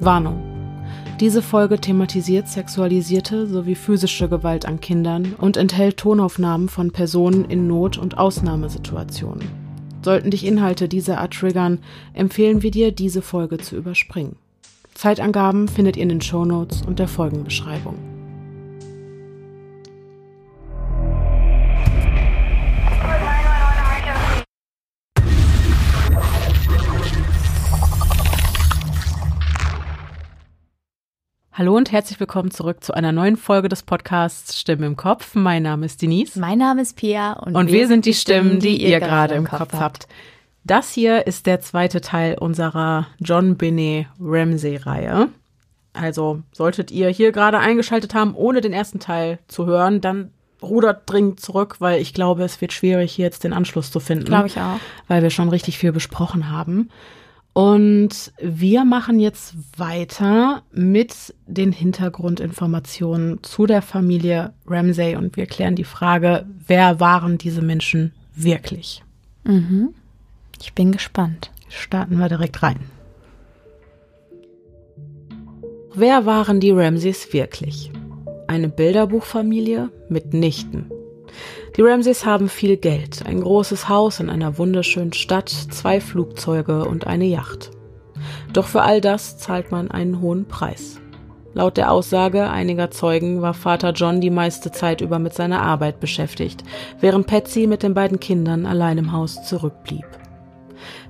Warnung. Diese Folge thematisiert sexualisierte sowie physische Gewalt an Kindern und enthält Tonaufnahmen von Personen in Not- und Ausnahmesituationen. Sollten dich Inhalte dieser Art triggern, empfehlen wir dir, diese Folge zu überspringen. Zeitangaben findet ihr in den Shownotes und der Folgenbeschreibung. Hallo und herzlich willkommen zurück zu einer neuen Folge des Podcasts Stimmen im Kopf. Mein Name ist Denise. Mein Name ist Pia und, und wir, wir sind die Stimmen, die, die ihr gerade im Kopf, Kopf habt. Das hier ist der zweite Teil unserer John Binney Ramsey-Reihe. Also solltet ihr hier gerade eingeschaltet haben, ohne den ersten Teil zu hören, dann rudert dringend zurück, weil ich glaube, es wird schwierig, hier jetzt den Anschluss zu finden. Glaube ich auch. Weil wir schon richtig viel besprochen haben. Und wir machen jetzt weiter mit den Hintergrundinformationen zu der Familie Ramsey und wir klären die Frage, wer waren diese Menschen wirklich? Mhm. Ich bin gespannt. Starten wir direkt rein. Wer waren die Ramseys wirklich? Eine Bilderbuchfamilie mit Nichten. Die Ramseys haben viel Geld, ein großes Haus in einer wunderschönen Stadt, zwei Flugzeuge und eine Yacht. Doch für all das zahlt man einen hohen Preis. Laut der Aussage einiger Zeugen war Vater John die meiste Zeit über mit seiner Arbeit beschäftigt, während Patsy mit den beiden Kindern allein im Haus zurückblieb.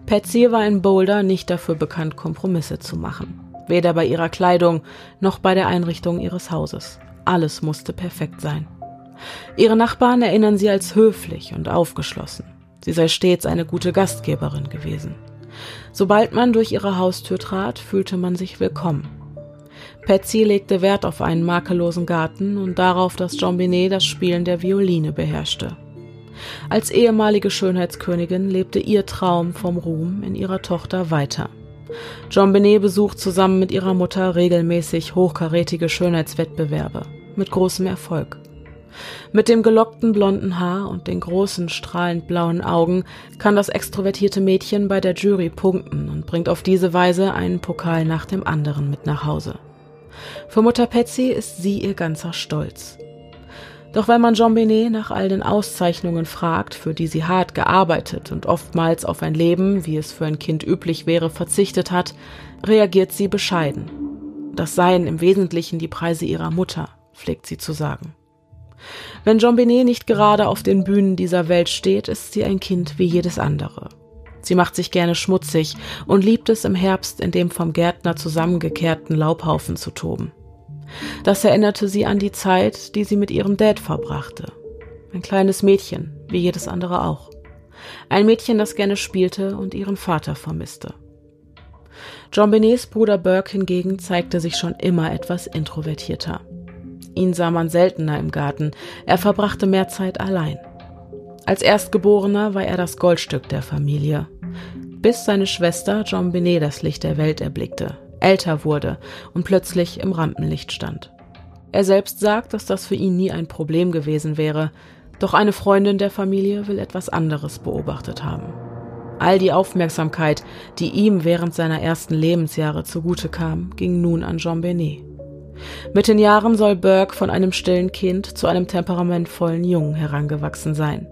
Patsy war in Boulder nicht dafür bekannt, Kompromisse zu machen. Weder bei ihrer Kleidung noch bei der Einrichtung ihres Hauses. Alles musste perfekt sein. Ihre Nachbarn erinnern sie als höflich und aufgeschlossen. Sie sei stets eine gute Gastgeberin gewesen. Sobald man durch ihre Haustür trat, fühlte man sich willkommen. Patsy legte Wert auf einen makellosen Garten und darauf, dass Jean Binet das Spielen der Violine beherrschte. Als ehemalige Schönheitskönigin lebte ihr Traum vom Ruhm in ihrer Tochter weiter. Jean Benet besucht zusammen mit ihrer Mutter regelmäßig hochkarätige Schönheitswettbewerbe mit großem Erfolg. Mit dem gelockten blonden Haar und den großen, strahlend blauen Augen kann das extrovertierte Mädchen bei der Jury punkten und bringt auf diese Weise einen Pokal nach dem anderen mit nach Hause. Für Mutter Patsy ist sie ihr ganzer Stolz. Doch wenn man Jean Benet nach all den Auszeichnungen fragt, für die sie hart gearbeitet und oftmals auf ein Leben, wie es für ein Kind üblich wäre, verzichtet hat, reagiert sie bescheiden. Das seien im Wesentlichen die Preise ihrer Mutter, pflegt sie zu sagen. Wenn Jean Benet nicht gerade auf den Bühnen dieser Welt steht, ist sie ein Kind wie jedes andere. Sie macht sich gerne schmutzig und liebt es im Herbst in dem vom Gärtner zusammengekehrten Laubhaufen zu toben. Das erinnerte sie an die Zeit, die sie mit ihrem Dad verbrachte. Ein kleines Mädchen, wie jedes andere auch. Ein Mädchen, das gerne spielte und ihren Vater vermisste. John Benets Bruder Burke hingegen zeigte sich schon immer etwas introvertierter. Ihn sah man seltener im Garten, er verbrachte mehr Zeit allein. Als Erstgeborener war er das Goldstück der Familie, bis seine Schwester John Benet das Licht der Welt erblickte, älter wurde und plötzlich im Rampenlicht stand. Er selbst sagt, dass das für ihn nie ein Problem gewesen wäre, doch eine Freundin der Familie will etwas anderes beobachtet haben. All die Aufmerksamkeit, die ihm während seiner ersten Lebensjahre zugute kam, ging nun an Jean Benet. Mit den Jahren soll Burke von einem stillen Kind zu einem temperamentvollen Jungen herangewachsen sein.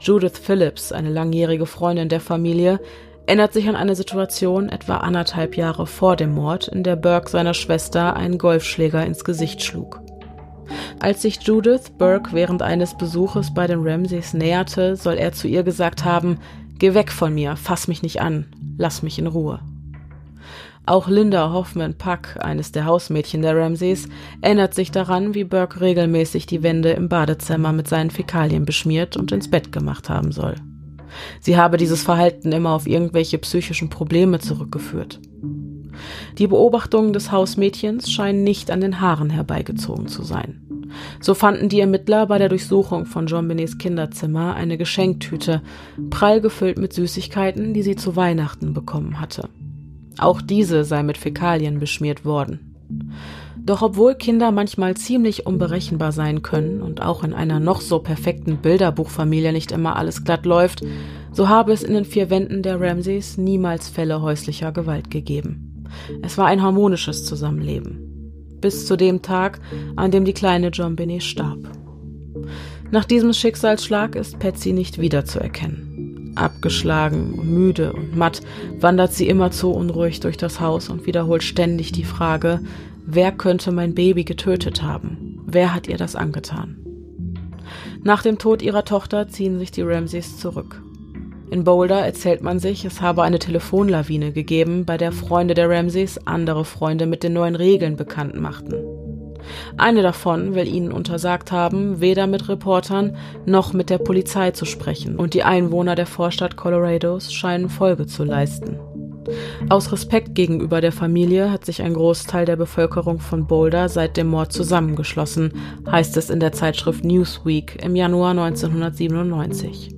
Judith Phillips, eine langjährige Freundin der Familie, erinnert sich an eine Situation etwa anderthalb Jahre vor dem Mord, in der Burke seiner Schwester einen Golfschläger ins Gesicht schlug. Als sich Judith Burke während eines Besuches bei den Ramsays näherte, soll er zu ihr gesagt haben, Geh weg von mir, fass mich nicht an, lass mich in Ruhe. Auch Linda Hoffman Puck, eines der Hausmädchen der Ramsays, erinnert sich daran, wie Burke regelmäßig die Wände im Badezimmer mit seinen Fäkalien beschmiert und ins Bett gemacht haben soll. Sie habe dieses Verhalten immer auf irgendwelche psychischen Probleme zurückgeführt. Die Beobachtungen des Hausmädchens scheinen nicht an den Haaren herbeigezogen zu sein. So fanden die Ermittler bei der Durchsuchung von John Benets Kinderzimmer eine Geschenktüte, prall gefüllt mit Süßigkeiten, die sie zu Weihnachten bekommen hatte. Auch diese sei mit Fäkalien beschmiert worden. Doch obwohl Kinder manchmal ziemlich unberechenbar sein können und auch in einer noch so perfekten Bilderbuchfamilie nicht immer alles glatt läuft, so habe es in den vier Wänden der Ramsays niemals Fälle häuslicher Gewalt gegeben. Es war ein harmonisches Zusammenleben. Bis zu dem Tag, an dem die kleine John Binney starb. Nach diesem Schicksalsschlag ist Patsy nicht wiederzuerkennen. Abgeschlagen, müde und matt wandert sie immerzu unruhig durch das Haus und wiederholt ständig die Frage, wer könnte mein Baby getötet haben? Wer hat ihr das angetan? Nach dem Tod ihrer Tochter ziehen sich die Ramseys zurück. In Boulder erzählt man sich, es habe eine Telefonlawine gegeben, bei der Freunde der Ramseys andere Freunde mit den neuen Regeln bekannt machten. Eine davon will ihnen untersagt haben, weder mit Reportern noch mit der Polizei zu sprechen, und die Einwohner der Vorstadt Colorados scheinen Folge zu leisten. Aus Respekt gegenüber der Familie hat sich ein Großteil der Bevölkerung von Boulder seit dem Mord zusammengeschlossen, heißt es in der Zeitschrift Newsweek im Januar 1997.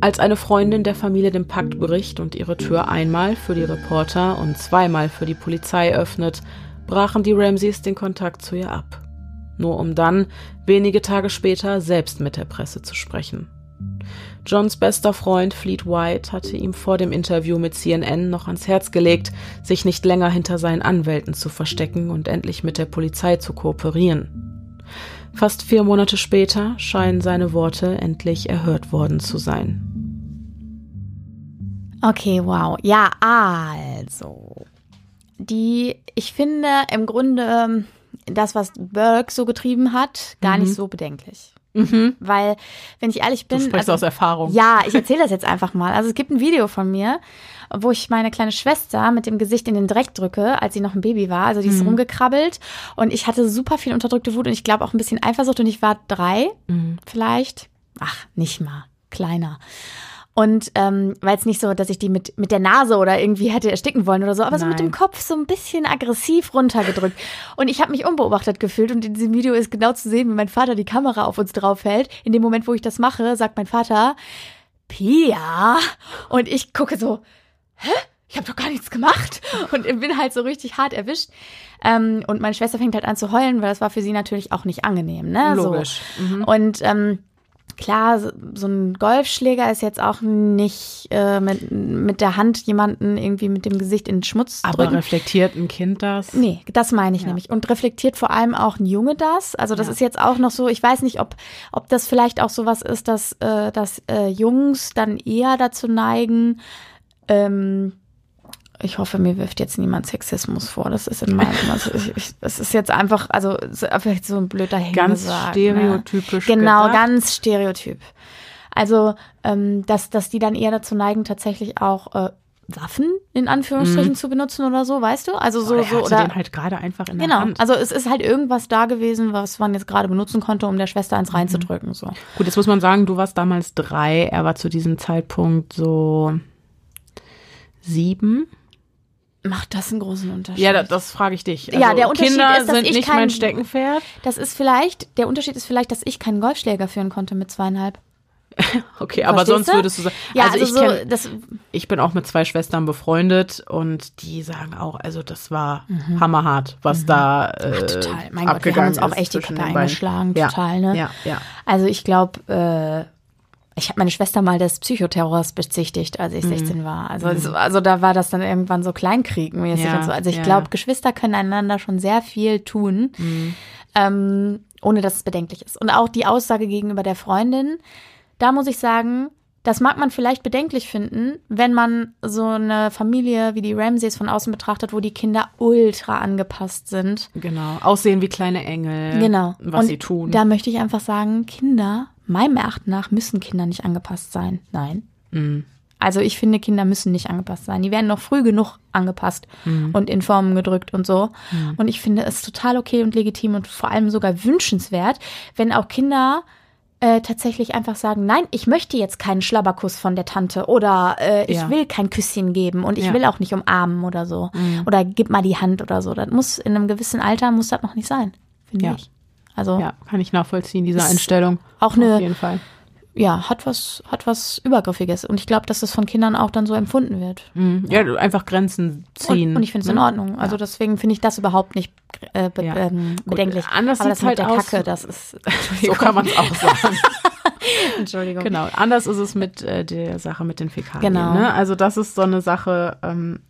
Als eine Freundin der Familie den Pakt bricht und ihre Tür einmal für die Reporter und zweimal für die Polizei öffnet, brachen die Ramseys den Kontakt zu ihr ab. Nur um dann, wenige Tage später, selbst mit der Presse zu sprechen. Johns bester Freund Fleet White hatte ihm vor dem Interview mit CNN noch ans Herz gelegt, sich nicht länger hinter seinen Anwälten zu verstecken und endlich mit der Polizei zu kooperieren. Fast vier Monate später scheinen seine Worte endlich erhört worden zu sein. Okay, wow. Ja, also die, ich finde im Grunde ähm, das, was Burke so getrieben hat, gar mhm. nicht so bedenklich. Mhm. Weil, wenn ich ehrlich bin. Du sprichst also, aus Erfahrung. Ja, ich erzähle das jetzt einfach mal. Also es gibt ein Video von mir, wo ich meine kleine Schwester mit dem Gesicht in den Dreck drücke, als sie noch ein Baby war. Also die ist mhm. rumgekrabbelt und ich hatte super viel unterdrückte Wut und ich glaube auch ein bisschen Eifersucht und ich war drei, mhm. vielleicht. Ach, nicht mal. Kleiner. Und ähm, weil es nicht so, dass ich die mit, mit der Nase oder irgendwie hätte ersticken wollen oder so, aber Nein. so mit dem Kopf so ein bisschen aggressiv runtergedrückt. Und ich habe mich unbeobachtet gefühlt und in diesem Video ist genau zu sehen, wie mein Vater die Kamera auf uns drauf hält. In dem Moment, wo ich das mache, sagt mein Vater, Pia. Und ich gucke so, hä? Ich habe doch gar nichts gemacht und bin halt so richtig hart erwischt. Ähm, und meine Schwester fängt halt an zu heulen, weil das war für sie natürlich auch nicht angenehm. Ne? Logisch. So. Mhm. Und ähm, klar, so ein Golfschläger ist jetzt auch nicht äh, mit, mit der Hand jemanden irgendwie mit dem Gesicht in den Schmutz drücken. Aber reflektiert ein Kind das? Nee, das meine ich ja. nämlich. Und reflektiert vor allem auch ein Junge das. Also das ja. ist jetzt auch noch so, ich weiß nicht, ob, ob das vielleicht auch sowas ist, dass, äh, dass äh, Jungs dann eher dazu neigen, ähm, ich hoffe, mir wirft jetzt niemand Sexismus vor. Das ist in meinem, also ich, ich, das ist jetzt einfach, also vielleicht so ein blöder Ganz ne? stereotypisch. Ne? Genau, gedacht. ganz stereotyp. Also, ähm, dass, dass die dann eher dazu neigen, tatsächlich auch äh, Waffen in Anführungsstrichen mhm. zu benutzen oder so, weißt du? Also so, oh, so oder den halt gerade einfach in der genau. Hand. Also es ist halt irgendwas da gewesen, was man jetzt gerade benutzen konnte, um der Schwester eins mhm. reinzudrücken. So. Gut, jetzt muss man sagen, du warst damals drei, er war zu diesem Zeitpunkt so sieben. Macht das einen großen Unterschied? Ja, das, das frage ich dich. Also ja, der Unterschied Kinder ist, dass sind ich nicht kein, mein Steckenpferd. Das ist vielleicht, der Unterschied ist vielleicht, dass ich keinen Golfschläger führen konnte mit zweieinhalb. okay, aber sonst du? würdest du sagen, ja, also, also ich, kenn, das, ich bin auch mit zwei Schwestern befreundet und die sagen auch, also das war mhm. hammerhart, was mhm. da äh, Ach, total. Mein Gott, wir haben uns auch echt die Köpfe eingeschlagen, ja. total, ne? Ja, ja. Also ich glaube, äh, ich habe meine Schwester mal des Psychoterrors bezichtigt, als ich mhm. 16 war. Also, mhm. also da war das dann irgendwann so Kleinkriegmäßig ja, und so. Also ich ja. glaube, Geschwister können einander schon sehr viel tun, mhm. ähm, ohne dass es bedenklich ist. Und auch die Aussage gegenüber der Freundin, da muss ich sagen, das mag man vielleicht bedenklich finden, wenn man so eine Familie wie die Ramsays von außen betrachtet, wo die Kinder ultra angepasst sind. Genau, aussehen wie kleine Engel. Genau. Was und sie tun. Da möchte ich einfach sagen, Kinder meinem Erachten nach müssen Kinder nicht angepasst sein. Nein. Mhm. Also ich finde, Kinder müssen nicht angepasst sein. Die werden noch früh genug angepasst mhm. und in Formen gedrückt und so. Mhm. Und ich finde es total okay und legitim und vor allem sogar wünschenswert, wenn auch Kinder äh, tatsächlich einfach sagen, nein, ich möchte jetzt keinen Schlabberkuss von der Tante oder äh, ich ja. will kein Küsschen geben und ich ja. will auch nicht umarmen oder so. Mhm. Oder gib mal die Hand oder so. Das muss in einem gewissen Alter muss das noch nicht sein, finde ja. ich. Also ja, kann ich nachvollziehen, diese Einstellung. Auch eine, auf jeden Fall. Ja, hat was, hat was Übergriffiges. Und ich glaube, dass das von Kindern auch dann so empfunden wird. Mhm. Ja. ja. einfach Grenzen ziehen. Und, und ich finde es in ne? Ordnung. Also ja. deswegen finde ich das überhaupt nicht äh, be ja. ähm, bedenklich. Gut, anders Aber das halt mit der aus. Kacke, das ist. so kann man es auch sagen. Entschuldigung. Genau. Anders ist es mit äh, der Sache mit den Fäkalien. Genau. Ne? Also das ist so eine Sache. Ähm,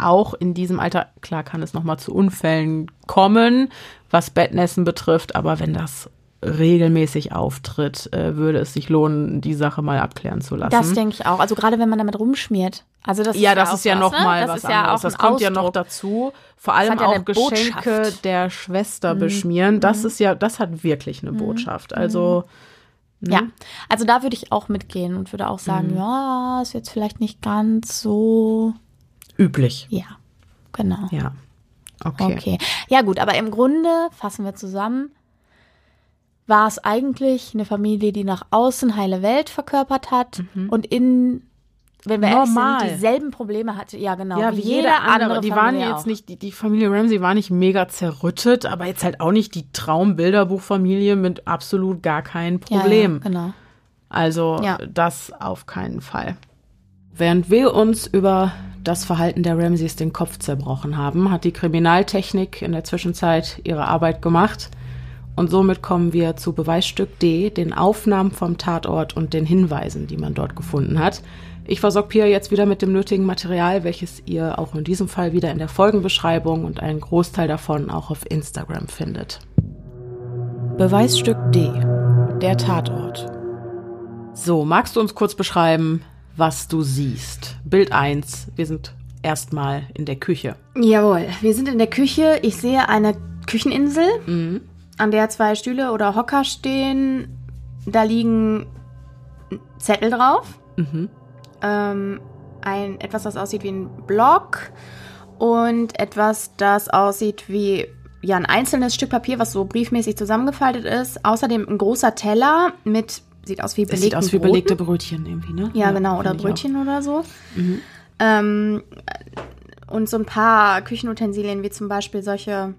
auch in diesem Alter, klar kann es nochmal zu Unfällen kommen, was Bettnässen betrifft, aber wenn das regelmäßig auftritt, äh, würde es sich lohnen, die Sache mal abklären zu lassen. Das denke ich auch. Also gerade wenn man damit rumschmiert. Also das ja, ist das ja ist ja auch noch was, ne? was ja anderes. auch das kommt ja noch Ausdruck. dazu. Vor allem ja auch Geschenke Botschaft. Mhm. der Schwester beschmieren. Das ist ja, das hat wirklich eine Botschaft. Also Ja, also da würde ich auch mitgehen und würde auch sagen, ja, ist jetzt vielleicht nicht ganz so. Üblich. Ja, genau. Ja. Okay. Okay. Ja, gut, aber im Grunde fassen wir zusammen. War es eigentlich eine Familie, die nach außen heile Welt verkörpert hat und in, wenn wir Mhm. Normal. sind, dieselben Probleme hatte. Ja, genau. Ja, wie jede andere. Die waren Familie jetzt auch. nicht, die, die Familie Ramsey war nicht mega zerrüttet, aber jetzt halt auch nicht die Traumbilderbuchfamilie mit absolut gar kein Problem. Ja, ja, genau. Also das auf keinen Fall. Während wir uns über das Verhalten der Ramseys den Kopf zerbrochen haben, hat die Kriminaltechnik in der Zwischenzeit ihre Arbeit gemacht. Und somit kommen wir zu Beweisstück D, den Aufnahmen vom Tatort und den Hinweisen, die man dort gefunden hat. Ich versorge Pia jetzt wieder mit dem nötigen Material, welches ihr auch in diesem Fall wieder in der Folgenbeschreibung und einen Großteil davon auch auf Instagram findet. Beweisstück D, der Tatort. So, magst du uns kurz beschreiben, was du siehst? Bild 1, wir sind erstmal in der Küche. Jawohl, wir sind in der Küche. Ich sehe eine Kücheninsel, an der zwei Stühle oder Hocker stehen. Da liegen Zettel drauf. Ähm, ein, etwas, das aussieht wie ein Block und etwas, das aussieht wie ja, ein einzelnes Stück Papier, was so briefmäßig zusammengefaltet ist. Außerdem ein großer Teller mit, sieht aus wie Es belegten sieht aus wie Broten. belegte Brötchen irgendwie, ne? Ja, genau, oder. Brötchen oder so. Ähm, und so ein paar Küchenutensilien, wie zum Beispiel solche,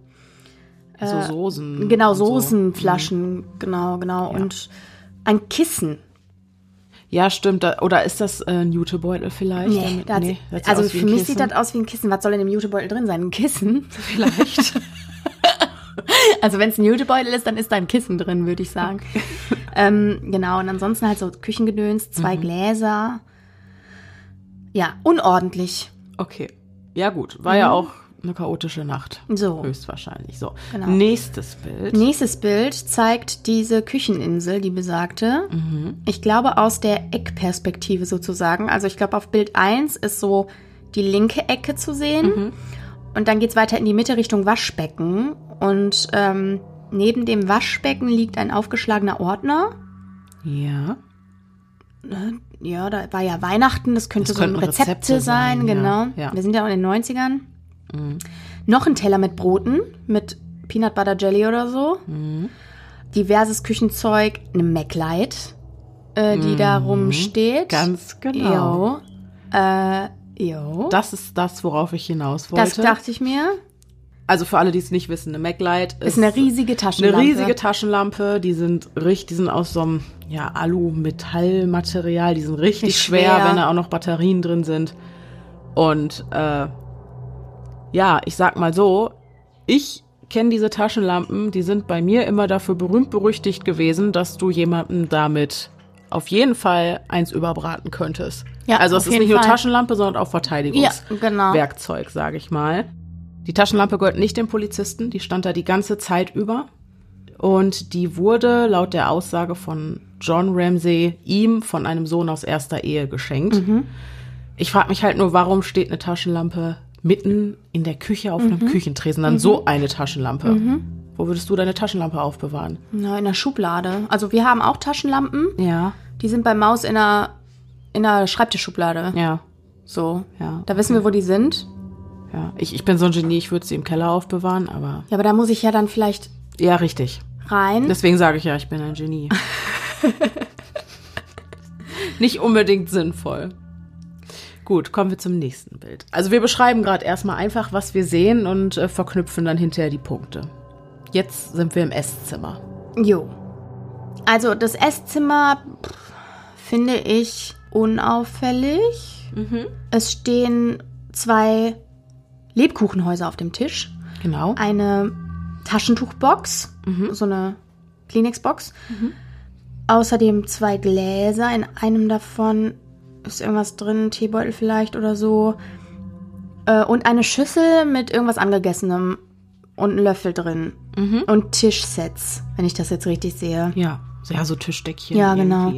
So Soßen. genau, und so. Soßenflaschen, genau, genau. Und ein Kissen. Ja, stimmt. Oder ist das äh, ein Jutebeutel vielleicht? Nee, Damit- nee, sieht also für mich sieht Kissen. das aus wie ein Kissen. Was soll in dem Jutebeutel drin sein? Ein Kissen? vielleicht. Also wenn es ein Jutebeutel ist, dann ist da ein Kissen drin, würde ich sagen. ähm, genau, und ansonsten halt so Küchengedöns, zwei Mhm. Gläser. Ja, unordentlich. okay. Ja, gut. War ja auch eine chaotische Nacht. Mhm. So. Höchstwahrscheinlich. So. Genau. Nächstes Bild. Nächstes Bild zeigt diese Kücheninsel, die besagte. Ich glaube aus der Eckperspektive sozusagen. Also ich glaube auf Bild 1 ist so die linke Ecke zu sehen. Und dann geht's weiter in die Mitte Richtung Waschbecken. Und ähm, neben dem Waschbecken liegt ein aufgeschlagener Ordner. Ja. Ja, da war ja Weihnachten, das könnte Das so ein Rezepte, Rezepte sein, sein, ja. genau. Ja. Wir sind ja auch in den 90ern. Noch ein Teller mit Broten, mit Peanut Butter Jelly oder so. Diverses Küchenzeug, eine MacLight, äh, die da rumsteht. Ganz genau. Äh, jo. Das ist das, worauf ich hinaus wollte. Das dachte ich mir. also für alle, die es nicht wissen, eine MacLight ist, Ist eine riesige eine Taschenlampe. riesige Taschenlampe. Die sind richtig, die sind aus so einem ja, Alu-Metallmaterial. Die sind richtig schwer, schwer. wenn da auch noch Batterien drin sind. Und äh, ja, ich sag mal so, ich kenne diese Taschenlampen, die sind bei mir immer dafür berühmt berüchtigt gewesen, dass du jemanden damit auf jeden Fall eins überbraten könntest. Ja, also es ist nicht nur Fall. Taschenlampe, sondern auch Verteidigungswerkzeug, Ja, genau. sage ich mal. Die Taschenlampe gehört nicht dem Polizisten, die stand da die ganze Zeit über. Und die wurde laut der Aussage von John Ramsey ihm von einem Sohn aus erster Ehe geschenkt. Mhm. Ich frage mich halt nur, warum steht eine Taschenlampe mitten in der Küche auf einem Mhm. Küchentresen? Dann so eine Taschenlampe. Wo würdest du deine Taschenlampe aufbewahren? Na, in der Schublade. Also wir haben auch Taschenlampen. Ja, Die sind bei Maus in der, in der Schreibtischschublade. ja, So. ja. Da wissen wir, wo die sind. ja. Ich, ich bin so ein Genie, ich würde sie im Keller aufbewahren, aber Ja, aber da muss ich ja dann vielleicht ja, richtig. rein. Deswegen sage ich ja, ich bin ein Genie. Nicht unbedingt sinnvoll. Gut, kommen wir zum nächsten Bild. Also wir beschreiben gerade erstmal einfach, was wir sehen und äh, verknüpfen dann hinterher die Punkte. Jetzt sind wir im Esszimmer. Jo. Also das Esszimmer pff, finde ich unauffällig. Es stehen zwei Lebkuchenhäuser auf dem Tisch. Genau. Eine Taschentuchbox, so eine Kleenex-Box. Außerdem zwei Gläser. In einem davon ist irgendwas drin, Teebeutel vielleicht oder so. Äh, und eine Schüssel mit irgendwas angegessenem und ein Löffel drin. Mhm. Und Tischsets, wenn ich das jetzt richtig sehe. Ja, ja, so Tischdeckchen. Ja, genau.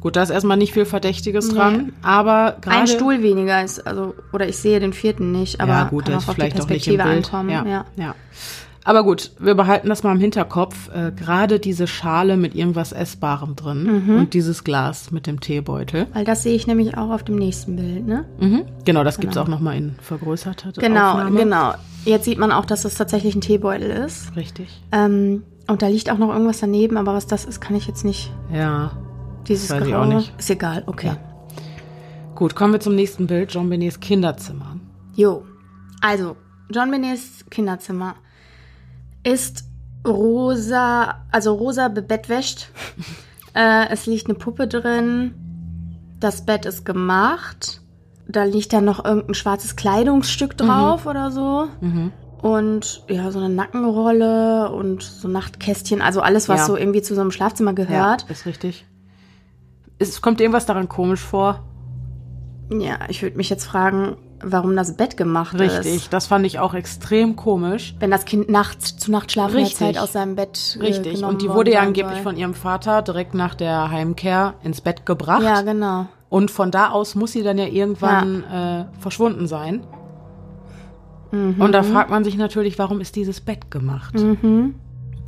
Gut, da ist erstmal nicht viel Verdächtiges dran, aber gerade. Ein Stuhl weniger ist, also, oder ich sehe den vierten nicht, aber ja, gut, kann auch auf die vielleicht auch nicht im Perspektive Bild. ankommen. Ja, Ja. ja. Aber gut, wir behalten das mal im Hinterkopf. Äh, gerade diese Schale mit irgendwas Essbarem drin Mhm. und dieses Glas mit dem Teebeutel. Weil das sehe ich nämlich auch auf dem nächsten Bild, ne? Mhm. Genau, das gibt's auch nochmal in vergrößerter Genau, Aufnahme. genau. Jetzt sieht man auch, dass das tatsächlich ein Teebeutel ist. Richtig. Ähm, und da liegt auch noch irgendwas daneben, aber was das ist, kann ich jetzt nicht. Ja. Dieses Weiß ich Graue. auch nicht. Ist egal, okay. Ja. Gut, kommen wir zum nächsten Bild. Jean Benets Kinderzimmer. Jo. Also, John Benets Kinderzimmer ist rosa, also rosa bebettwäscht. äh, es liegt eine Puppe drin. Das Bett ist gemacht. Da liegt dann noch irgendein schwarzes Kleidungsstück drauf oder so. Mhm. Und ja, so eine Nackenrolle und so Nachtkästchen, also alles, was Ja. so irgendwie zu so einem Schlafzimmer gehört. Ja, ist richtig. Es kommt irgendwas daran komisch vor? Ja, ich würde mich jetzt fragen, warum das Bett gemacht ist. Richtig, das fand ich auch extrem komisch. Wenn das Kind nachts zu Nachtschlafen Richtig. Zeit aus seinem Bett äh, Richtig. Und die wurde ja angeblich soll. von ihrem Vater direkt nach der Heimkehr ins Bett gebracht. Ja, genau. Und von da aus muss sie dann ja irgendwann äh, verschwunden sein. Mhm. Und da fragt man sich natürlich, warum ist dieses Bett gemacht? Mhm.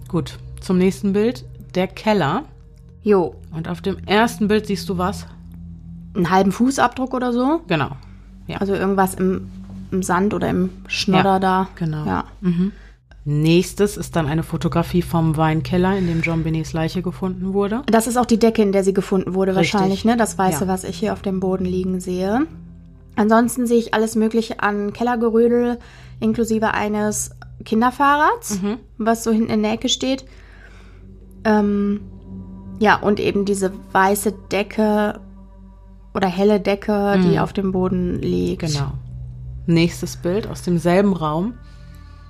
Gut, zum nächsten Bild. Der Keller. Jo, Und auf dem ersten Bild siehst du was? einen halben Fußabdruck oder so. Genau. Ja. Also irgendwas im, im Sand oder im Schnodder Ja, da. genau. Ja. Nächstes ist dann eine Fotografie vom Weinkeller, in dem John Benets Leiche gefunden wurde. Das ist auch die Decke, in der sie gefunden wurde, Richtig. wahrscheinlich, ne? Das Weiße, Ja. was ich hier auf dem Boden liegen sehe. Ansonsten sehe ich alles Mögliche an Kellergerödel, inklusive eines Kinderfahrrads, Mhm. was so hinten in der Ecke steht. Ähm, ja, und eben diese weiße Decke oder helle Decke, die auf dem Boden liegt. Mhm. Genau. Nächstes Bild aus demselben Raum.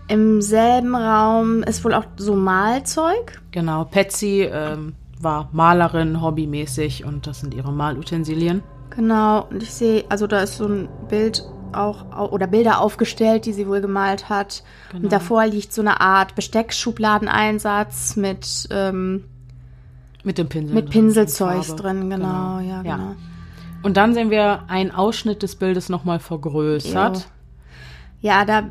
Im selben Raum ist wohl auch so Malzeug. Genau. Patsy ähm, war Malerin, hobbymäßig und das sind ihre Malutensilien. Genau, und ich sehe, also da ist so ein Bild auch, au- oder Bilder aufgestellt, die sie wohl gemalt hat. Genau. Und davor liegt so eine Art Besteckschubladeneinsatz mit, ähm, Mit dem Pinsel. mit Pinselzeugs Farbe. drin, genau, ja, genau. Und dann sehen wir einen Ausschnitt des Bildes nochmal vergrößert. Jo. Ja, da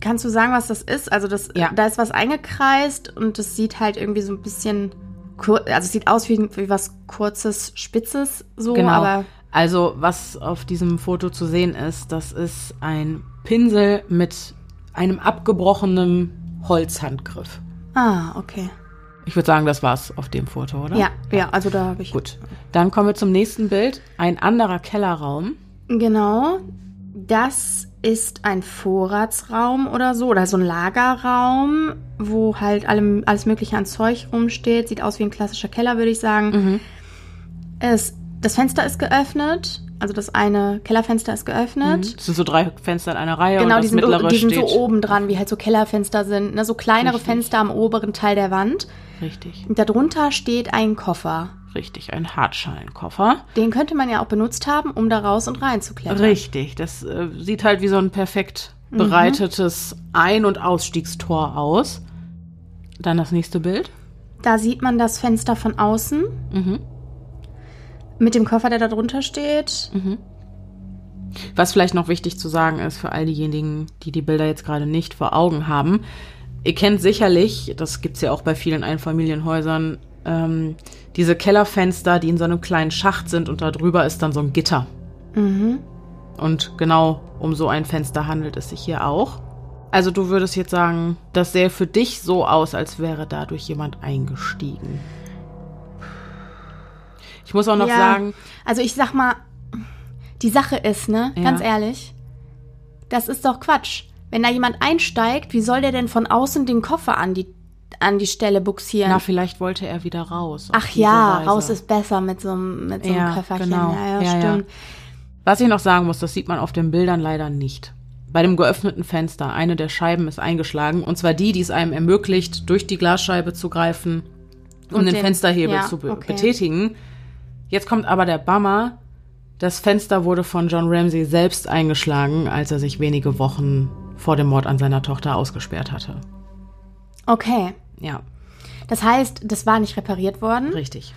kannst du sagen, was das ist? Also das, Ja. da ist was eingekreist und das sieht halt irgendwie so ein bisschen, also es sieht aus wie, wie was kurzes, spitzes so, Genau. Also, was auf diesem Foto zu sehen ist, das ist ein Pinsel mit einem abgebrochenen Holzhandgriff. ah, okay. Ich würde sagen, das war's auf dem Foto, oder? Ja, ja, also da habe ich Gut. Dann kommen wir zum nächsten Bild. Ein anderer Kellerraum. Genau. Das ist ein Vorratsraum oder so, oder so ein Lagerraum, wo halt allem, alles Mögliche an Zeug rumsteht. Sieht aus wie ein klassischer Keller, würde ich sagen. Mhm. Es, das Fenster ist geöffnet. Also das eine Kellerfenster ist geöffnet. Das sind so drei Fenster in einer Reihe Genau, und die das sind, mittlere die sind steht. so oben dran, wie halt so Kellerfenster sind. Ne? So kleinere Richtig. Fenster am oberen Teil der Wand. Richtig, Und darunter steht ein Koffer. richtig, ein Hartschalenkoffer. Den könnte man ja auch benutzt haben, um da raus und rein zu klettern. Richtig, das äh, sieht halt wie so ein perfekt Mhm. bereitetes Ein- und Ausstiegstor aus. Dann das nächste Bild. Da sieht man das Fenster von außen. Mhm. Mit dem Koffer, der da drunter steht. Was vielleicht noch wichtig zu sagen ist für all diejenigen, die die Bilder jetzt gerade nicht vor Augen haben. Ihr kennt sicherlich, das gibt's ja auch bei vielen Einfamilienhäusern, ähm, diese Kellerfenster, die in so einem kleinen Schacht sind und da drüber ist dann so ein Gitter. Mhm. Und genau um so ein Fenster handelt es sich hier auch. Also du würdest jetzt sagen, das sähe für dich so aus, als wäre dadurch jemand eingestiegen. Ich muss auch noch Ja. sagen, Also ich sag mal, die Sache ist, ne, Ja. ganz ehrlich, das ist doch Quatsch. Wenn da jemand einsteigt, wie soll der denn von außen den Koffer an die, an die Stelle buxieren? na, vielleicht wollte er wieder raus. Ach ja, Weise. raus ist besser mit so einem, mit so einem Ja, Köfferchen. genau. Ja, ja, Ja, ja. stimmt. Was ich noch sagen muss, das sieht man auf den Bildern leider nicht. Bei dem geöffneten Fenster, eine der Scheiben ist eingeschlagen, und zwar die, die es einem ermöglicht, durch die Glasscheibe zu greifen und, Und den, den- Fensterhebel ja, zu be okay. betätigen. Jetzt kommt aber der Bummer, Das Fenster wurde von John Ramsey selbst eingeschlagen, als er sich wenige Wochen vor dem Mord an seiner Tochter ausgesperrt hatte. Okay. Ja, Das heißt, das war nicht repariert worden. richtig.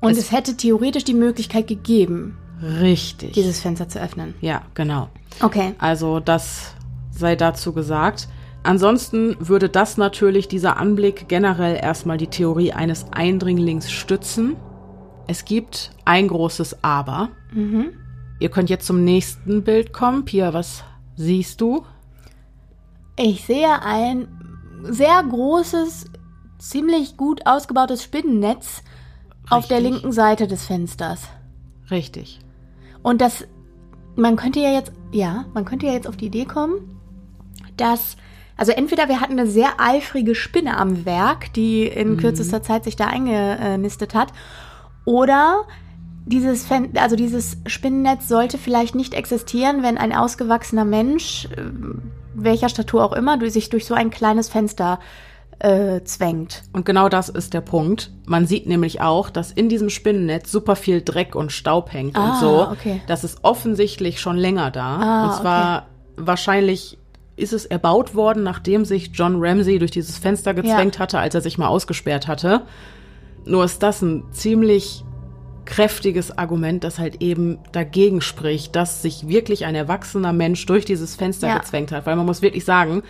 Und Es- es hätte theoretisch die Möglichkeit gegeben, Richtig. dieses Fenster zu öffnen. ja, genau. Okay. Also das sei dazu gesagt. Ansonsten würde das natürlich dieser Anblick generell erstmal die Theorie eines Eindringlings stützen. Es gibt ein großes Aber. Ihr könnt jetzt zum nächsten Bild kommen. Pia, was siehst du? Ich sehe ein sehr großes, ziemlich gut ausgebautes Spinnennetz auf der Richtig. linken Seite des Fensters. Richtig. Und das, man könnte ja jetzt, ja, man könnte ja jetzt auf die Idee kommen, dass, also entweder wir hatten eine sehr eifrige Spinne am Werk, die in kürzester Zeit sich da eingenistet hat, oder dieses, Fen also dieses Spinnennetz sollte vielleicht nicht existieren, wenn ein ausgewachsener Mensch, äh, welcher Statur auch immer, durch, sich durch so ein kleines Fenster äh, zwängt. Und genau das ist der Punkt. Man sieht nämlich auch, dass in diesem Spinnennetz super viel Dreck und Staub hängt und Ah, so. okay. Das ist offensichtlich schon länger da. Ah, und zwar wahrscheinlich ist es erbaut worden, nachdem sich John Ramsey durch dieses Fenster gezwängt hatte, als er sich mal ausgesperrt hatte. Nur ist das ein ziemlich kräftiges Argument, das halt eben dagegen spricht, dass sich wirklich ein erwachsener Mensch durch dieses Fenster Ja. gezwängt hat. Weil man muss wirklich sagen,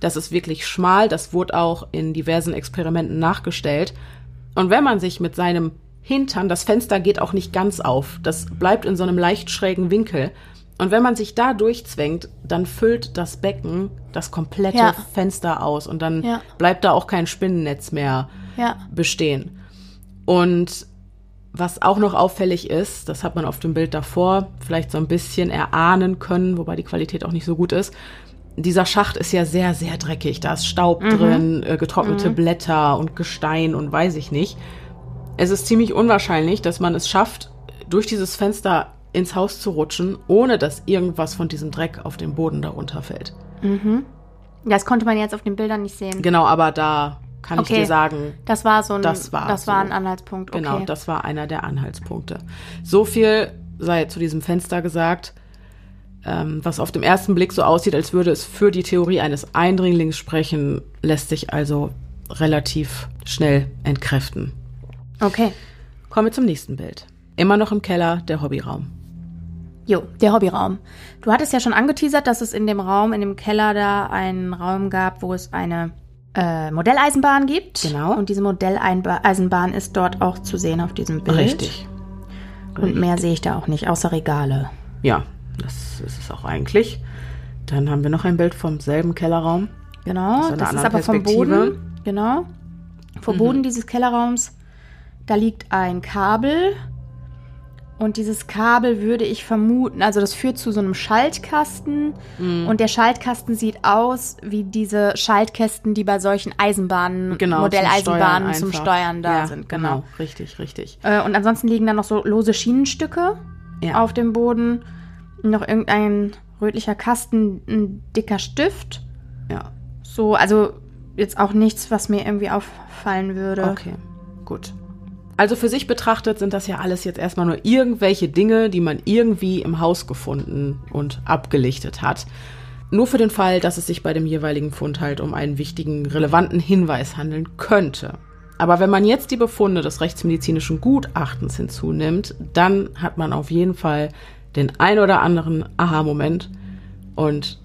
das ist wirklich schmal, das wurde auch in diversen Experimenten nachgestellt. Und wenn man sich mit seinem Hintern, das Fenster geht auch nicht ganz auf, das bleibt in so einem leicht schrägen Winkel. Und wenn man sich da durchzwängt, dann füllt das Becken das komplette Ja. Fenster aus und dann Ja. bleibt da auch kein Spinnennetz mehr bestehen. Und was auch noch auffällig ist, das hat man auf dem Bild davor vielleicht so ein bisschen erahnen können, wobei die Qualität auch nicht so gut ist. Dieser Schacht ist ja sehr, sehr dreckig. Da ist Staub drin, äh, getrocknete Blätter und Gestein und weiß ich nicht. Es ist ziemlich unwahrscheinlich, dass man es schafft, durch dieses Fenster ins Haus zu rutschen, ohne dass irgendwas von diesem Dreck auf den Boden darunter fällt. Das konnte man jetzt auf den Bildern nicht sehen. Genau, aber da kann ich Okay. dir sagen, Das war so ein, Das war das so. war ein Anhaltspunkt. Okay. Genau, das war einer der Anhaltspunkte. So viel sei zu diesem Fenster gesagt, ähm, was auf dem ersten Blick so aussieht, als würde es für die Theorie eines Eindringlings sprechen, lässt sich also relativ schnell entkräften. okay. Kommen wir zum nächsten Bild. Immer noch im Keller, der Hobbyraum. Jo, der Hobbyraum. Du hattest ja schon angeteasert, dass es in dem Raum, in dem Keller da einen Raum gab, wo es eine äh, Modelleisenbahn gibt. Genau. Und diese Modelleisenbahn ist dort auch zu sehen auf diesem Bild. Richtig. Und mehr sehe ich da auch nicht, außer Regale. Ja, das ist es auch eigentlich. Dann haben wir noch ein Bild vom selben Kellerraum. Genau, das ist aber vom. Mhm. Boden. Genau. Vom Boden dieses Kellerraums, da liegt ein Kabel. Und dieses Kabel würde ich vermuten, also das führt zu so einem Schaltkasten. Mhm. Und der Schaltkasten sieht aus wie diese Schaltkästen, die bei solchen Eisenbahnen, Genau, Modelleisenbahnen zum einfach. Steuern da ja, sind. Genau, richtig, richtig. Äh, und ansonsten liegen da noch so lose Schienenstücke Ja. auf dem Boden. Noch irgendein rötlicher Kasten, ein dicker Stift. Ja, So, also jetzt auch nichts, was mir irgendwie auffallen würde. Okay, gut. Also für sich betrachtet sind das ja alles jetzt erstmal nur irgendwelche Dinge, die man irgendwie im Haus gefunden und abgelichtet hat. Nur für den Fall, dass es sich bei dem jeweiligen Fund halt um einen wichtigen, relevanten Hinweis handeln könnte. Aber wenn man jetzt die Befunde des rechtsmedizinischen Gutachtens hinzunimmt, dann hat man auf jeden Fall den ein oder anderen Aha-Moment. Und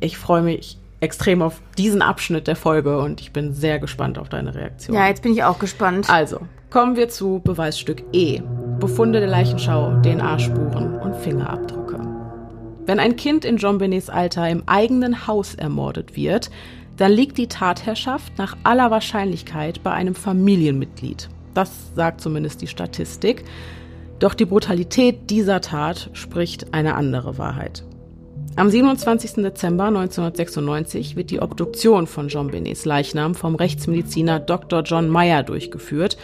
ich freue mich extrem auf diesen Abschnitt der Folge und ich bin sehr gespannt auf deine Reaktion. Ja, jetzt bin ich auch gespannt. Also, kommen wir zu Beweisstück E. Befunde der Leichenschau, DNA-Spuren und Fingerabdrücke. Wenn ein Kind in John Benets Alter im eigenen Haus ermordet wird, dann liegt die Tatherrschaft nach aller Wahrscheinlichkeit bei einem Familienmitglied. Das sagt zumindest die Statistik. Doch die Brutalität dieser Tat spricht eine andere Wahrheit. Am 27. Dezember 1996 wird die Obduktion von John Benets Leichnam vom Rechtsmediziner Dr. John Meyer durchgeführt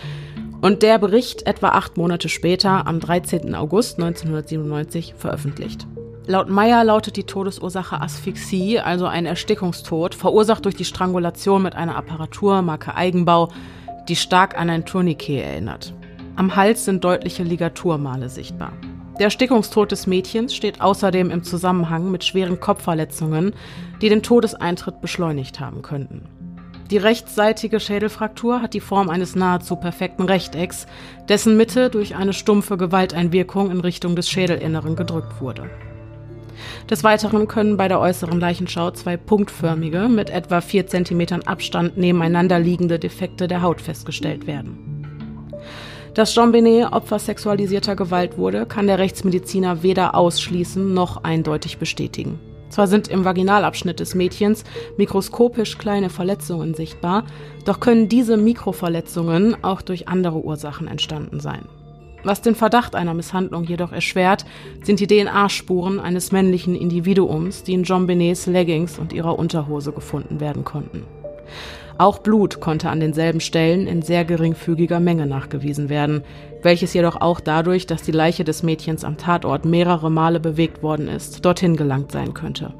und der Bericht etwa acht Monate später, am 13. August 1997, veröffentlicht. Laut Meyer lautet die Todesursache Asphyxie, also ein Erstickungstod, verursacht durch die Strangulation mit einer Apparatur Marke Eigenbau, die stark an ein Tourniquet erinnert. Am Hals sind deutliche Ligaturmale sichtbar. Der Erstickungstod des Mädchens steht außerdem im Zusammenhang mit schweren Kopfverletzungen, die den Todeseintritt beschleunigt haben könnten. Die rechtsseitige Schädelfraktur hat die Form eines nahezu perfekten Rechtecks, dessen Mitte durch eine stumpfe Gewalteinwirkung in Richtung des Schädelinneren gedrückt wurde. Des Weiteren können bei der äußeren Leichenschau zwei punktförmige, mit etwa vier Zentimetern Abstand nebeneinander liegende Defekte der Haut festgestellt werden. Dass Jean Benet Opfer sexualisierter Gewalt wurde, kann der Rechtsmediziner weder ausschließen noch eindeutig bestätigen. Zwar sind im Vaginalabschnitt des Mädchens mikroskopisch kleine Verletzungen sichtbar, doch können diese Mikroverletzungen auch durch andere Ursachen entstanden sein. Was den Verdacht einer Misshandlung jedoch erschwert, sind die DNA-Spuren eines männlichen Individuums, die in John Benets Leggings und ihrer Unterhose gefunden werden konnten. Auch Blut konnte an denselben Stellen in sehr geringfügiger Menge nachgewiesen werden, welches jedoch auch dadurch, dass die Leiche des Mädchens am Tatort mehrere Male bewegt worden ist, dorthin gelangt sein könnte.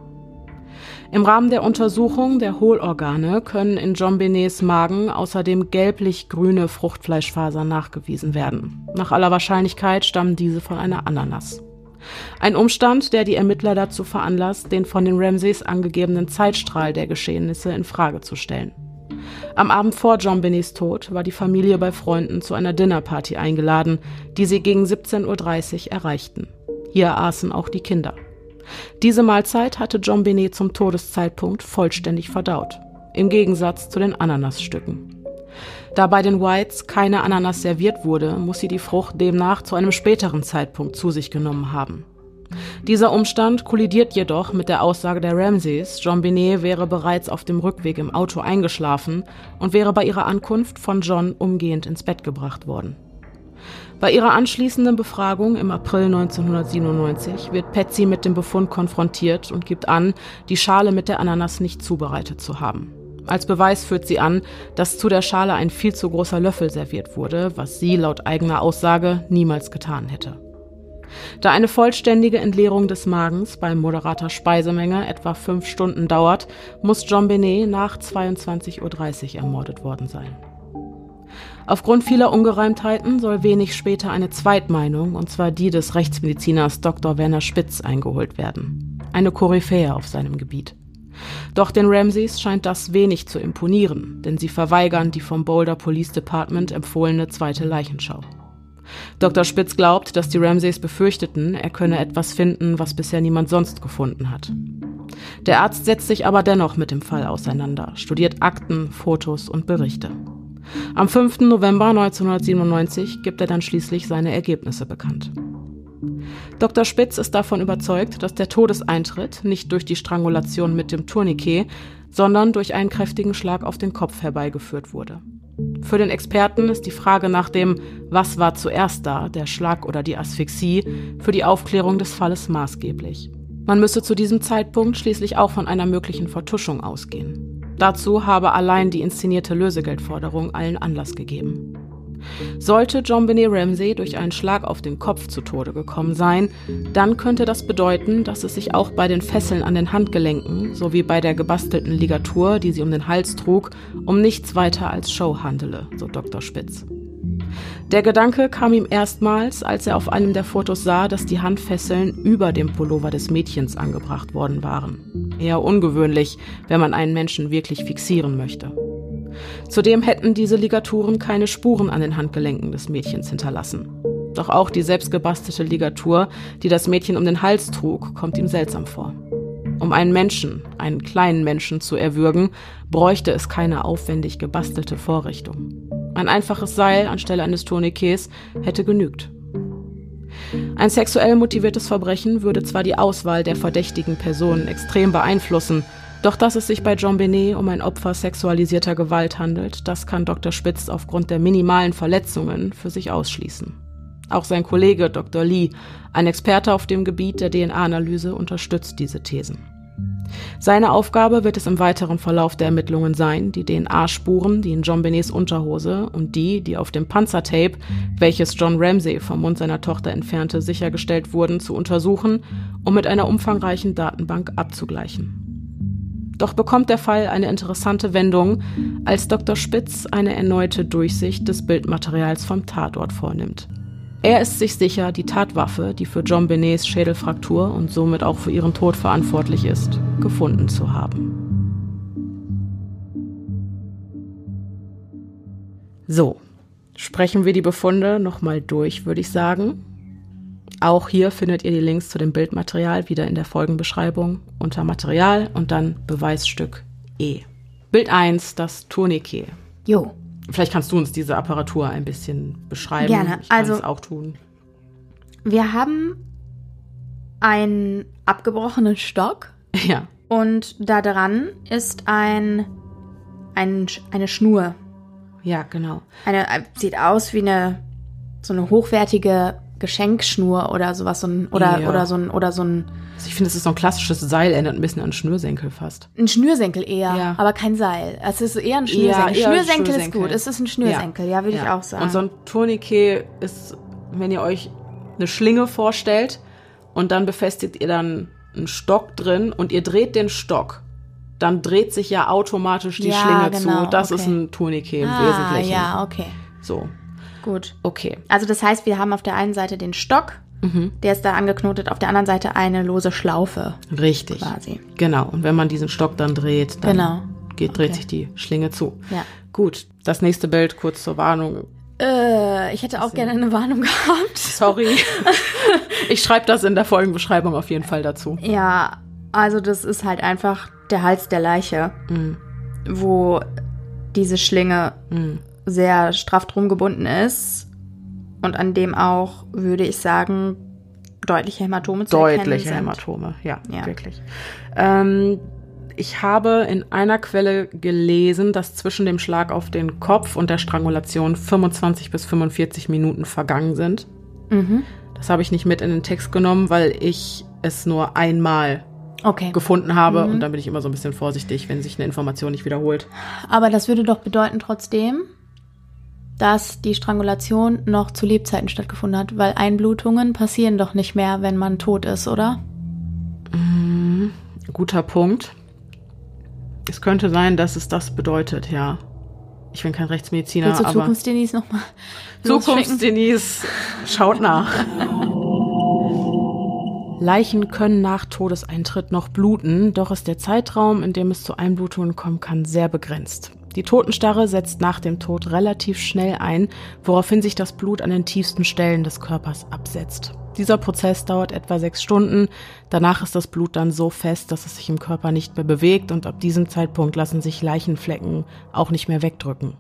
Im Rahmen der Untersuchung der Hohlorgane können in John Benets Magen außerdem gelblich-grüne Fruchtfleischfasern nachgewiesen werden. Nach aller Wahrscheinlichkeit stammen diese von einer Ananas. Ein Umstand, der die Ermittler dazu veranlasst, den von den Ramsays angegebenen Zeitstrahl der Geschehnisse in Frage zu stellen. Am Abend vor John Binnys Tod war die Familie bei Freunden zu einer Dinnerparty eingeladen, die sie gegen 17.30 Uhr erreichten. Hier aßen auch die Kinder. Diese Mahlzeit hatte John Binet zum Todeszeitpunkt vollständig verdaut, im Gegensatz zu den Ananasstücken. Da bei den Whites keine Ananas serviert wurde, muss sie die Frucht demnach zu einem späteren Zeitpunkt zu sich genommen haben. Dieser Umstand kollidiert jedoch mit der Aussage der Ramsays, John Binet wäre bereits auf dem Rückweg im Auto eingeschlafen und wäre bei ihrer Ankunft von John umgehend ins Bett gebracht worden. Bei ihrer anschließenden Befragung im April 1997 wird Patsy mit dem Befund konfrontiert und gibt an, die Schale mit der Ananas nicht zubereitet zu haben. Als Beweis führt sie an, dass zu der Schale ein viel zu großer Löffel serviert wurde, was sie laut eigener Aussage niemals getan hätte. Da eine vollständige Entleerung des Magens bei moderater Speisemenge etwa fünf Stunden dauert, muss John Benet nach 22.30 Uhr ermordet worden sein. Aufgrund vieler Ungereimtheiten soll wenig später eine Zweitmeinung, und zwar die des Rechtsmediziners Dr. Werner Spitz, eingeholt werden. Eine Koryphäe auf seinem Gebiet. Doch den Ramsays scheint das wenig zu imponieren, denn sie verweigern die vom Boulder Police Department empfohlene zweite Leichenschau. Dr. Spitz glaubt, dass die Ramsays befürchteten, er könne etwas finden, was bisher niemand sonst gefunden hat. Der Arzt setzt sich aber dennoch mit dem Fall auseinander, studiert Akten, Fotos und Berichte. Am 5. November 1997 gibt er dann schließlich seine Ergebnisse bekannt. Dr. Spitz ist davon überzeugt, dass der Todeseintritt nicht durch die Strangulation mit dem Tourniquet, sondern durch einen kräftigen Schlag auf den Kopf herbeigeführt wurde. Für den Experten ist die Frage nach dem Was war zuerst da, der Schlag oder die Asphyxie, für die Aufklärung des Falles maßgeblich. Man müsse zu diesem Zeitpunkt schließlich auch von einer möglichen Vertuschung ausgehen. Dazu habe allein die inszenierte Lösegeldforderung allen Anlass gegeben. Sollte John Benet Ramsey durch einen Schlag auf den Kopf zu Tode gekommen sein, dann könnte das bedeuten, dass es sich auch bei den Fesseln an den Handgelenken sowie bei der gebastelten Ligatur, die sie um den Hals trug, um nichts weiter als Show handele, so Dr. Spitz. Der Gedanke kam ihm erstmals, als er auf einem der Fotos sah, dass die Handfesseln über dem Pullover des Mädchens angebracht worden waren. Eher ungewöhnlich, wenn man einen Menschen wirklich fixieren möchte. Zudem hätten diese Ligaturen keine Spuren an den Handgelenken des Mädchens hinterlassen. Doch auch die selbstgebastelte Ligatur, die das Mädchen um den Hals trug, kommt ihm seltsam vor. Um einen Menschen, einen kleinen Menschen zu erwürgen, bräuchte es keine aufwendig gebastelte Vorrichtung. Ein einfaches Seil anstelle eines Tourniquets hätte genügt. Ein sexuell motiviertes Verbrechen würde zwar die Auswahl der verdächtigen Personen extrem beeinflussen, doch dass es sich bei John Benet um ein Opfer sexualisierter Gewalt handelt, das kann Dr. Spitz aufgrund der minimalen Verletzungen für sich ausschließen. Auch sein Kollege Dr. Lee, ein Experte auf dem Gebiet der DNA-Analyse, unterstützt diese Thesen. Seine Aufgabe wird es im weiteren Verlauf der Ermittlungen sein, die DNA-Spuren, die in John Benets Unterhose und die, die auf dem Panzertape, welches John Ramsey vom Mund seiner Tochter entfernte, sichergestellt wurden, zu untersuchen, um mit einer umfangreichen Datenbank abzugleichen. Doch bekommt der Fall eine interessante Wendung, als Dr. Spitz eine erneute Durchsicht des Bildmaterials vom Tatort vornimmt. Er ist sich sicher, die Tatwaffe, die für John Benets Schädelfraktur und somit auch für ihren Tod verantwortlich ist, gefunden zu haben. So, sprechen wir die Befunde nochmal durch, würde ich sagen. Auch hier findet ihr die Links zu dem Bildmaterial wieder in der Folgenbeschreibung unter Material und dann Beweisstück E. Bild 1, das Tourniquet. Jo. Vielleicht kannst du uns diese Apparatur ein bisschen beschreiben. Gerne. Ich kann Also- es auch tun. Wir haben einen abgebrochenen Stock Ja, und da dran ist ein, ein eine Schnur. ja, genau. Eine äh, sieht aus wie eine so eine hochwertige Geschenkschnur oder sowas so ein oder Ja. oder so ein oder so ein Also ich finde, es ist so ein klassisches Seil, erinnert ein bisschen an Schnürsenkel fast. ein Schnürsenkel eher, Ja. aber kein Seil. Es ist eher ein Ja, Schnürsenkel. eher ein Schnürsenkel, ist Schnürsenkel. gut. Es ist ein Schnürsenkel, ja, würde ich auch sagen. Und so ein Tourniquet ist, wenn ihr euch eine Schlinge vorstellt und dann befestigt ihr dann einen Stock drin und ihr dreht den Stock, dann dreht sich ja automatisch die Ja, Schlinge genau, zu. Das okay. ist ein Tourniquet im ah, Wesentlichen. ja, okay. So, Gut. okay. Also das heißt, wir haben auf der einen Seite den Stock, Mhm. der ist da angeknotet, auf der anderen Seite eine lose Schlaufe Richtig. quasi. Genau. Und wenn man diesen Stock dann dreht, dann Genau. geht, dreht Okay. sich die Schlinge zu. Ja. Gut. Das nächste Bild kurz zur Warnung. Äh, ich hätte auch gerne eine Warnung gehabt. Sorry. ich schreibe das in der Folgenbeschreibung auf jeden Fall dazu. Ja, also das ist halt einfach der Hals der Leiche, Mhm. wo diese Schlinge Mhm. Sehr straff drum gebunden ist und an dem auch, würde ich sagen, deutliche Hämatome zu erkennen Deutliche. Hämatome, ja, Ja. wirklich. Ähm, ich habe in einer Quelle gelesen, dass zwischen dem Schlag auf den Kopf und der Strangulation 25 bis 45 Minuten vergangen sind. Mhm. Das habe ich nicht mit in den Text genommen, weil ich es nur einmal Okay. gefunden habe Mhm. und dann bin ich immer so ein bisschen vorsichtig, wenn sich eine Information nicht wiederholt. Aber das würde doch bedeuten trotzdem, dass die Strangulation noch zu Lebzeiten stattgefunden hat, weil Einblutungen passieren doch nicht mehr, wenn man tot ist, oder? Guter Punkt. Es könnte sein, dass es das bedeutet, ja. Ich bin kein Rechtsmediziner, Willst du aber Zukunftsdenis nochmal Zukunftsdenise schaut nach. Leichen können nach Todeseintritt noch bluten, doch ist der Zeitraum, in dem es zu Einblutungen kommen kann, sehr begrenzt. Die Totenstarre setzt nach dem Tod relativ schnell ein, woraufhin sich das Blut an den tiefsten Stellen des Körpers absetzt. Dieser Prozess dauert etwa sechs Stunden. Danach ist das Blut dann so fest, dass es sich im Körper nicht mehr bewegt und ab diesem Zeitpunkt lassen sich Leichenflecken auch nicht mehr wegdrücken.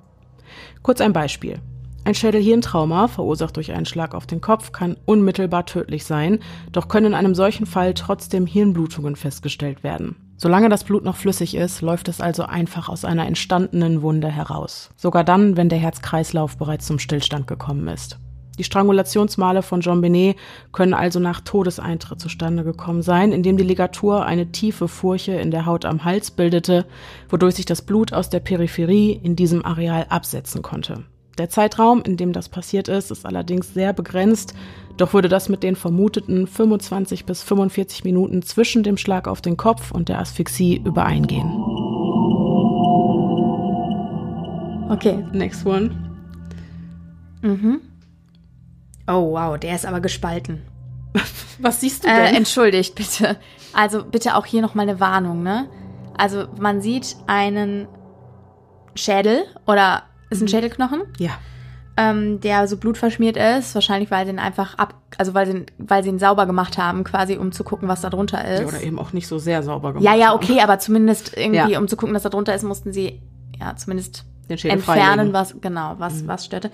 Kurz ein Beispiel. Ein Schädelhirntrauma, verursacht durch einen Schlag auf den Kopf, kann unmittelbar tödlich sein, doch können in einem solchen Fall trotzdem Hirnblutungen festgestellt werden. Solange das Blut noch flüssig ist, läuft es also einfach aus einer entstandenen Wunde heraus. Sogar dann, wenn der Herzkreislauf bereits zum Stillstand gekommen ist. Die Strangulationsmale von Jean Benet können also nach Todeseintritt zustande gekommen sein, indem die Ligatur eine tiefe Furche in der Haut am Hals bildete, wodurch sich das Blut aus der Peripherie in diesem Areal absetzen konnte. Der Zeitraum, in dem das passiert ist, ist allerdings sehr begrenzt, doch würde das mit den vermuteten 25 bis 45 Minuten zwischen dem Schlag auf den Kopf und der Asphyxie übereingehen. Okay. Next one. Mhm. Oh, wow, der ist aber gespalten. Was siehst du Äh, denn? entschuldigt bitte. Also bitte auch hier nochmal eine Warnung, ne? Also man sieht einen Schädel oder ist ein Schädelknochen, ja, ähm, der so blutverschmiert ist. Wahrscheinlich, weil sie ihn einfach ab, also weil sie, ihn- weil sie ihn sauber gemacht haben, quasi, um zu gucken, was da drunter ist. oder eben auch nicht so sehr sauber gemacht. ja, ja, haben. okay, aber zumindest irgendwie, Ja. um zu gucken, was da drunter ist, mussten sie ja zumindest Den Schädel entfernen, freilegen. Mhm. was genau, was was störte.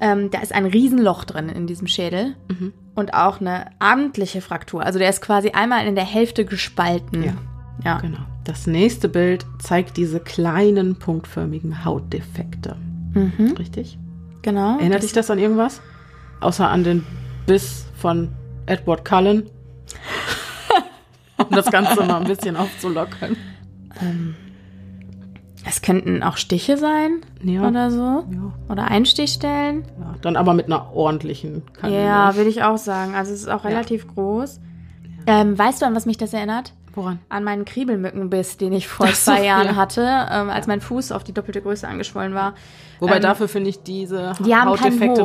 Ähm, da ist ein Riesenloch drin in diesem Schädel Mhm. und auch eine amtliche Fraktur. Also der ist quasi einmal in der Hälfte gespalten. Ja. Ja. Genau. Das nächste Bild zeigt diese kleinen punktförmigen Hautdefekte. Mhm, Richtig? Genau. Erinnert dich das an irgendwas? Außer an den Biss von Edward Cullen? um das Ganze mal ein bisschen aufzulockern. Es könnten auch Stiche sein Ja. oder so. Ja, Oder Einstichstellen. ja. Dann aber mit einer ordentlichen Kanone. Ja, würde ich auch sagen. Also es ist auch relativ groß. Ähm, weißt du, an was mich das erinnert? Woran? An meinen Kriebelmückenbiss, den ich vor so, zwei Jahren ja. hatte, ähm, als mein Fuß auf die doppelte Größe angeschwollen war. Wobei Ähm, dafür finde ich diese die haben Hof.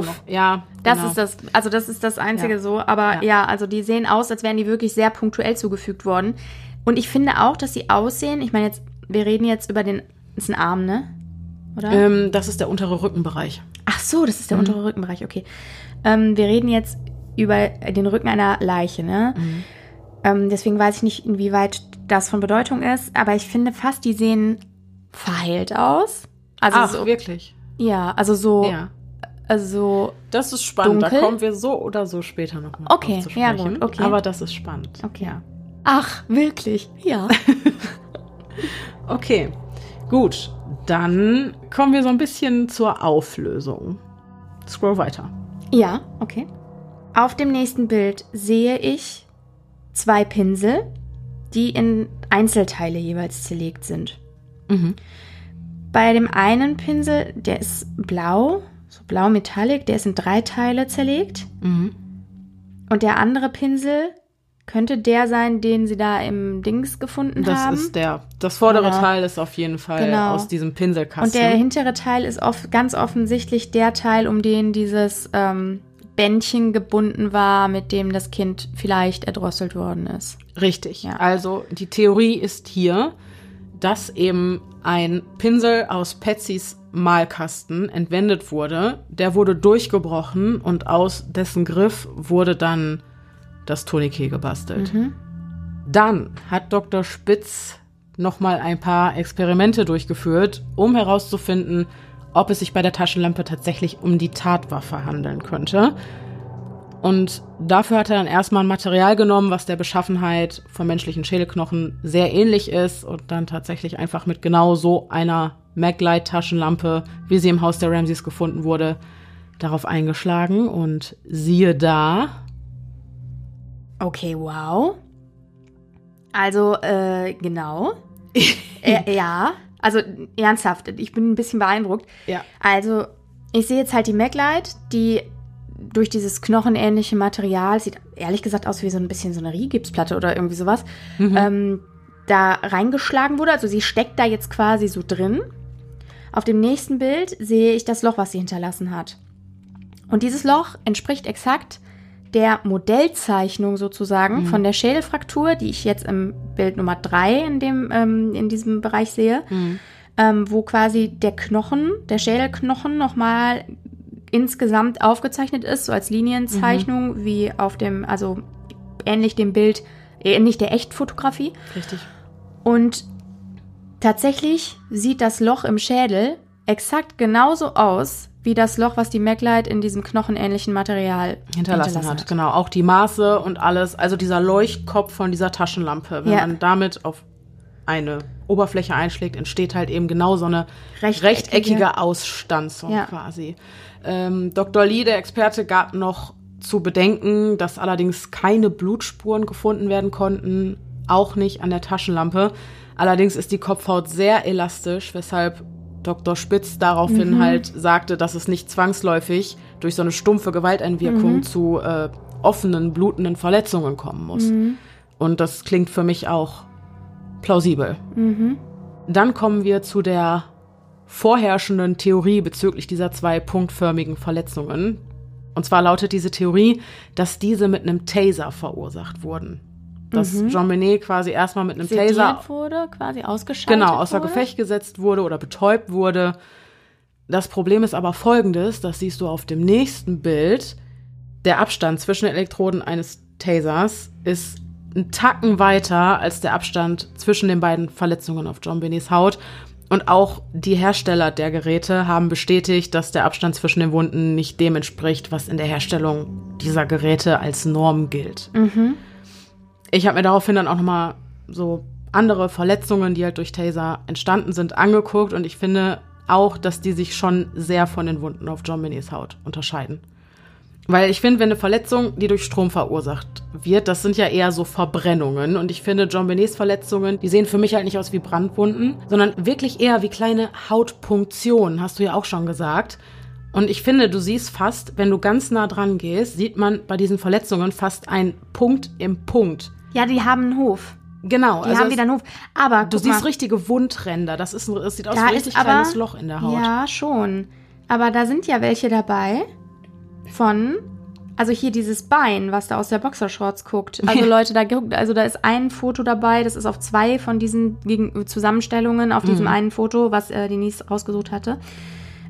noch. Ja, Das genau. ist das, also das ist das Einzige Ja. so. Aber Ja. ja. also die sehen aus, als wären die wirklich sehr punktuell zugefügt worden. Und ich finde auch, dass sie aussehen, ich meine jetzt, wir reden jetzt über den, ist ein Arm, ne? Oder? Ähm, das ist der untere Rückenbereich. Ach so, das Mhm. ist der untere Rückenbereich, okay. Ähm, wir reden jetzt über den Rücken einer Leiche, ne? Mhm. Ähm, deswegen weiß ich nicht, inwieweit das von Bedeutung ist, aber ich finde fast, die sehen verheilt aus. Also Ach, so, wirklich? ja, also so, Ja. also Das ist spannend. Dunkel? Da kommen wir so oder so später noch mal Okay, zu ja sprechen. gut, okay. Aber das ist spannend. Okay. Ja. ach, wirklich, ja. Okay, gut. Dann kommen wir so ein bisschen zur Auflösung. Scroll weiter. Ja, okay. Auf dem nächsten Bild sehe ich zwei Pinsel, die in Einzelteile jeweils zerlegt sind. Mhm. Bei dem einen Pinsel, der ist blau, so blau metallic, der ist in drei Teile zerlegt. Mhm. Und der andere Pinsel könnte der sein, den sie da im Dings gefunden Das haben. ist der. Das vordere Ja. Teil ist auf jeden Fall Genau. aus diesem Pinselkasten. Und der hintere Teil ist off ganz offensichtlich der Teil, um den dieses ähm, Bändchen gebunden war, mit dem das Kind vielleicht erdrosselt worden ist. Richtig. Ja. Also die Theorie ist hier, dass eben ein Pinsel aus Patsys Malkasten entwendet wurde. Der wurde durchgebrochen und aus dessen Griff wurde dann das Tourniquet gebastelt. Mhm. Dann hat Dr. Spitz noch mal ein paar Experimente durchgeführt, um herauszufinden, ob es sich bei der Taschenlampe tatsächlich um die Tatwaffe handeln könnte. Und dafür hat er dann erstmal ein Material genommen, was der Beschaffenheit von menschlichen Schädelknochen sehr ähnlich ist und dann tatsächlich einfach mit genau so einer Maglite-Taschenlampe, wie sie im Haus der Ramses gefunden wurde, darauf eingeschlagen und siehe da, Okay, wow. Also, äh, genau. äh, ja, also ernsthaft, ich bin ein bisschen beeindruckt. Ja. Also, ich sehe jetzt halt die Maglite, die durch dieses knochenähnliche Material, sieht ehrlich gesagt aus wie so ein bisschen so eine Rigipsplatte oder irgendwie sowas, ähm, da reingeschlagen wurde. Also sie steckt da jetzt quasi so drin. Auf dem nächsten Bild sehe ich das Loch, was sie hinterlassen hat. Und dieses Loch entspricht exakt der Modellzeichnung sozusagen von der Schädelfraktur, die ich jetzt im Bild Nummer drei in, dem, ähm, in diesem Bereich sehe, ähm, wo quasi der Knochen, der Schädelknochen nochmal insgesamt aufgezeichnet ist, so als Linienzeichnung, wie auf dem, also ähnlich dem Bild, ähnlich der Echtfotografie. richtig. Und tatsächlich sieht das Loch im Schädel exakt genauso aus, wie das Loch, was die Maglite in diesem knochenähnlichen Material hinterlassen, hat. Genau, auch die Maße und alles. Also dieser Leuchtkopf von dieser Taschenlampe. Wenn Ja. man damit auf eine Oberfläche einschlägt, entsteht halt eben genau so eine Rechteckige- rechteckige Ausstanzung Ja. quasi. Ähm, Dr. Lee, der Experte, gab noch zu bedenken, dass allerdings keine Blutspuren gefunden werden konnten, auch nicht an der Taschenlampe. Allerdings ist die Kopfhaut sehr elastisch, weshalb Dr. Spitz daraufhin Mhm. halt sagte, dass es nicht zwangsläufig durch so eine stumpfe Gewalteinwirkung Mhm. zu äh, offenen, blutenden Verletzungen kommen muss. Mhm. Und das klingt für mich auch plausibel. Mhm. Dann kommen wir zu der vorherrschenden Theorie bezüglich dieser zwei punktförmigen Verletzungen. Und zwar lautet diese Theorie, dass diese mit einem Taser verursacht wurden. Dass Jean Benet quasi erstmal mit einem Taser Mhm. Sediert wurde, quasi ausgeschaltet genau außer wurde. Gefecht gesetzt wurde oder betäubt wurde. Das Problem ist aber folgendes, das siehst du auf dem nächsten Bild. Der Abstand zwischen den Elektroden eines Tasers ist ein Tacken weiter als der Abstand zwischen den beiden Verletzungen auf John Benys Haut. Und auch die Hersteller der Geräte haben bestätigt, dass der Abstand zwischen den Wunden nicht dem entspricht, was in der Herstellung dieser Geräte als Norm gilt. Ich habe mir daraufhin dann auch nochmal so andere Verletzungen, die halt durch Taser entstanden sind, angeguckt und ich finde auch, dass die sich schon sehr von den Wunden auf John Minis Haut unterscheiden. Weil ich finde, wenn eine Verletzung, die durch Strom verursacht wird, das sind ja eher so Verbrennungen. Und ich finde, John Benets Verletzungen, die sehen für mich halt nicht aus wie Brandwunden, sondern wirklich eher wie kleine Hautpunktionen, hast du ja auch schon gesagt. Und ich finde, du siehst fast, wenn du ganz nah dran gehst, sieht man bei diesen Verletzungen fast einen Punkt im Punkt. Ja, die haben einen Hof. Genau. Die also haben wieder einen Hof. Aber Du siehst mal, richtige Wundränder. Das ist ein, es sieht aus wie ein richtig aber, kleines Loch in der Haut. Ja, schon. Aber da sind ja welche dabei von, also hier dieses Bein, was da aus der Boxershorts guckt. Also Leute, da guckt, also da ist ein Foto dabei, das ist auf zwei von diesen Zusammenstellungen auf Mhm. diesem einen Foto, was äh, Denise rausgesucht hatte.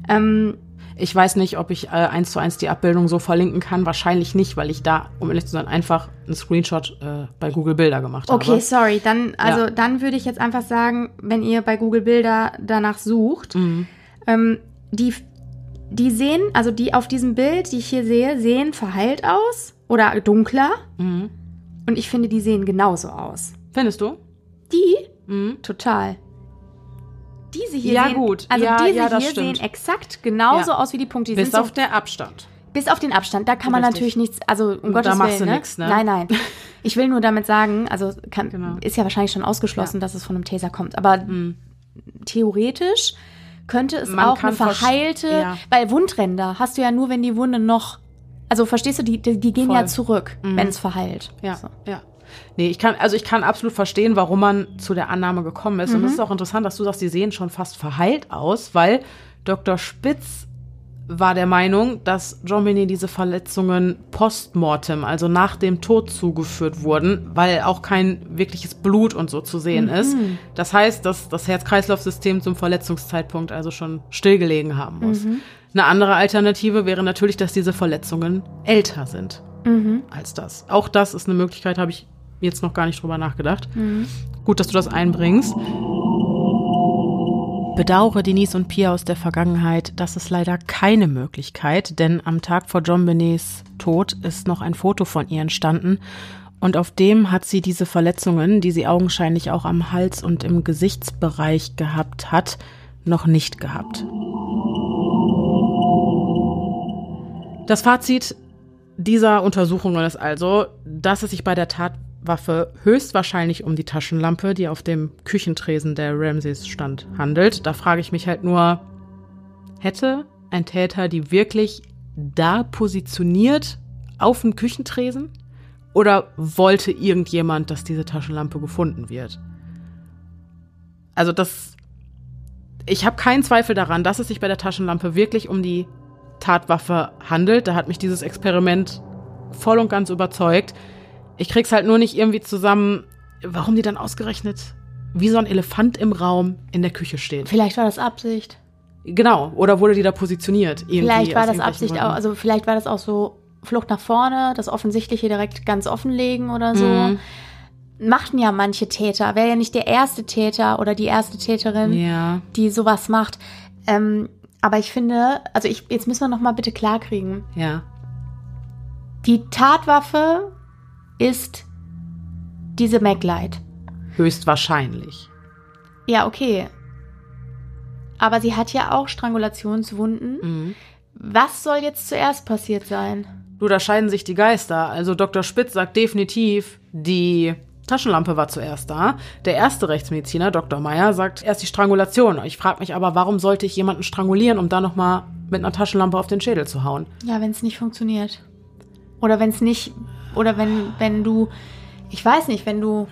Ähm, Ich weiß nicht, ob ich äh, eins zu eins die Abbildung so verlinken kann. Wahrscheinlich nicht, weil ich da, um ehrlich zu sein, einfach einen Screenshot äh, bei Google Bilder gemacht Okay, habe. sorry. Dann, also Ja. dann würde ich jetzt einfach sagen, wenn ihr bei Google Bilder danach sucht, Mhm. ähm, die, die sehen, also die auf diesem Bild, die ich hier sehe, sehen verheilt aus oder dunkler. Mhm. Und ich finde, die sehen genauso aus. Findest du? Die? Mhm. Total. Diese hier Ja, sehen, gut. also Ja, diese ja, hier stimmt. sehen exakt genauso aus wie die Punkte. Die Bis auf so, der Abstand. bis auf den Abstand. Da kann man Richtig. natürlich nichts, also um Da Gottes machst Willen. du ne? nix, ne? Nein, nein. Ich will nur damit sagen, also kann, Genau. ist ja wahrscheinlich schon ausgeschlossen, dass es von einem Taser kommt. Aber theoretisch könnte es Man auch eine verheilte, weil Wundränder hast du ja nur, wenn die Wunde noch, also verstehst du, die, die, die gehen Voll. ja zurück, wenn es verheilt. Ja, So. ja. Nee, ich kann, also ich kann absolut verstehen, warum man zu der Annahme gekommen ist. Und Mhm. es ist auch interessant, dass du sagst, die sehen schon fast verheilt aus, weil Dr. Spitz war der Meinung, dass John Binet diese Verletzungen postmortem, also nach dem Tod zugeführt wurden, weil auch kein wirkliches Blut und so zu sehen ist. Das heißt, dass das Herz-Kreislauf-System zum Verletzungszeitpunkt also schon stillgelegen haben muss. Eine andere Alternative wäre natürlich, dass diese Verletzungen älter sind als das. Auch das ist eine Möglichkeit, habe ich jetzt noch gar nicht drüber nachgedacht. Gut, dass du das einbringst. Bedauere Denise und Pia aus der Vergangenheit, das ist leider keine Möglichkeit, denn am Tag vor John Benets Tod ist noch ein Foto von ihr entstanden und auf dem hat sie diese Verletzungen, die sie augenscheinlich auch am Hals und im Gesichtsbereich gehabt hat, noch nicht gehabt. Das Fazit dieser Untersuchungen ist also, dass es sich bei der Tatwaffe höchstwahrscheinlich um die Taschenlampe, die auf dem Küchentresen der Ramses stand, handelt. Da frage ich mich halt nur, hätte ein Täter die wirklich da positioniert auf dem Küchentresen? Oder wollte irgendjemand, dass diese Taschenlampe gefunden wird? Also das, ich habe keinen Zweifel daran, dass es sich bei der Taschenlampe wirklich um die Tatwaffe handelt. Da hat mich dieses Experiment voll und ganz überzeugt. Ich krieg's halt nur nicht irgendwie zusammen, warum die dann ausgerechnet wie so ein Elefant im Raum in der Küche steht. Vielleicht war das Absicht. Genau, oder wurde die da positioniert? Vielleicht war das Absicht Gründen. auch, also vielleicht war das auch so Flucht nach vorne, das Offensichtliche direkt ganz offenlegen oder so. Mhm. Machten ja manche Täter. Wäre ja nicht der erste Täter oder die erste Täterin, Ja, die sowas macht. Ähm, aber ich finde, also ich, jetzt müssen wir noch mal bitte klarkriegen. ja. Die Tatwaffe ist diese Maglite. Höchstwahrscheinlich. Ja, okay. Aber sie hat ja auch Strangulationswunden. Mhm. Was soll jetzt zuerst passiert sein? Du, da scheiden sich die Geister. Also Dr. Spitz sagt definitiv, die Taschenlampe war zuerst da. Der erste Rechtsmediziner, Dr. Meyer, sagt erst die Strangulation. Ich frage mich aber, warum sollte ich jemanden strangulieren, um dann nochmal mit einer Taschenlampe auf den Schädel zu hauen? Ja, wenn es nicht funktioniert. Oder wenn es nicht, oder wenn, wenn du, ich weiß nicht, wenn du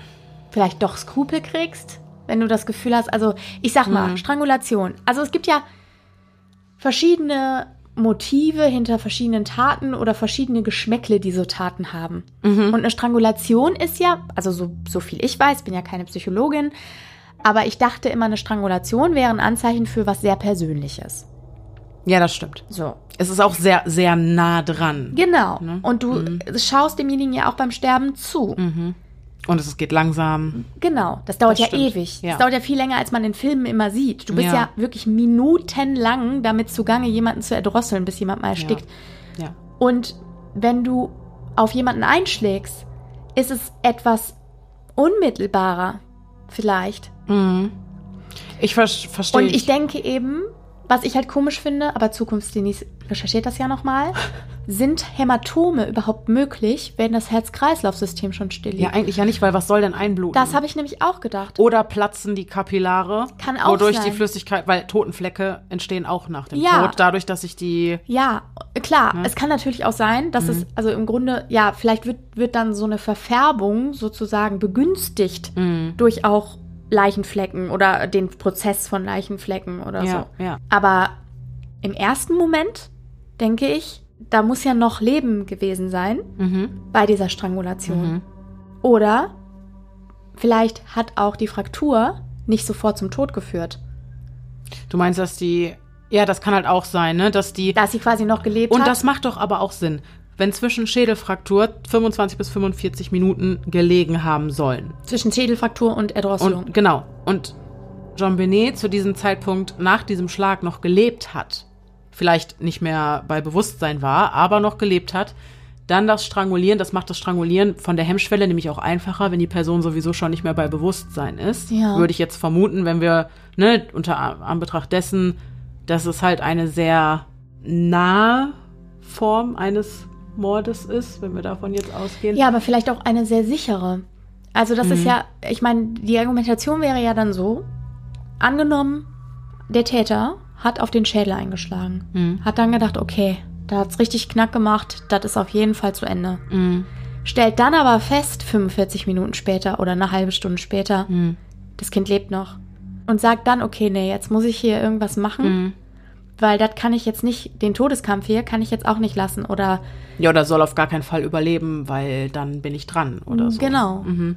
vielleicht doch Skrupel kriegst, wenn du das Gefühl hast, also ich sag mal, Mhm. Strangulation. Also es gibt ja verschiedene Motive hinter verschiedenen Taten oder verschiedene Geschmäckle, die so Taten haben. Mhm. Und eine Strangulation ist ja, also so, so viel ich weiß, bin ja keine Psychologin, aber ich dachte immer, eine Strangulation wäre ein Anzeichen für was sehr Persönliches. Ja, das stimmt. So. Es ist auch sehr, sehr nah dran. Genau. Ne? Und du schaust demjenigen ja auch beim Sterben zu. Und es geht langsam. Genau. Das dauert Das ja stimmt. ewig. Ja. Das dauert ja viel länger, als man in Filmen immer sieht. Du bist ja, Ja. wirklich minutenlang damit zugange, jemanden zu erdrosseln, bis jemand mal erstickt. Ja. Und wenn du auf jemanden einschlägst, ist es etwas unmittelbarer, vielleicht. Mhm. Ich ver verstehe. Und ich denke eben, was ich halt komisch finde, aber Zukunftsdenise recherchiert das ja nochmal, sind Hämatome überhaupt möglich, wenn das Herz-Kreislauf-System schon still liegt? Ja, eigentlich ja nicht, weil was soll denn einbluten? Das habe ich nämlich auch gedacht. Oder platzen die Kapillare, Kann auch wodurch sein. die Flüssigkeit, weil Totenflecke entstehen auch nach dem Ja. Tod, dadurch, dass sich die Ja, klar. Es kann natürlich auch sein, dass Mhm. es, also im Grunde, ja, vielleicht wird, wird dann so eine Verfärbung sozusagen begünstigt Mhm. durch auch Leichenflecken oder den Prozess von Leichenflecken oder Ja, so. ja. Aber im ersten Moment denke ich, da muss ja noch Leben gewesen sein Mhm. bei dieser Strangulation. Oder vielleicht hat auch die Fraktur nicht sofort zum Tod geführt. Du meinst, dass die, ja, das kann halt auch sein, ne, dass die, Dass sie quasi noch gelebt und hat. das macht doch aber auch Sinn, wenn zwischen Schädelfraktur 25 bis 45 Minuten gelegen haben sollen. zwischen Schädelfraktur und Erdrosselung. Und genau, und Jean Benet zu diesem Zeitpunkt nach diesem Schlag noch gelebt hat, vielleicht nicht mehr bei Bewusstsein war, aber noch gelebt hat, dann das Strangulieren, das macht das Strangulieren von der Hemmschwelle nämlich auch einfacher, wenn die Person sowieso schon nicht mehr bei Bewusstsein ist. Ja. Würde ich jetzt vermuten, wenn wir, ne, unter Anbetracht dessen, dass es halt eine sehr nahe Form eines Mordes ist, wenn wir davon jetzt ausgehen. Ja, aber vielleicht auch eine sehr sichere. Also das ist ja, ich meine, die Argumentation wäre ja dann so, angenommen, der Täter hat auf den Schädel eingeschlagen, hat dann gedacht, okay, da hat's richtig knack gemacht, das ist auf jeden Fall zu Ende. Mhm. Stellt dann aber fest, 45 Minuten später oder eine halbe Stunde später, Mhm. das Kind lebt noch. Und sagt dann, okay, nee, jetzt muss ich hier irgendwas machen, Mhm. Weil das kann ich jetzt nicht, den Todeskampf hier kann ich jetzt auch nicht lassen. Oder Ja, oder soll auf gar keinen Fall überleben, weil dann bin ich dran oder so. Genau. Mhm.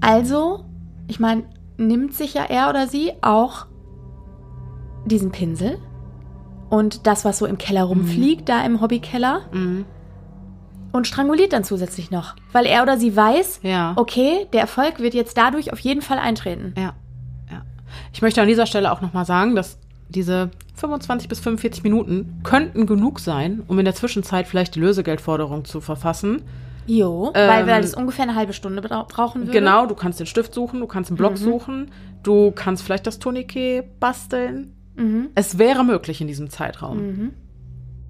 Also, ich meine, nimmt sich ja er oder sie auch diesen Pinsel und das, was so im Keller rumfliegt, da im Hobbykeller, Mhm. und stranguliert dann zusätzlich noch. Weil er oder sie weiß, Ja. okay, der Erfolg wird jetzt dadurch auf jeden Fall eintreten. Ja. ja. Ich möchte an dieser Stelle auch nochmal sagen, dass diese 25 bis 45 Minuten könnten genug sein, um in der Zwischenzeit vielleicht die Lösegeldforderung zu verfassen. Jo, Ähm, weil wir das ungefähr eine halbe Stunde bra brauchen würden. Genau, du kannst den Stift suchen, du kannst einen Block Mhm. suchen, du kannst vielleicht das Tourniquet basteln. Mhm. Es wäre möglich in diesem Zeitraum. Mhm.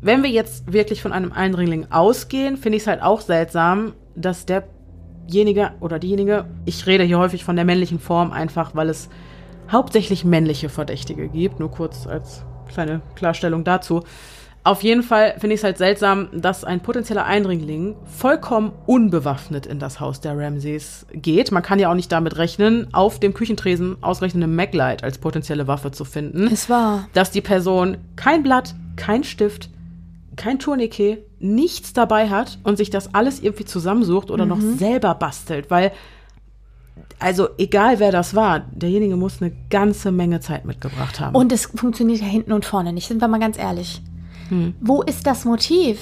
Wenn wir jetzt wirklich von einem Eindringling ausgehen, finde ich es halt auch seltsam, dass derjenige oder diejenige, ich rede hier häufig von der männlichen Form, einfach weil es hauptsächlich männliche Verdächtige gibt, nur kurz als kleine Klarstellung dazu. Auf jeden Fall finde ich es halt seltsam, dass ein potenzieller Eindringling vollkommen unbewaffnet in das Haus der Ramseys geht. Man kann ja auch nicht damit rechnen, auf dem Küchentresen ausgerechnet eine Maglite als potenzielle Waffe zu finden Es war. dass die Person kein Blatt, kein Stift, kein Tourniquet, nichts dabei hat und sich das alles irgendwie zusammensucht oder noch selber bastelt, weil also egal wer das war, derjenige muss eine ganze Menge Zeit mitgebracht haben. Und es funktioniert ja hinten und vorne nicht, sind wir mal ganz ehrlich. Hm. Wo ist das Motiv,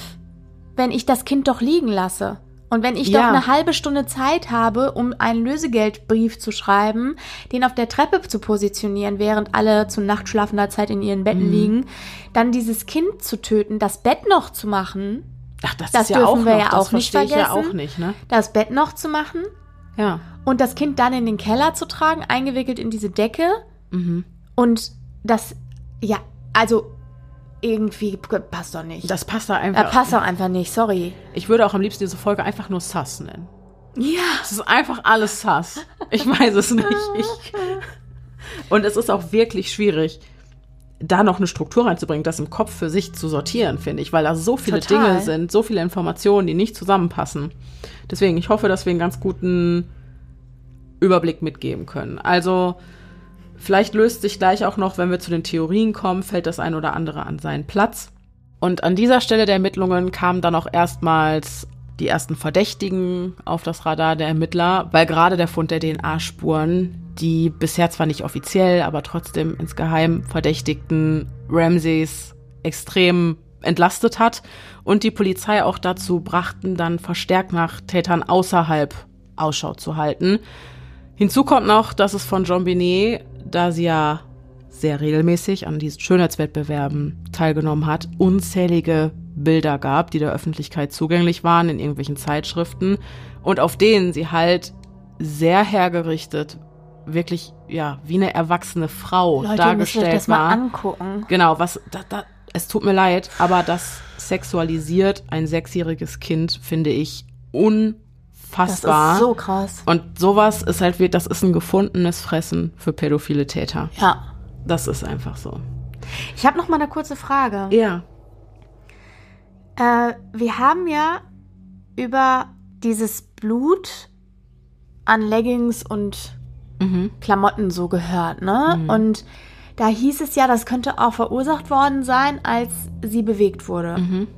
wenn ich das Kind doch liegen lasse? Und wenn ich Ja. doch eine halbe Stunde Zeit habe, um einen Lösegeldbrief zu schreiben, den auf der Treppe zu positionieren, während alle zu nachtschlafender Zeit in ihren. Betten liegen, dann dieses Kind zu töten, das Bett noch zu machen, Ach, das, das ist ja dürfen auch wir noch, ja das auch nicht ich ja vergessen. auch nicht, ne? das Bett noch zu machen Ja. Und das Kind dann in den Keller zu tragen, eingewickelt in diese Decke Mhm. und das, ja, also irgendwie passt doch nicht. Das passt da einfach. passt doch einfach nicht, sorry. Ich würde auch am liebsten diese Folge einfach nur Sass nennen. Ja. Es ist einfach alles Sass. Ich weiß es nicht. Ich und es ist auch wirklich schwierig, da noch eine Struktur reinzubringen, das im Kopf für sich zu sortieren, finde ich, weil da so viele Total. Dinge sind, so viele Informationen, die nicht zusammenpassen. Deswegen, ich hoffe, dass wir einen ganz guten Überblick mitgeben können. Also, vielleicht löst sich gleich auch noch, wenn wir zu den Theorien kommen, fällt das ein oder andere an seinen Platz. Und an dieser Stelle der Ermittlungen kamen dann auch erstmals die ersten Verdächtigen auf das Radar der Ermittler, weil gerade der Fund der DNA-Spuren, die bisher zwar nicht offiziell, aber trotzdem insgeheim verdächtigten Ramseys extrem entlastet hat und die Polizei auch dazu brachten, dann verstärkt nach Tätern außerhalb Ausschau zu halten. Hinzu kommt noch, dass es von Jean Binet, da sie ja sehr regelmäßig an diesen Schönheitswettbewerben teilgenommen hat, unzählige Bilder gab, die der Öffentlichkeit zugänglich waren in irgendwelchen Zeitschriften und auf denen sie halt sehr hergerichtet wirklich, ja, wie eine erwachsene Frau Leute, ihr dargestellt das mal war. angucken. Genau, was, da, da, es tut mir leid, aber das sexualisiert ein sechsjähriges Kind, finde ich Das unfassbar. ist so krass. Und sowas ist halt, wie- das ist ein gefundenes Fressen für pädophile Täter. Ja. Das ist einfach so. Ich habe noch mal eine kurze Frage. Ja. Äh, wir haben ja über dieses Blut an Leggings und Mhm. Klamotten so gehört, ne? Und da hieß es ja, das könnte auch verursacht worden sein, als sie bewegt wurde. Mhm.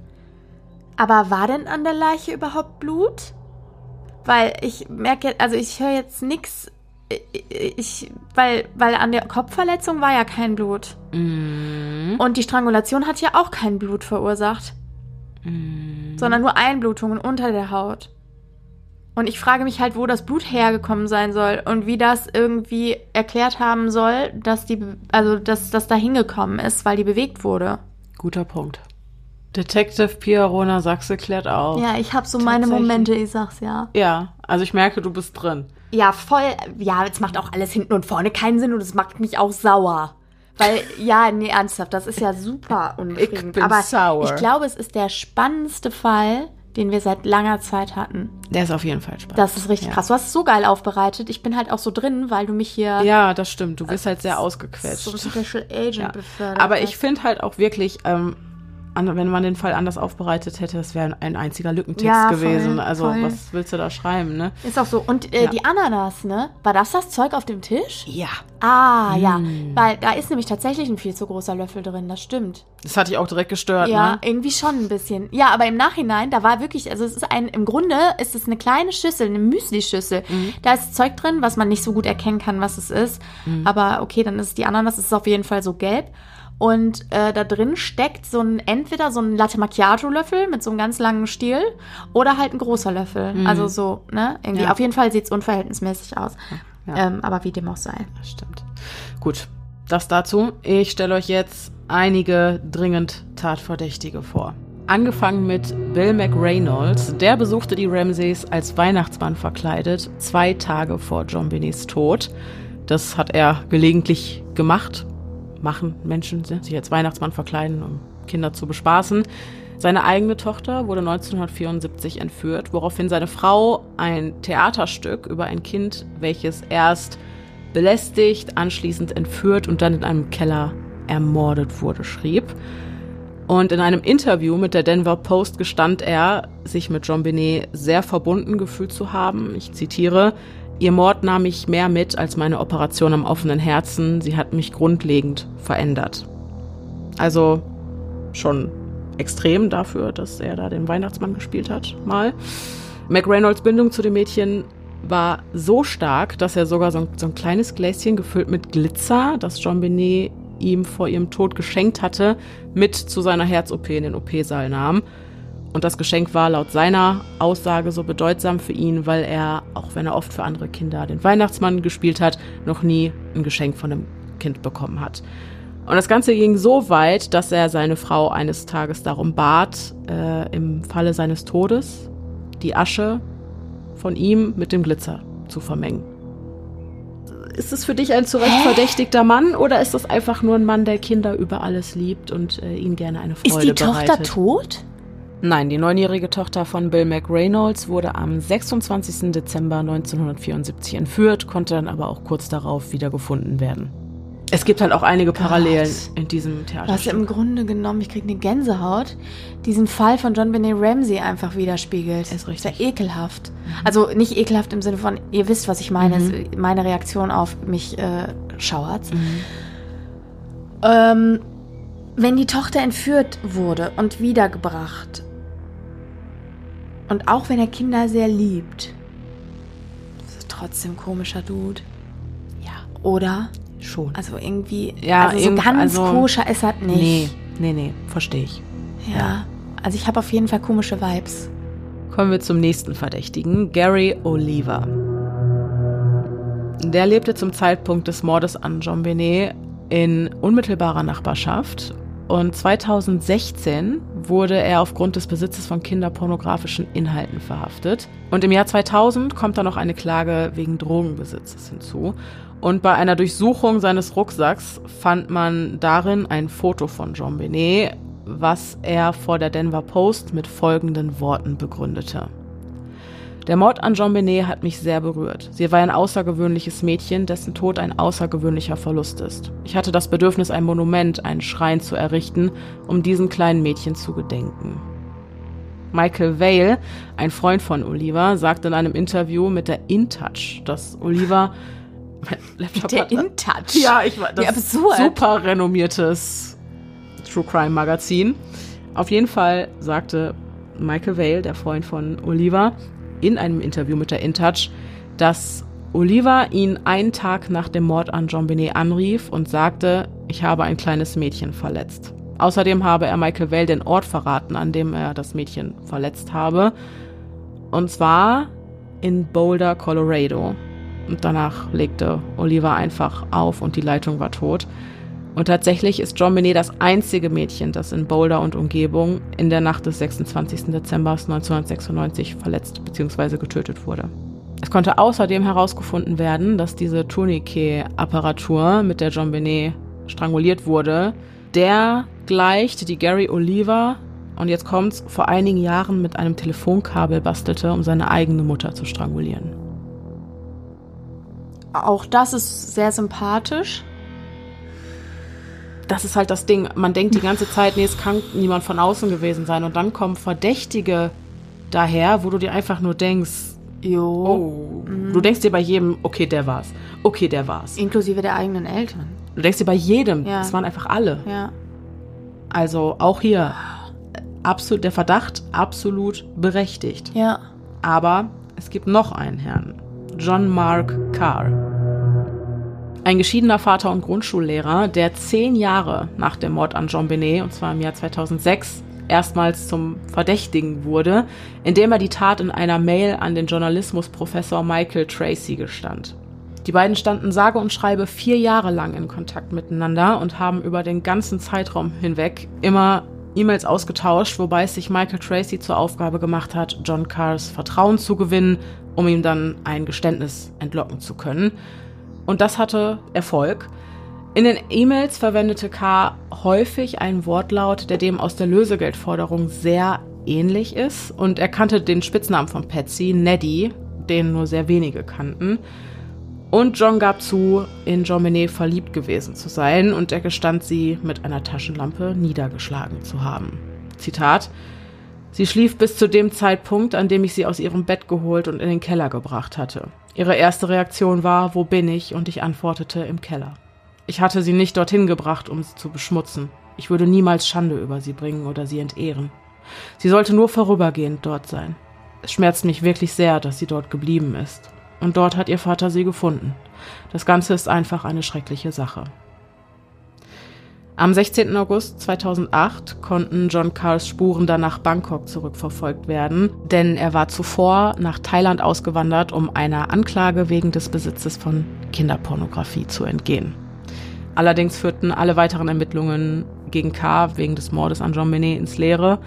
Aber war denn an der Leiche überhaupt Blut? Weil ich merke, also ich höre jetzt nichts. Ich, weil, weil an der Kopfverletzung war ja kein Blut. Mhm. Und die Strangulation hat ja auch kein Blut verursacht. Sondern nur Einblutungen unter der Haut. Und ich frage mich halt, wo das Blut hergekommen sein soll und wie das irgendwie erklärt haben soll, dass die, also dass das da hingekommen ist, weil die bewegt wurde. Guter Punkt. Detective Pierona Sachse klärt auf. Ja, ich habe so meine. Momente, ich sag's ja. Ja, also ich merke, du bist drin. Ja, voll. Ja, jetzt macht auch alles hinten und vorne keinen Sinn und es macht mich auch sauer. Weil, ja, nee, ernsthaft, das ist ja super unbefriedigend. bin Aber sauer. ich glaube, es ist der spannendste Fall, den wir seit langer Zeit hatten. Der ist auf jeden Fall spannend. Das ist richtig ja. krass. Du hast es so geil aufbereitet. Ich bin halt auch so drin, weil du mich hier Ja, das stimmt. Du bist halt sehr ausgequetscht. zum Special Agent Ja. befördert Aber ich finde halt auch wirklich, ähm, wenn man den Fall anders aufbereitet hätte, das wäre ein einziger Lückentext Ja, voll, gewesen. also voll. was willst du da schreiben, ne? Ist auch so. Und äh, Ja. die Ananas, ne? War das das Zeug auf dem Tisch? Ja. Ah, ja. Mm. Weil da ist nämlich tatsächlich ein viel zu großer Löffel drin, das stimmt. Das hat dich auch direkt gestört, Ja, ne? irgendwie schon ein bisschen. Ja, aber im Nachhinein, da war wirklich, also es ist ein, im Grunde ist es eine kleine Schüssel, eine Müsli-Schüssel. Mhm. Da ist Zeug drin, was man nicht so gut erkennen kann, was es ist. Mhm. Aber okay, dann ist es die Ananas, ist auf jeden Fall so gelb. Und äh, da drin steckt so ein, entweder so ein Latte Macchiato-Löffel mit so einem ganz langen Stiel oder halt ein großer Löffel. Also so, ne? Irgendwie, Mhm. Ja. auf jeden Fall sieht es unverhältnismäßig aus. Ja. Ähm, aber wie dem auch sei. Das stimmt. Gut, das dazu. Ich stelle euch jetzt einige dringend Tatverdächtige vor. Angefangen mit Bill McReynolds. Der besuchte die Ramsays als Weihnachtsmann verkleidet, zwei Tage vor John Binnys Tod. Das hat er gelegentlich gemacht. Machen Menschen sich als Weihnachtsmann verkleiden, um Kinder zu bespaßen. Seine eigene Tochter wurde 1974 entführt, woraufhin seine Frau ein Theaterstück über ein Kind, welches erst belästigt, anschließend entführt und dann in einem Keller ermordet wurde, schrieb. Und in einem Interview mit der Denver Post gestand er, sich mit John Binet sehr verbunden gefühlt zu haben. Ich zitiere, Ihr Mord nahm mich mehr mit als meine Operation am offenen Herzen. Sie hat mich grundlegend verändert. Also schon extrem dafür, dass er da den Weihnachtsmann gespielt hat, mal. McReynolds Bindung zu dem Mädchen war so stark, dass er sogar so ein, so ein kleines Gläschen gefüllt mit Glitzer, das John Benet ihm vor ihrem Tod geschenkt hatte, mit zu seiner Herz-OP in den OP-Saal nahm. Und das Geschenk war laut seiner Aussage so bedeutsam für ihn, weil er, auch wenn er oft für andere Kinder den Weihnachtsmann gespielt hat, noch nie ein Geschenk von einem Kind bekommen hat. Und das Ganze ging so weit, dass er seine Frau eines Tages darum bat, äh, im Falle seines Todes die Asche von ihm mit dem Glitzer zu vermengen. Ist es für dich ein zu Recht Hä? verdächtigter Mann oder ist das einfach nur ein Mann, der Kinder über alles liebt und äh, ihnen gerne eine Freude Ist die Tochter bereitet? tot? Nein, die neunjährige Tochter von Bill McReynolds wurde am 26. Dezember 1974 entführt, konnte dann aber auch kurz darauf wiedergefunden werden. Es gibt halt auch einige Parallelen in diesem Was Theaterstück. im Grunde genommen, ich krieg eine Gänsehaut, diesen Fall von John Benet Ramsey einfach widerspiegelt. Ist richtig. ja ekelhaft. Also nicht ekelhaft im Sinne von, ihr wisst, was ich meine, Mhm. meine Reaktion auf mich äh, schauert. Ähm, wenn die Tochter entführt wurde und wiedergebracht und auch wenn er Kinder sehr liebt, ist er trotzdem komischer Dude. ja, Oder? schon. Also irgendwie, Ja, also so ganz also- koscher ist er nicht. Nee, nee, nee, verstehe ich. Ja. Also ich habe auf jeden Fall komische Vibes. Kommen wir zum nächsten Verdächtigen, Gary Oliver. Der lebte zum Zeitpunkt des Mordes an John Benet in unmittelbarer Nachbarschaft und 2016 wurde er aufgrund des Besitzes von kinderpornografischen Inhalten verhaftet. Und im Jahr 2000 kommt dann noch eine Klage wegen Drogenbesitzes hinzu. Und bei einer Durchsuchung seines Rucksacks fand man darin ein Foto von Jean Benet, was er vor der Denver Post mit folgenden Worten begründete. Der Mord an Jean Benet hat mich sehr berührt. Sie war ein außergewöhnliches Mädchen, dessen Tod ein außergewöhnlicher Verlust ist. Ich hatte das Bedürfnis, ein Monument, einen Schrein zu errichten, um diesem kleinen Mädchen zu gedenken. Michael Vale, ein Freund von Oliver, sagte in einem Interview mit der InTouch, dass Oliver Laptop der InTouch. Ja, ich war das super renommiertes True Crime Magazin. Auf jeden Fall sagte Michael Vale, der Freund von Oliver, in einem Interview mit der InTouch, dass Oliver ihn einen Tag nach dem Mord an John Benet anrief und sagte, ich habe ein kleines Mädchen verletzt. Außerdem habe er Michael Vale den Ort verraten, an dem er das Mädchen verletzt habe. Und zwar in Boulder, Colorado. Und danach legte Oliver einfach auf und die Leitung war tot. Und tatsächlich ist John Benet das einzige Mädchen, das in Boulder und Umgebung in der Nacht des 26. Dezember 1996 verletzt bzw. getötet wurde. Es konnte außerdem herausgefunden werden, dass diese Tourniquet-Apparatur, mit der John Benet stranguliert wurde, der gleicht, die Gary Oliver, und jetzt kommt's, vor einigen Jahren mit einem Telefonkabel bastelte, um seine eigene Mutter zu strangulieren. Auch das ist sehr sympathisch das ist halt das Ding. Man denkt die ganze Zeit, nee, es kann niemand von außen gewesen sein. Und dann kommen Verdächtige daher, wo du dir einfach nur denkst, jo. Oh. Mhm. Du denkst dir bei jedem, okay, der war's. Okay, der war's. Inklusive der eigenen Eltern. Du denkst dir bei jedem, ja. es waren einfach alle. Ja. Also auch hier, absolut, der Verdacht absolut berechtigt. Ja. Aber es gibt noch einen Herrn. John Mark Carr. Ein geschiedener Vater und Grundschullehrer, der zehn Jahre nach dem Mord an Jean Benet, und zwar im Jahr 2006, erstmals zum Verdächtigen wurde, indem er die Tat in einer Mail an den Journalismusprofessor Michael Tracy gestand. Die beiden standen sage und schreibe vier Jahre lang in Kontakt miteinander und haben über den ganzen Zeitraum hinweg immer E-Mails ausgetauscht, wobei es sich Michael Tracy zur Aufgabe gemacht hat, John Carrs Vertrauen zu gewinnen, um ihm dann ein Geständnis entlocken zu können. Und das hatte Erfolg. In den E-Mails verwendete K. häufig einen Wortlaut, der dem aus der Lösegeldforderung sehr ähnlich ist. Und er kannte den Spitznamen von Patsy, Neddy, den nur sehr wenige kannten. Und John gab zu, in Jean Benet verliebt gewesen zu sein und er gestand sie mit einer Taschenlampe niedergeschlagen zu haben. Zitat Sie schlief bis zu dem Zeitpunkt, an dem ich sie aus ihrem Bett geholt und in den Keller gebracht hatte. Ihre erste Reaktion war, wo bin ich? Und ich antwortete, im Keller. Ich hatte sie nicht dorthin gebracht, um sie zu beschmutzen. Ich würde niemals Schande über sie bringen oder sie entehren. Sie sollte nur vorübergehend dort sein. Es schmerzt mich wirklich sehr, dass sie dort geblieben ist. Und dort hat ihr Vater sie gefunden. Das Ganze ist einfach eine schreckliche Sache. Am 16. August 2008 konnten John Carls Spuren dann nach Bangkok zurückverfolgt werden, denn er war zuvor nach Thailand ausgewandert, um einer Anklage wegen des Besitzes von Kinderpornografie zu entgehen. Allerdings führten alle weiteren Ermittlungen gegen K wegen des Mordes an John Benet ins Leere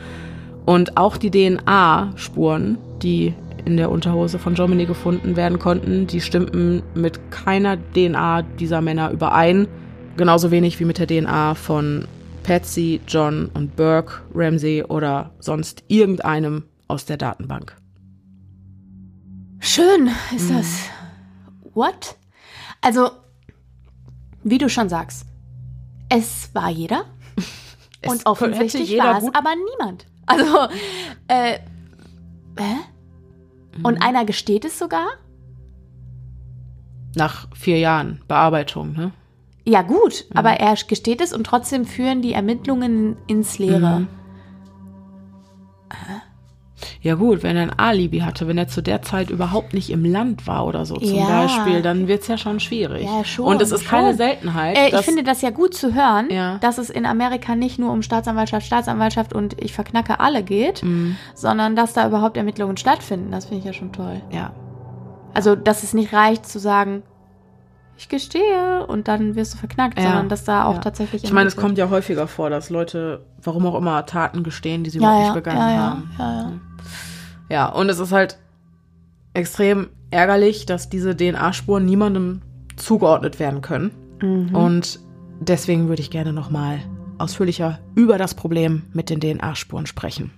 und auch die DNA-Spuren, die in der Unterhose von Benet gefunden werden konnten, die stimmten mit keiner DNA dieser Männer überein Genauso wenig wie mit der DNA von Patsy, John und Burke, Ramsey oder sonst irgendeinem aus der Datenbank. Schön ist mhm. das. What? Also, wie du schon sagst, es war jeder. Es und offensichtlich war es aber niemand. Also, äh, hä? Und mhm. einer gesteht es sogar? Nach vier Jahren Bearbeitung, ne? Ja, gut, mhm. aber er gesteht es und trotzdem führen die Ermittlungen ins Leere. Mhm. Ja gut, wenn er ein Alibi hatte, wenn er zu der Zeit überhaupt nicht im Land war oder so zum ja. Beispiel, dann wird es ja schon schwierig. Ja, schon, Und es ist schon. keine Seltenheit. Äh, ich finde das ja gut zu hören, ja. dass es in Amerika nicht nur um Staatsanwaltschaft, Staatsanwaltschaft und ich verknacke alle geht, mhm. sondern dass da überhaupt Ermittlungen stattfinden. Das finde ich ja schon toll. Ja. Also, dass es nicht reicht zu sagen, ich gestehe und dann wirst du verknackt, ja. sondern dass da auch ja. tatsächlich. Ich meine, es kommt ja häufiger vor, dass Leute, warum auch immer, Taten gestehen, die sie ja, überhaupt nicht begangen haben. Ja, ja. ja, und es ist halt extrem ärgerlich, dass diese DNA-Spuren niemandem zugeordnet werden können. Mhm. Und deswegen würde ich gerne nochmal ausführlicher über das Problem mit den DNA-Spuren sprechen.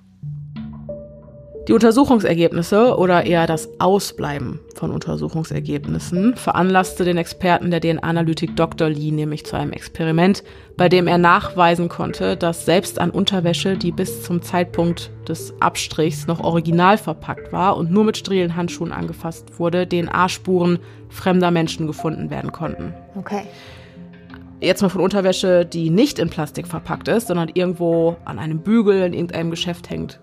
Die Untersuchungsergebnisse oder eher das Ausbleiben von Untersuchungsergebnissen veranlasste den Experten der DNA-Analytik Dr. Lee nämlich zu einem Experiment, bei dem er nachweisen konnte, dass selbst an Unterwäsche, die bis zum Zeitpunkt des Abstrichs noch original verpackt war und nur mit sterilen Handschuhen angefasst wurde, DNA-Spuren fremder Menschen gefunden werden konnten. Okay. Jetzt mal von Unterwäsche, die nicht in Plastik verpackt ist, sondern irgendwo an einem Bügel in irgendeinem Geschäft hängt,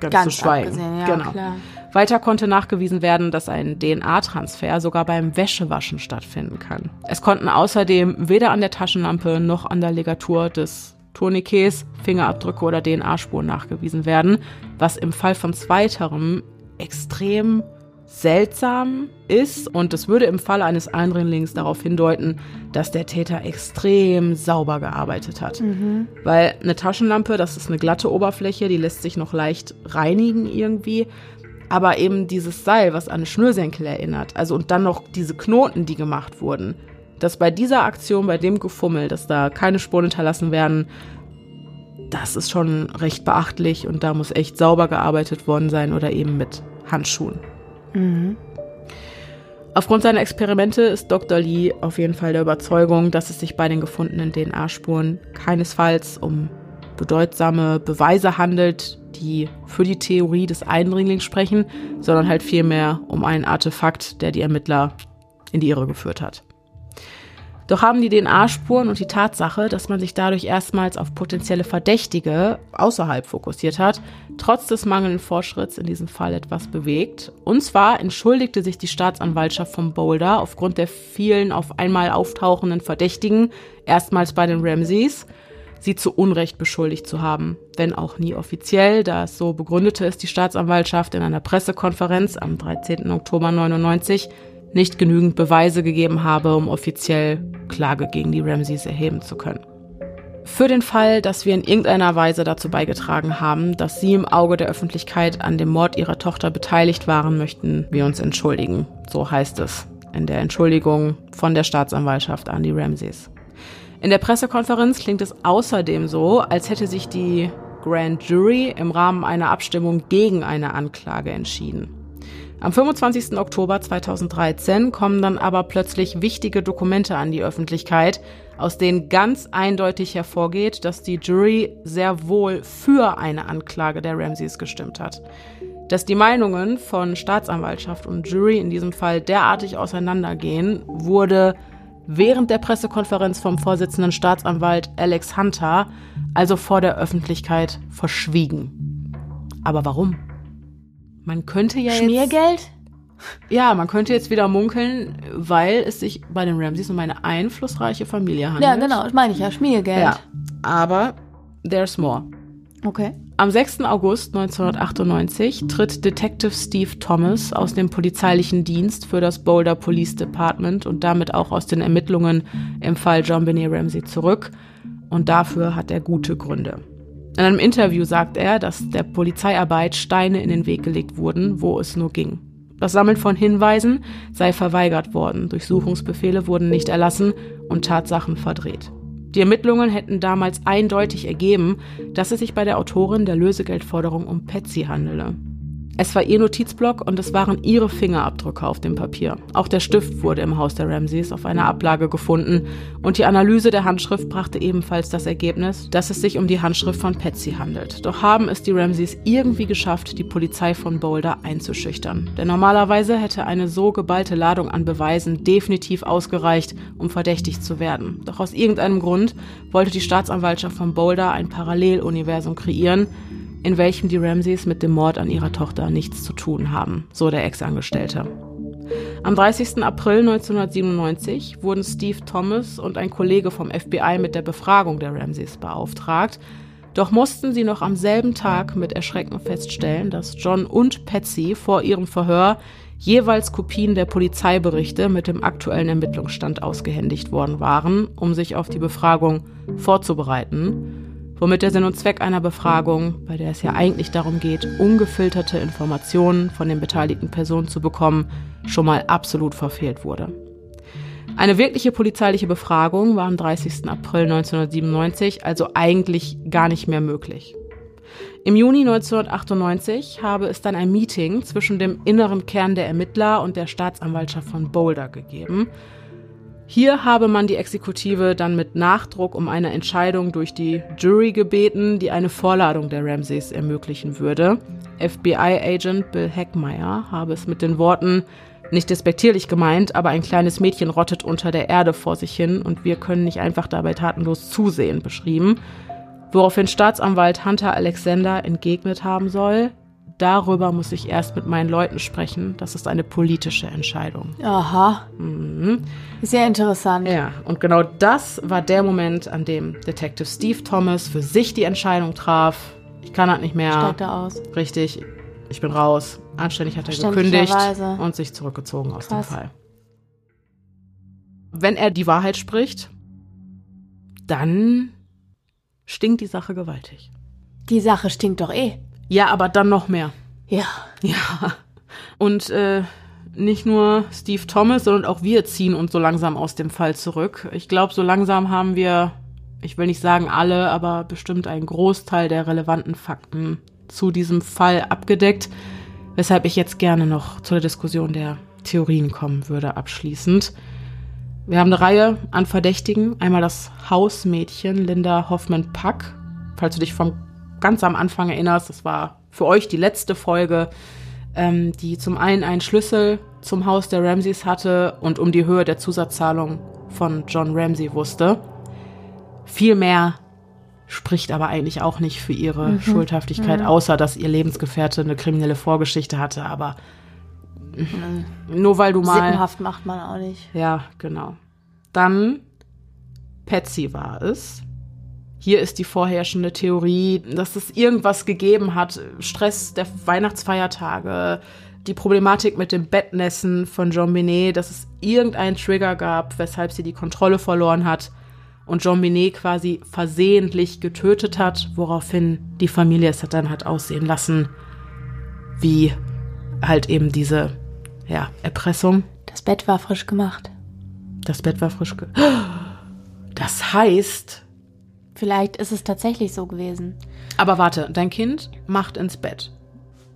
ganz, ganz zu schweigen. Ja, genau. Klar. Weiter konnte nachgewiesen werden, dass ein DNA-Transfer sogar beim Wäschewaschen stattfinden kann. Es konnten außerdem weder an der Taschenlampe noch an der Legatur des Tourniquets Fingerabdrücke oder DNA-Spuren nachgewiesen werden, was im Fall von zweiterem extrem seltsam ist und es würde im Falle eines Eindringlings darauf hindeuten, dass der Täter extrem sauber gearbeitet hat. Mhm. Weil eine Taschenlampe, das ist eine glatte Oberfläche, die lässt sich noch leicht reinigen irgendwie. Aber eben dieses Seil, was an Schnürsenkel erinnert, also und dann noch diese Knoten, die gemacht wurden, dass bei dieser Aktion, bei dem Gefummel, dass da keine Spuren hinterlassen werden, das ist schon recht beachtlich und da muss echt sauber gearbeitet worden sein oder eben mit Handschuhen. Mhm. Aufgrund seiner Experimente ist Dr. Lee auf jeden Fall der Überzeugung, dass es sich bei den gefundenen DNA-Spuren keinesfalls um bedeutsame Beweise handelt, die für die Theorie des Eindringlings sprechen, sondern halt vielmehr um einen Artefakt, der die Ermittler in die Irre geführt hat. Doch haben die DNA-Spuren und die Tatsache, dass man sich dadurch erstmals auf potenzielle Verdächtige außerhalb fokussiert hat, trotz des mangelnden Fortschritts in diesem Fall etwas bewegt. Und zwar entschuldigte sich die Staatsanwaltschaft von Boulder aufgrund der vielen auf einmal auftauchenden Verdächtigen erstmals bei den Ramseys, sie zu Unrecht beschuldigt zu haben, wenn auch nie offiziell, da es so begründete es die Staatsanwaltschaft in einer Pressekonferenz am 13. Oktober 99 nicht genügend Beweise gegeben habe, um offiziell Klage gegen die Ramseys erheben zu können. Für den Fall, dass wir in irgendeiner Weise dazu beigetragen haben, dass Sie im Auge der Öffentlichkeit an dem Mord Ihrer Tochter beteiligt waren, möchten wir uns entschuldigen. So heißt es in der Entschuldigung von der Staatsanwaltschaft an die Ramseys. In der Pressekonferenz klingt es außerdem so, als hätte sich die Grand Jury im Rahmen einer Abstimmung gegen eine Anklage entschieden. Am 25. Oktober 2013 kommen dann aber plötzlich wichtige Dokumente an die Öffentlichkeit, aus denen ganz eindeutig hervorgeht, dass die Jury sehr wohl für eine Anklage der Ramseys gestimmt hat. Dass die Meinungen von Staatsanwaltschaft und Jury in diesem Fall derartig auseinandergehen, wurde während der Pressekonferenz vom Vorsitzenden Staatsanwalt Alex Hunter, also vor der Öffentlichkeit, verschwiegen. Aber warum? Man könnte ja Schmiergeld? Jetzt, ja, man könnte jetzt wieder munkeln, weil es sich bei den Ramseys um eine einflussreiche Familie handelt. Ja, genau, das meine ich ja, Schmiergeld. Ja, aber there's more. Okay. Am 6. August 1998 tritt Detective Steve Thomas aus dem polizeilichen Dienst für das Boulder Police Department und damit auch aus den Ermittlungen im Fall John Benet Ramsey zurück. Und dafür hat er gute Gründe. In einem Interview sagt er, dass der Polizeiarbeit Steine in den Weg gelegt wurden, wo es nur ging. Das Sammeln von Hinweisen sei verweigert worden, Durchsuchungsbefehle wurden nicht erlassen und Tatsachen verdreht. Die Ermittlungen hätten damals eindeutig ergeben, dass es sich bei der Autorin der Lösegeldforderung um Patsy handele. Es war ihr Notizblock und es waren ihre Fingerabdrücke auf dem Papier. Auch der Stift wurde im Haus der Ramseys auf einer Ablage gefunden und die Analyse der Handschrift brachte ebenfalls das Ergebnis, dass es sich um die Handschrift von Patsy handelt. Doch haben es die Ramseys irgendwie geschafft, die Polizei von Boulder einzuschüchtern. Denn normalerweise hätte eine so geballte Ladung an Beweisen definitiv ausgereicht, um verdächtig zu werden. Doch aus irgendeinem Grund wollte die Staatsanwaltschaft von Boulder ein Paralleluniversum kreieren, in welchem die Ramseys mit dem Mord an ihrer Tochter nichts zu tun haben, so der Ex-Angestellte. Am 30. April 1997 wurden Steve Thomas und ein Kollege vom FBI mit der Befragung der Ramseys beauftragt, doch mussten sie noch am selben Tag mit Erschrecken feststellen, dass John und Patsy vor ihrem Verhör jeweils Kopien der Polizeiberichte mit dem aktuellen Ermittlungsstand ausgehändigt worden waren, um sich auf die Befragung vorzubereiten womit der Sinn und Zweck einer Befragung, bei der es ja eigentlich darum geht, ungefilterte Informationen von den beteiligten Personen zu bekommen, schon mal absolut verfehlt wurde. Eine wirkliche polizeiliche Befragung war am 30. April 1997 also eigentlich gar nicht mehr möglich. Im Juni 1998 habe es dann ein Meeting zwischen dem inneren Kern der Ermittler und der Staatsanwaltschaft von Boulder gegeben. Hier habe man die Exekutive dann mit Nachdruck um eine Entscheidung durch die Jury gebeten, die eine Vorladung der Ramsays ermöglichen würde. FBI-Agent Bill Heckmeyer habe es mit den Worten nicht despektierlich gemeint, aber ein kleines Mädchen rottet unter der Erde vor sich hin und wir können nicht einfach dabei tatenlos zusehen beschrieben. Woraufhin Staatsanwalt Hunter Alexander entgegnet haben soll, darüber muss ich erst mit meinen Leuten sprechen. Das ist eine politische Entscheidung. Aha. Mhm. Sehr interessant. Ja, und genau das war der Moment, an dem Detective Steve Thomas für sich die Entscheidung traf. Ich kann halt nicht mehr. Steigt er aus. Richtig, ich bin raus. Anständig hat er gekündigt und sich zurückgezogen aus dem Krass. Fall. Wenn er die Wahrheit spricht, dann stinkt die Sache gewaltig. Die Sache stinkt doch eh. Ja, aber dann noch mehr. Ja. Ja. Und äh, nicht nur Steve Thomas, sondern auch wir ziehen uns so langsam aus dem Fall zurück. Ich glaube, so langsam haben wir, ich will nicht sagen alle, aber bestimmt einen Großteil der relevanten Fakten zu diesem Fall abgedeckt, weshalb ich jetzt gerne noch zur Diskussion der Theorien kommen würde, abschließend. Wir haben eine Reihe an Verdächtigen. Einmal das Hausmädchen Linda Hoffman-Pack. Falls du dich vom ganz am Anfang erinnerst, das war für euch die letzte Folge, ähm, die zum einen einen Schlüssel zum Haus der Ramseys hatte und um die Höhe der Zusatzzahlung von John Ramsey wusste. Viel mehr spricht aber eigentlich auch nicht für ihre Schuldhaftigkeit, außer dass ihr Lebensgefährte eine kriminelle Vorgeschichte hatte. Aber nur weil du mal Sippenhaft macht man auch nicht. ja, genau. Dann Patsy war es. Hier ist die vorherrschende Theorie, dass es irgendwas gegeben hat. Stress der Weihnachtsfeiertage, die Problematik mit dem Bettnässen von Jean Binet, dass es irgendeinen Trigger gab, weshalb sie die Kontrolle verloren hat und Jean Binet quasi versehentlich getötet hat, woraufhin die Familie es dann hat aussehen lassen, wie halt eben diese ja, Erpressung. Das Bett war frisch gemacht. Das Bett war frisch. Ge das heißt, Vielleicht ist es tatsächlich so gewesen. aber warte, dein Kind macht ins Bett.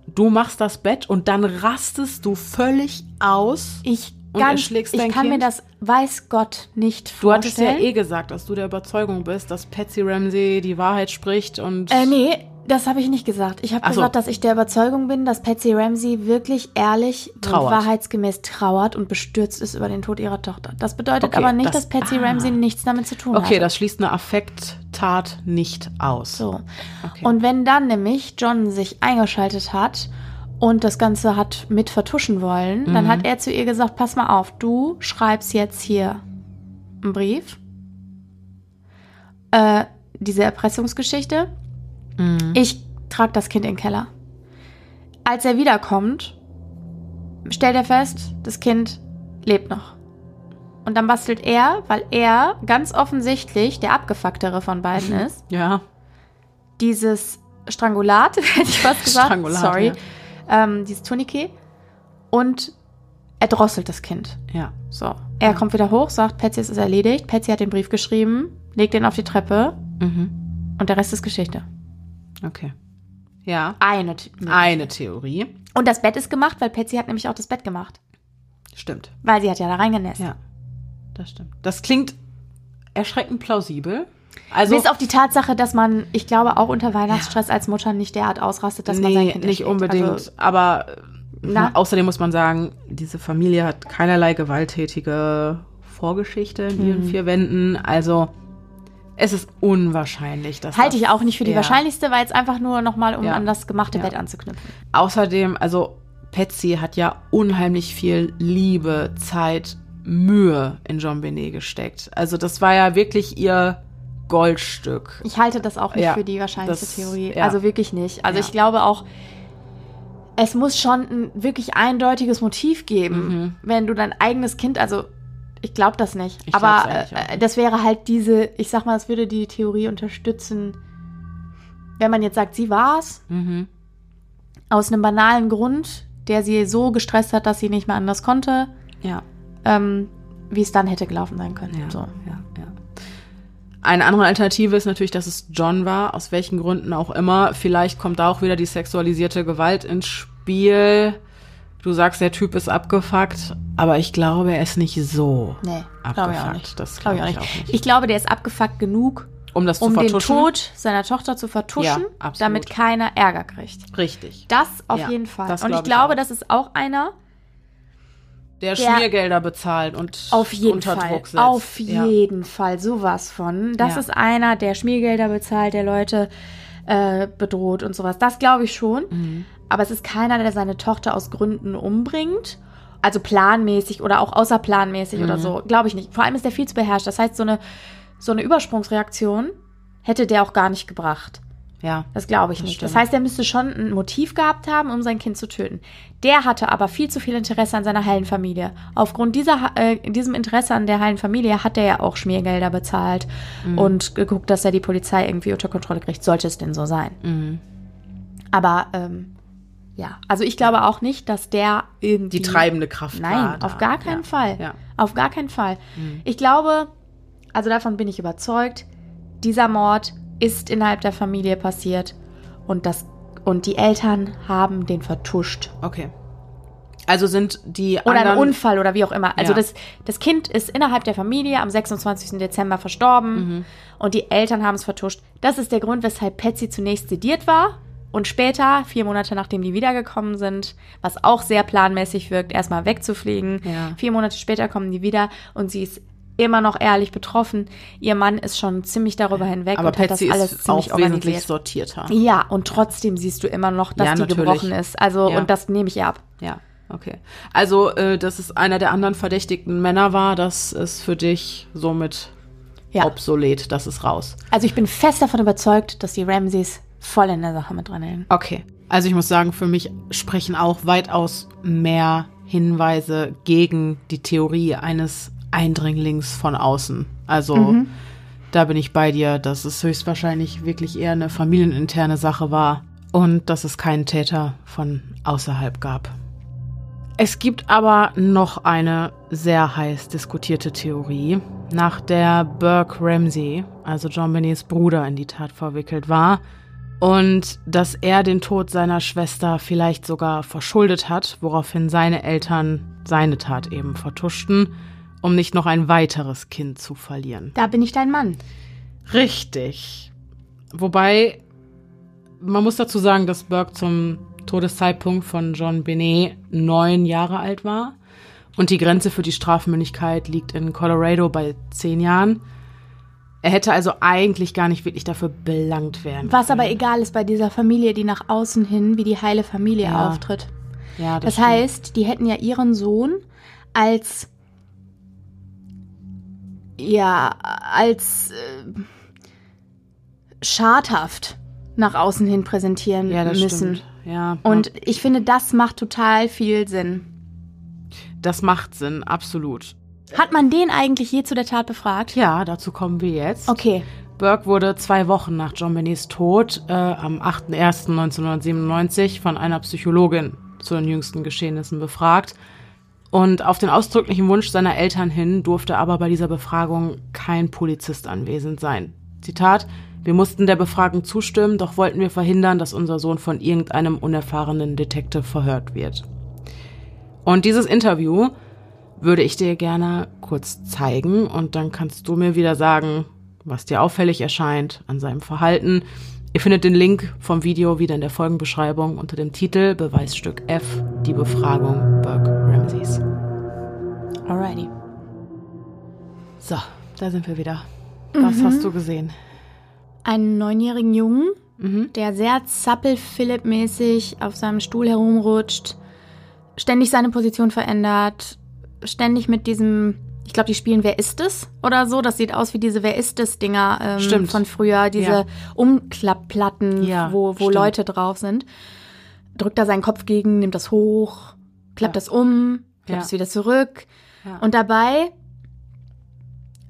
Du machst das Bett und dann rastest du völlig aus. Ich, Und ganz, erschlägst ich dein kann mir Kind? das, weiß Gott, nicht Du hattest ja vorstellen. eh gesagt, dass du der Überzeugung bist, dass Patsy Ramsey die Wahrheit spricht und Äh, nee, das habe ich nicht gesagt. Ich habe so. gesagt, dass ich der Überzeugung bin, dass Patsy Ramsey wirklich ehrlich Trauert. und wahrheitsgemäß trauert und bestürzt ist über den Tod ihrer Tochter. Das bedeutet Okay, aber nicht, das- dass Patsy ah. Ramsey nichts damit zu tun Okay, hat. das schließt eine Affekttat nicht aus. So. Okay. Und wenn dann nämlich John sich eingeschaltet hat und das Ganze hat mit vertuschen wollen, Mhm. dann hat er zu ihr gesagt, pass mal auf, du schreibst jetzt hier einen Brief. Äh, diese Erpressungsgeschichte. Mhm. Ich trage das Kind in den Keller. Als er wiederkommt, stellt er fest, das Kind lebt noch. Und dann bastelt er, weil er ganz offensichtlich der abgefucktere von beiden ist, Ja, dieses Strangulat, hätte ich fast gesagt. Strangulat, Sorry. ja. Ähm, dieses Tourniquet. Und er drosselt das Kind. ja. So. Er kommt wieder hoch, sagt, Patsy es ist erledigt. Patsy hat den Brief geschrieben, legt ihn auf die Treppe Mhm. und der Rest ist Geschichte. Okay. Ja. Eine. T- Eine Theorie. Und das Bett ist gemacht, weil Patsy hat nämlich auch das Bett gemacht. Stimmt. Weil sie hat ja da reingenässt. Ja. Das stimmt. Das klingt erschreckend plausibel. Also Bis auf die Tatsache, dass man, ich glaube, auch unter Weihnachtsstress als Mutter nicht derart ausrastet, dass man sein nee, Kind nicht erschlägt. unbedingt. Also, aber äh, Na? außerdem muss man sagen, diese Familie hat keinerlei gewalttätige Vorgeschichte in Mhm. ihren vier Wänden. Also es ist unwahrscheinlich, dass halte ich auch nicht für die ja. wahrscheinlichste, weil es einfach nur nochmal, um Ja. an das gemachte Ja. Bett anzuknüpfen. Außerdem, also Patsy hat ja unheimlich viel Liebe, Zeit, Mühe in John Benet gesteckt. Also das war ja wirklich ihr Goldstück. Ich halte das auch nicht für die wahrscheinlichste das- Theorie. Also wirklich nicht. Also ich glaube auch, es muss schon ein wirklich eindeutiges Motiv geben, Mhm. wenn du dein eigenes Kind, also ich glaube das nicht. Ich Aber äh, das wäre halt diese, ich sag mal, es würde die Theorie unterstützen, wenn man jetzt sagt, sie war's, Mhm. aus einem banalen Grund, der sie so gestresst hat, dass sie nicht mehr anders konnte. Ja. Ähm, wie es dann hätte gelaufen sein können. Ja, So. ja, ja. Eine andere Alternative ist natürlich, dass es John war, aus welchen Gründen auch immer. Vielleicht kommt da auch wieder die sexualisierte Gewalt ins Spiel. Du sagst, der Typ ist abgefuckt, aber ich glaube, er ist nicht so Nee, ich abgefuckt. nicht. Das Glaube glaube ich ich auch nicht. Ich glaube, der ist abgefuckt genug, Um das um zu den. Tod seiner Tochter zu vertuschen, Ja, damit keiner Ärger kriegt. Richtig. Das auf Ja, jeden Fall. Und ich glaub ich glaube, auch. das ist auch einer, Der, Der- Schmiergelder bezahlt und Auf jeden unter Fall. Druck setzt. Auf Ja. jeden Fall. Sowas von. Das ist einer, der Schmiergelder bezahlt, der Leute äh, bedroht und sowas. Das glaube ich schon. Mhm. Aber es ist keiner, der seine Tochter aus Gründen umbringt. Also planmäßig oder auch außerplanmäßig oder Mhm. so. Glaube ich nicht. Vor allem ist der viel zu beherrscht. Das heißt, so eine, so eine Übersprungsreaktion hätte der auch gar nicht gebracht. Ja. Das glaube ich Das nicht. Das stimmt. heißt, er müsste schon ein Motiv gehabt haben, um sein Kind zu töten. Der hatte aber viel zu viel Interesse an seiner heilen Familie. Aufgrund dieser, äh, diesem Interesse an der heilen Familie hat er ja auch Schmiergelder bezahlt Mhm. und geguckt, dass er die Polizei irgendwie unter Kontrolle kriegt. Sollte es denn so sein. Mhm. Aber ähm, ja, also ich glaube auch nicht, dass der irgendwie Die treibende Kraft Nein, war da. auf gar keinen ja. Fall. Ja. Auf gar keinen Fall. Ich glaube, also davon bin ich überzeugt, dieser Mord ist innerhalb der Familie passiert und das und die Eltern haben den vertuscht. Okay. Also sind die Oder anderen... ein Unfall oder wie auch immer. Also Ja. das, das Kind ist innerhalb der Familie am 26. Dezember verstorben Mhm. und die Eltern haben es vertuscht. Das ist der Grund, weshalb Patsy zunächst sediert war und später, vier Monate nachdem die wiedergekommen sind, was auch sehr planmäßig wirkt, erstmal wegzufliegen. Ja. Vier Monate später kommen die wieder und sie ist immer noch ehrlich betroffen. Ihr Mann ist schon ziemlich darüber hinweg aber und hat das Patsy alles ist auch ziemlich wesentlich organisiert. sortierter. Ja, und trotzdem siehst du immer noch, dass Ja, die natürlich. gebrochen ist. Also, Ja. und das nehme ich ihr ab. Ja, okay. Also, äh, dass es einer der anderen verdächtigten Männer war, das ist für dich somit Ja. obsolet, das ist raus. Also ich bin fest davon überzeugt, dass die Ramses voll in der Sache mit dran hängen. Okay. Also ich muss sagen, für mich sprechen auch weitaus mehr Hinweise gegen die Theorie eines Eindringlings von außen. Also da bin ich bei dir, dass es höchstwahrscheinlich wirklich eher eine familieninterne Sache war und dass es keinen Täter von außerhalb gab. Es gibt aber noch eine sehr heiß diskutierte Theorie, nach der Burke Ramsey, also John Benets Bruder, in die Tat verwickelt war und dass er den Tod seiner Schwester vielleicht sogar verschuldet hat, woraufhin seine Eltern seine Tat eben vertuschten, um nicht noch ein weiteres Kind zu verlieren. Da bin ich dein Mann. Richtig. Wobei, man muss dazu sagen, dass Burke zum Todeszeitpunkt von John Benet neun Jahre alt war. Und die Grenze für die Strafmündigkeit liegt in Colorado bei zehn Jahren. Er hätte also eigentlich gar nicht wirklich dafür belangt werden. Was aber egal ist bei dieser Familie, die nach außen hin wie die heile Familie Ja, auftritt. Ja, Das stimmt. heißt, die hätten ja ihren Sohn als ja, als äh, schadhaft nach außen hin präsentieren ja, das müssen. stimmt. Ja, Und ich finde, das macht total viel Sinn. das macht Sinn, absolut. Hat man den eigentlich je zu der Tat befragt? Ja, dazu kommen wir jetzt. Okay. Burke wurde zwei Wochen nach John Benets Tod äh, am 8.01.1997 von einer Psychologin zu den jüngsten Geschehnissen befragt. Und auf den ausdrücklichen Wunsch seiner Eltern hin durfte aber bei dieser Befragung kein Polizist anwesend sein. Zitat, wir mussten der Befragung zustimmen, doch wollten wir verhindern, dass unser Sohn von irgendeinem unerfahrenen Detective verhört wird. Und dieses Interview würde ich dir gerne kurz zeigen und dann kannst du mir wieder sagen, was dir auffällig erscheint an seinem Verhalten. Ihr findet den Link vom Video wieder in der Folgenbeschreibung unter dem Titel Beweisstück F, die Befragung Burke Ramses. Alrighty. So, da sind wir wieder. Was hast du gesehen? Einen neunjährigen Jungen, Mhm. der sehr Zappel-Philipp-mäßig auf seinem Stuhl herumrutscht, ständig seine Position verändert, ständig mit diesem, ich glaube, die spielen Wer ist es oder so. Das sieht aus wie diese Wer ist es Dinger ähm, Stimmt. von früher, diese Ja. Umklappplatten, Ja, wo, wo stimmt. Leute drauf sind. Drückt da seinen Kopf gegen, nimmt das hoch, klappt Ja. das um, klappt es wieder zurück. Und dabei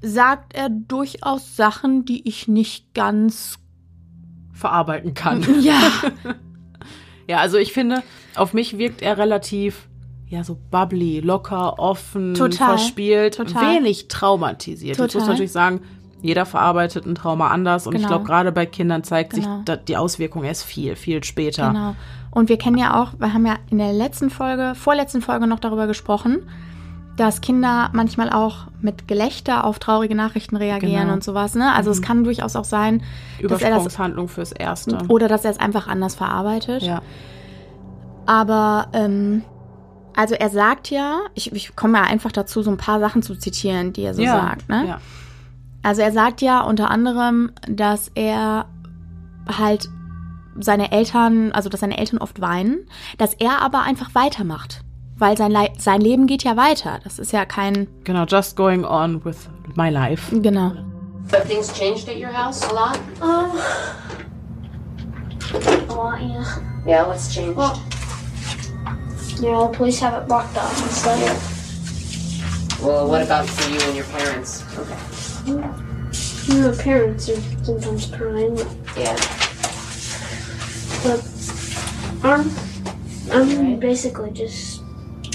sagt er durchaus Sachen, die ich nicht ganz Verarbeiten kann. ja, Ja, also ich finde, auf mich wirkt er relativ, ja so bubbly, locker, offen, Total. verspielt, Total. wenig traumatisiert. Jetzt muss Total. natürlich sagen, jeder verarbeitet ein Trauma anders und ich Genau. glaube, gerade bei Kindern zeigt Genau. sich die Auswirkung erst viel, viel später. Genau. Und wir kennen ja auch, wir haben ja in der letzten Folge, vorletzten Folge noch darüber gesprochen, dass Kinder manchmal auch mit Gelächter auf traurige Nachrichten reagieren Genau. und sowas. Ne? Also es kann durchaus auch sein, dass er das Übersprungshandlung fürs Erste. oder dass er es einfach anders verarbeitet. ja. Aber ähm, also er sagt ja, ich, ich komme ja einfach dazu, so ein paar Sachen zu zitieren, die er so ja. sagt. Ne? Ja. Also er sagt ja unter anderem, dass er halt seine Eltern, also dass seine Eltern oft weinen, dass er aber einfach weitermacht. Weil sein, Le sein Leben geht ja weiter. Das ist ja kein. Genau, just going on with my life. Genau. Have things changed at your house a lot? Um, a lot, yeah. Yeah, what's changed? Well, you know, the police have it blocked off and stuff. Well, what about for you and your parents? Okay. You know, parents are sometimes crying, Yeah. but I'm, I'm Right. basically just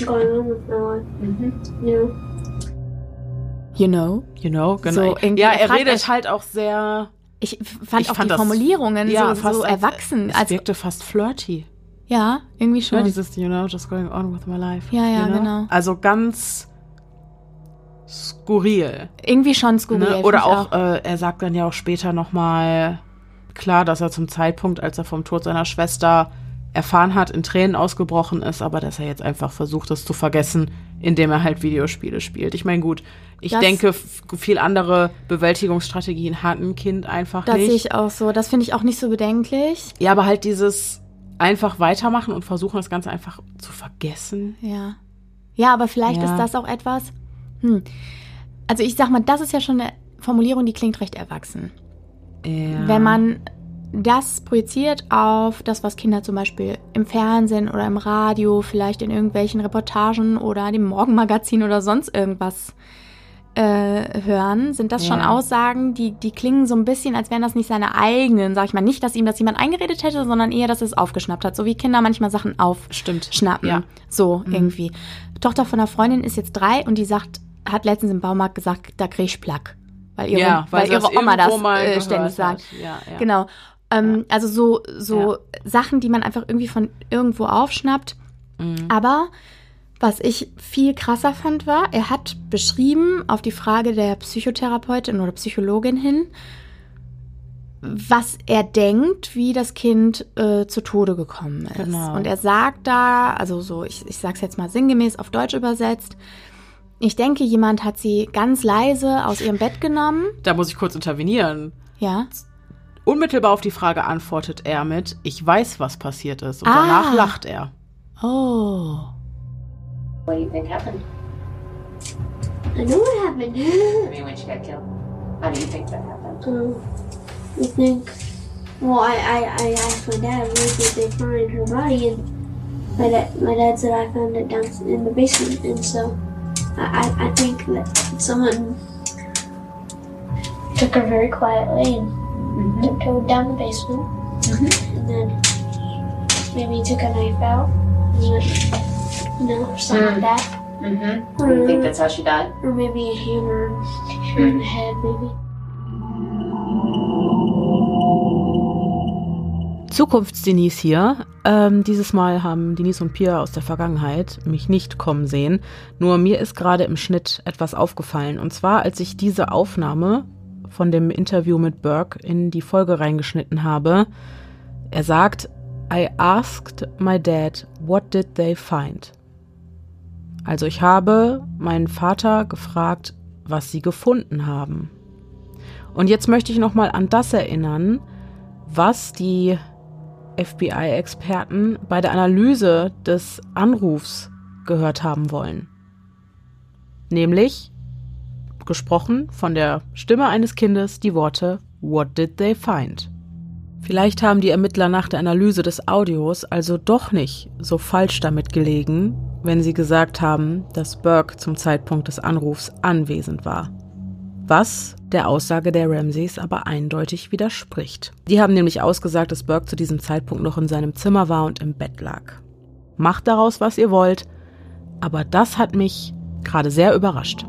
going on with my life, Mm-hmm. you know. You know. You know, genau. So, ja, er redet euch- halt auch sehr. Ich fand Ich auch fand die das- Formulierungen ja, so, fast so erwachsen. Es wirkte fast flirty. Ja, irgendwie Ja, schon. dieses, you know, just going on with my life. Ja, ja, you know? genau. Also ganz skurril. irgendwie schon skurril. Ne? Oder ich auch, Äh, er sagt dann ja auch später nochmal, klar, dass er zum Zeitpunkt, als er vom Tod seiner Schwester erfahren hat, in Tränen ausgebrochen ist, aber dass er jetzt einfach versucht, das zu vergessen, indem er halt Videospiele spielt. Ich meine, gut, ich Das- denke, viel andere Bewältigungsstrategien hat ein Kind einfach Das sehe nicht. ich auch so. Das finde ich auch nicht so bedenklich. Ja, aber halt dieses einfach weitermachen und versuchen, das Ganze einfach zu vergessen. Ja. Ja, aber vielleicht Ja. ist das auch etwas. Hm. Also ich sag mal, das ist ja schon eine Formulierung, die klingt recht erwachsen. Ja. Wenn man das projiziert auf das, was Kinder zum Beispiel im Fernsehen oder im Radio, vielleicht in irgendwelchen Reportagen oder dem Morgenmagazin oder sonst irgendwas äh, hören, sind das schon Ja. Aussagen, die, die klingen so ein bisschen, als wären das nicht seine eigenen, sag ich mal. Nicht, dass ihm das jemand eingeredet hätte, sondern eher, dass es aufgeschnappt hat. So wie Kinder manchmal Sachen aufschnappen. Ja. So irgendwie. Tochter von einer Freundin ist jetzt drei und die sagt, hat letztens im Baumarkt gesagt, da krieg ich Plack. Weil ihre, ja, weil sie ihre Oma das äh, ständig sagt. Ja, ja. Genau. Ähm, Also so, so Sachen, die man einfach irgendwie von irgendwo aufschnappt. Mhm. Aber was ich viel krasser fand, war, er hat beschrieben auf die Frage der Psychotherapeutin oder Psychologin hin, was er denkt, wie das Kind äh, zu Tode gekommen ist. Genau. Und er sagt da, also so, ich, ich sag's jetzt mal sinngemäß auf Deutsch übersetzt, ich denke, jemand hat sie ganz leise aus ihrem Bett genommen. Da muss ich kurz intervenieren. Ja. Unmittelbar auf die Frage antwortet er mit, ich weiß, was passiert ist. Und Ah. danach lacht er. Oh. What do you think happened? I know what happened. I mean, when she got killed. How do you think that happened? um, I think, well, I, I, I asked my dad, where did they find her body? And my dad, my dad said I found it down in the basement. And so I, I, I think that someone took her very quietly and tiptoed down the basement. And then maybe took a knife out. And then, you know, or something like that. Mm-hmm. Do you think that's how she died? Or maybe a hammer in the head, maybe. Zukunfts-Denise hier. Ähm, dieses Mal haben Denise und Pia aus der Vergangenheit mich nicht kommen sehen. Nur mir ist gerade im Schnitt etwas aufgefallen. Und zwar, als ich diese Aufnahme von dem Interview mit Burke in die Folge reingeschnitten habe. Er sagt, I asked my dad, what did they find? Also ich habe meinen Vater gefragt, was sie gefunden haben. Und jetzt möchte ich nochmal an das erinnern, was die FBI-Experten bei der Analyse des Anrufs gehört haben wollen. Nämlich gesprochen von der Stimme eines Kindes die Worte What did they find? Vielleicht haben die Ermittler nach der Analyse des Audios also doch nicht so falsch damit gelegen, wenn sie gesagt haben, dass Burke zum Zeitpunkt des Anrufs anwesend war. Was der Aussage der Ramseys aber eindeutig widerspricht. Die haben nämlich ausgesagt, dass Burke zu diesem Zeitpunkt noch in seinem Zimmer war und im Bett lag. Macht daraus, was ihr wollt, Aber das hat mich gerade sehr überrascht.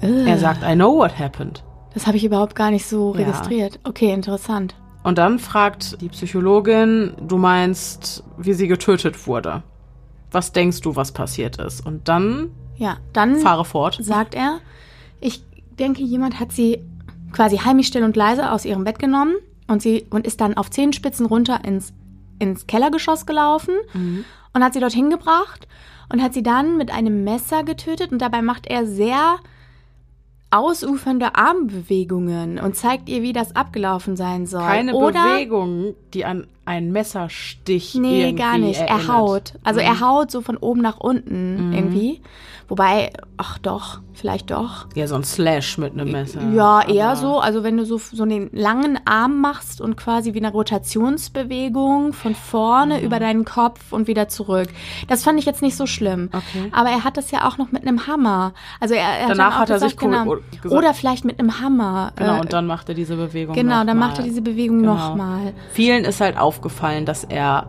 Er sagt, I know what happened. Das habe ich überhaupt gar nicht so Ja. registriert. Okay, interessant. Und dann fragt die Psychologin, du meinst, wie sie getötet wurde. Was denkst du, was passiert ist? Und dann Ja, dann fahre fort. sagt er, ich denke, jemand hat sie quasi heimlich still und leise aus ihrem Bett genommen und sie und ist dann auf Zehenspitzen runter ins, ins Kellergeschoss gelaufen und hat sie dorthin gebracht und hat sie dann mit einem Messer getötet und dabei macht er sehr ausufernde Armbewegungen und zeigt ihr, wie das abgelaufen sein soll. Keine Oder Bewegung, die an einen Messerstich Nee, irgendwie gar nicht. Erinnert. Er haut. Also Mhm. er haut so von oben nach unten irgendwie. Wobei, ach doch, vielleicht doch. Ja, so ein Slash mit einem Messer. Ja, eher Aber- so. Also wenn du so, so einen langen Arm machst und quasi wie eine Rotationsbewegung von vorne Mhm. über deinen Kopf und wieder zurück. Das fand ich jetzt nicht so schlimm. Okay. Aber er hat das ja auch noch mit einem Hammer. Also er, er Danach auch hat er gesagt, sich cool- genau, gesagt- Oder vielleicht mit einem Hammer. Genau, Äh, und dann macht er diese Bewegung Genau, dann mal. macht er diese Bewegung Genau. nochmal. Vielen ist halt aufgefallen, dass er,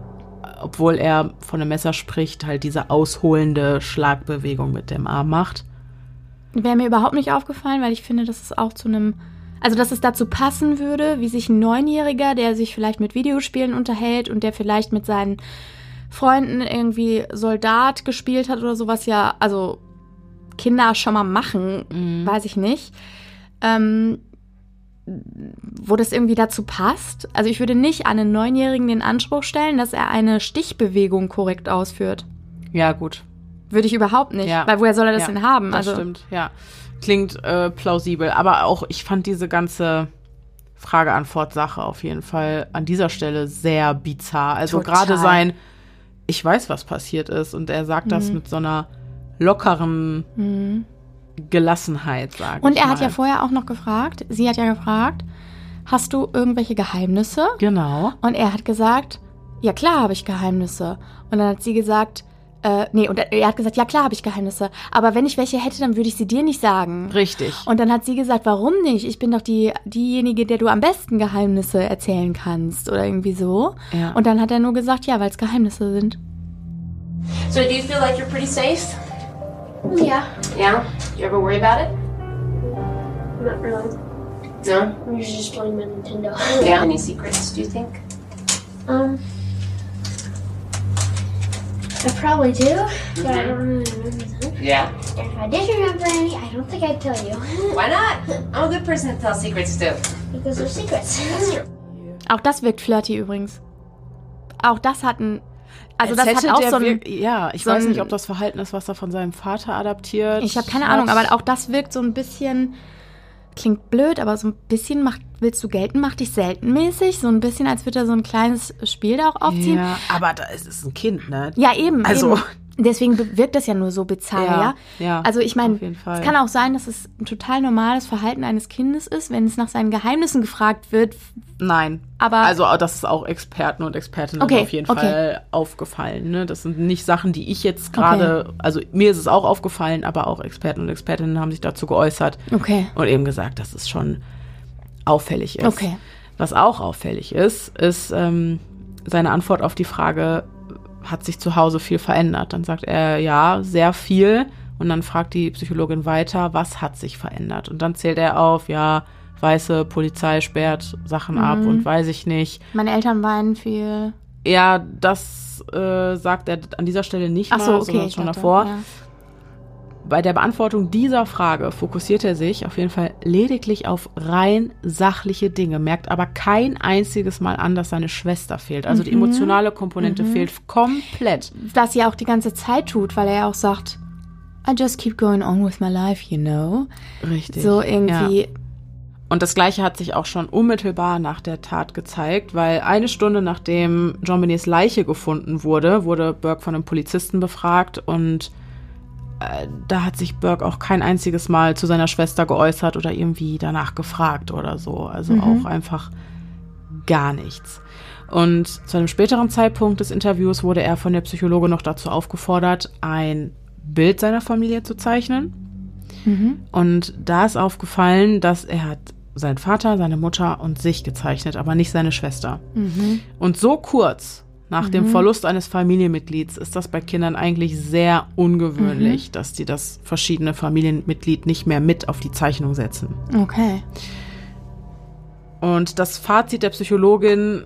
obwohl er von einem Messer spricht, halt diese ausholende Schlagbewegung mit dem Arm macht. Wäre mir überhaupt nicht aufgefallen, weil ich finde, dass es auch zu einem, also dass es dazu passen würde, wie sich ein Neunjähriger, der sich vielleicht mit Videospielen unterhält und der vielleicht mit seinen Freunden irgendwie Soldat gespielt hat oder sowas ja, also Kinder schon mal machen, weiß ich nicht. Ähm, wo das irgendwie dazu passt. Also ich würde nicht an einen Neunjährigen den Anspruch stellen, dass er eine Stichbewegung korrekt ausführt. Ja, gut. Würde ich überhaupt nicht. Ja. Weil woher soll er das ja, denn haben? Das also stimmt, ja. Klingt äh, plausibel. Aber auch, ich fand diese ganze Frage-Antwort-Sache auf jeden Fall an dieser Stelle sehr bizarr. Also gerade sein, ich weiß, was passiert ist. Und er sagt das Mhm. mit so einer lockeren Gelassenheit, sage ich Und er mal. hat ja vorher auch noch gefragt, sie hat ja gefragt, hast du irgendwelche Geheimnisse? Genau. Und er hat gesagt, ja klar habe ich Geheimnisse. Und dann hat sie gesagt, äh, nee, und er hat gesagt, ja klar habe ich Geheimnisse. Aber wenn ich welche hätte, dann würde ich sie dir nicht sagen. Richtig. Und dann hat sie gesagt, warum nicht? Ich bin doch die, diejenige, der du am besten Geheimnisse erzählen kannst. Oder irgendwie so. Ja. Und dann hat er nur gesagt, ja, weil es Geheimnisse sind. So do you feel like you're pretty safe? Yeah, Yeah? You ever worry about it? not really. No? I'm usually just playing my Nintendo. Yeah. Any secrets, do you think? Um, I probably do, but I don't really remember them. Yeah. If I did remember any, I don't think I'd tell you. Why not? I'm a good person to tell secrets to. because they're secrets. That's true. Auch das wirkt flirty übrigens. Auch das hat ein, also das hat auch so ein, Ja, ich so weiß nicht, ob das Verhalten ist, was er von seinem Vater adaptiert. Ich habe keine hat. Ahnung, aber auch das wirkt so ein bisschen, klingt blöd, aber so ein bisschen macht, willst du gelten, macht dich selten mäßig. So ein bisschen, als würde er so ein kleines Spiel da auch aufziehen. Ja, aber da ist es ein Kind, ne? Ja, eben. Also- eben. Deswegen wirkt das ja nur so bizarr, ja. Ja, ja, also ich meine, es kann auch sein, dass es ein total normales Verhalten eines Kindes ist, wenn es nach seinen Geheimnissen gefragt wird. Nein. Aber- also das ist auch Experten und Expertinnen Okay, auf jeden okay. Fall aufgefallen. Ne? Das sind nicht Sachen, die ich jetzt gerade, also mir ist es auch aufgefallen, aber auch Experten und Expertinnen haben sich dazu geäußert Okay. und eben gesagt, dass es schon auffällig ist. Okay. Was auch auffällig ist, ist ähm, seine Antwort auf die Frage, hat sich zu Hause viel verändert? Dann sagt er, ja, sehr viel. Und dann fragt die Psychologin weiter, was hat sich verändert? Und dann zählt er auf, ja, weiße Polizei sperrt Sachen ab Mhm. und weiß ich nicht. Meine Eltern weinen viel. Ja, das äh, sagt er an dieser Stelle nicht Ach mal, so, okay. sondern schon dachte, davor. Ja. Bei der Beantwortung dieser Frage fokussiert er sich auf jeden Fall lediglich auf rein sachliche Dinge, merkt aber kein einziges Mal an, dass seine Schwester fehlt. Also die Mhm. emotionale Komponente fehlt komplett. Was sie auch die ganze Zeit tut, weil er ja auch sagt, I just keep going on with my life, you know. Richtig. So irgendwie. Ja. Und das Gleiche hat sich auch schon unmittelbar nach der Tat gezeigt, weil eine Stunde nachdem John Benets Leiche gefunden wurde, wurde Burke von einem Polizisten befragt und da hat sich Burke auch kein einziges Mal zu seiner Schwester geäußert oder irgendwie danach gefragt oder so. Also auch einfach gar nichts. Und zu einem späteren Zeitpunkt des Interviews wurde er von der Psychologe noch dazu aufgefordert, ein Bild seiner Familie zu zeichnen. Und da ist aufgefallen, dass er hat seinen Vater, seine Mutter und sich gezeichnet, aber nicht seine Schwester. Und so kurz Nach dem Verlust eines Familienmitglieds ist das bei Kindern eigentlich sehr ungewöhnlich, dass die das verschiedene Familienmitglied nicht mehr mit auf die Zeichnung setzen. Okay. Und das Fazit der Psychologin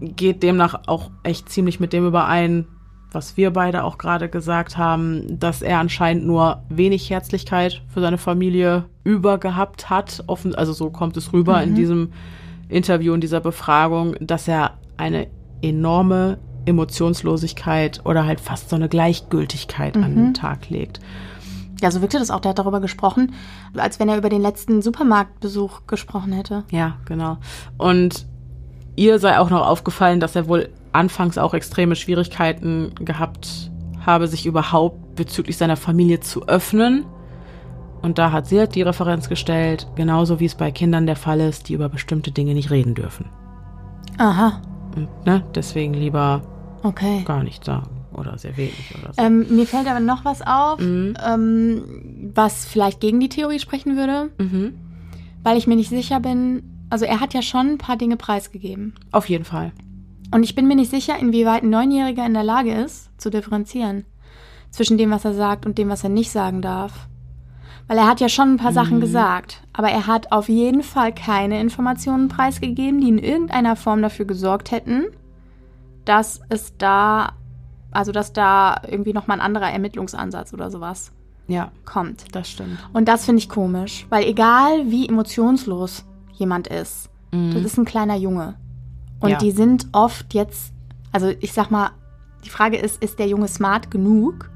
geht demnach auch echt ziemlich mit dem überein, was wir beide auch gerade gesagt haben, dass er anscheinend nur wenig Herzlichkeit für seine Familie übergehabt hat. Offen, also so kommt es rüber in diesem Interview, in dieser Befragung, dass er eine enorme Emotionslosigkeit oder halt fast so eine Gleichgültigkeit an den Tag legt. Ja, so wirkte das auch. Der hat darüber gesprochen, als wenn er über den letzten Supermarktbesuch gesprochen hätte. Ja, genau. Und ihr sei auch noch aufgefallen, dass er wohl anfangs auch extreme Schwierigkeiten gehabt habe, sich überhaupt bezüglich seiner Familie zu öffnen. Und da hat sie halt die Referenz gestellt, genauso wie es bei Kindern der Fall ist, die über bestimmte Dinge nicht reden dürfen. Aha, Und, ne, deswegen lieber okay. gar nicht sagen oder sehr wenig oder so. Ähm, mir fällt aber noch was auf, Mhm. ähm, was vielleicht gegen die Theorie sprechen würde, Mhm. weil ich mir nicht sicher bin. Also er hat ja schon ein paar Dinge preisgegeben. Auf jeden Fall. Und ich bin mir nicht sicher, inwieweit ein Neunjähriger in der Lage ist, zu differenzieren zwischen dem, was er sagt und dem, was er nicht sagen darf. Weil er hat ja schon ein paar Sachen gesagt, aber er hat auf jeden Fall keine Informationen preisgegeben, die in irgendeiner Form dafür gesorgt hätten, dass es da, also dass da irgendwie nochmal ein anderer Ermittlungsansatz oder sowas Ja, kommt. das stimmt. Und das finde ich komisch, weil egal wie emotionslos jemand ist, das ist ein kleiner Junge. Und Ja. die sind oft jetzt, also ich sag mal, die Frage ist, ist der Junge smart genug,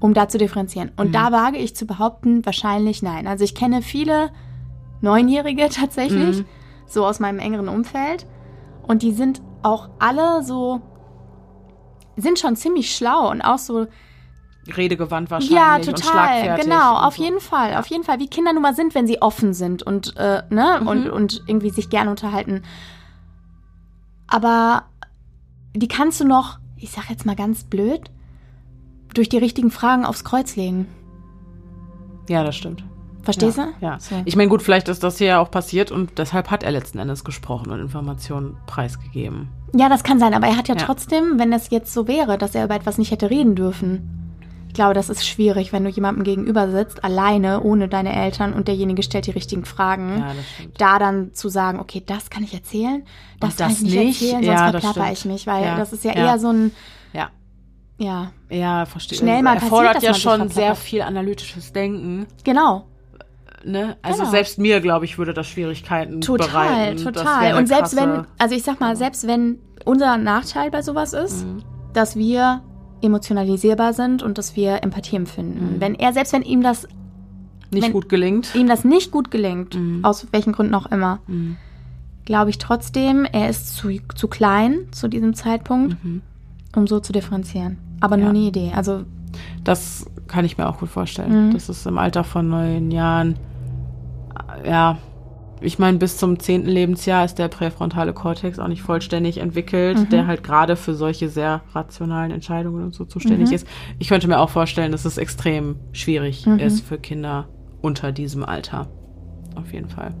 um da zu differenzieren? Und da wage ich zu behaupten, wahrscheinlich nein. Also ich kenne viele Neunjährige tatsächlich, so aus meinem engeren Umfeld. Und die sind auch alle so, sind schon ziemlich schlau und auch so Redegewandt wahrscheinlich ja, total. Genau, auf so. jeden Fall, auf jeden Fall. Wie Kinder nun mal sind, wenn sie offen sind und, äh, ne, Mhm. und, und irgendwie sich gerne unterhalten. Aber die kannst du noch, ich sag jetzt mal ganz blöd, durch die richtigen Fragen aufs Kreuz legen. Ja, das stimmt. Verstehst ja, du? Ja. So. Ich meine, gut, vielleicht ist das hier ja auch passiert und deshalb hat er letzten Endes gesprochen und Informationen preisgegeben. Ja, das kann sein, aber er hat ja, Ja. trotzdem, wenn es jetzt so wäre, dass er über etwas nicht hätte reden dürfen. Ich glaube, das ist schwierig, wenn du jemandem gegenüber sitzt, alleine, ohne deine Eltern und derjenige stellt die richtigen Fragen. Ja, das stimmt. da dann zu sagen, okay, das kann ich erzählen, das, Und kann das ich nicht, nicht? erzählen, Ja, sonst das verplapper ich mich, weil Ja, das ist ja, ja. eher so ein, Ja, ja, verstehe. Schnell mal Er passiert, fordert dass ja schon sehr viel analytisches Denken. genau, Ne? Also Genau. selbst mir, glaube ich, würde das Schwierigkeiten total, bereiten. Total. eine Und selbst wenn, also ich sag mal, selbst wenn unser Nachteil bei sowas ist, Mhm. dass wir emotionalisierbar sind und dass wir Empathie empfinden. Wenn er, selbst wenn ihm das, nicht gut gelingt. ihm das nicht gut gelingt, Mhm. aus welchen Gründen auch immer, Mhm. glaube ich trotzdem, er ist zu, zu klein zu diesem Zeitpunkt, Mhm. um so zu differenzieren. Aber nur Ja. eine Idee. Also Das kann ich mir auch gut vorstellen. Mhm. Das ist im Alter von neun Jahren, ja, ich meine, bis zum zehnten Lebensjahr ist der präfrontale Kortex auch nicht vollständig entwickelt, Mhm. der halt gerade für solche sehr rationalen Entscheidungen und so zuständig Mhm. ist. Ich könnte mir auch vorstellen, dass es extrem schwierig Mhm. ist für Kinder unter diesem Alter. Auf jeden Fall.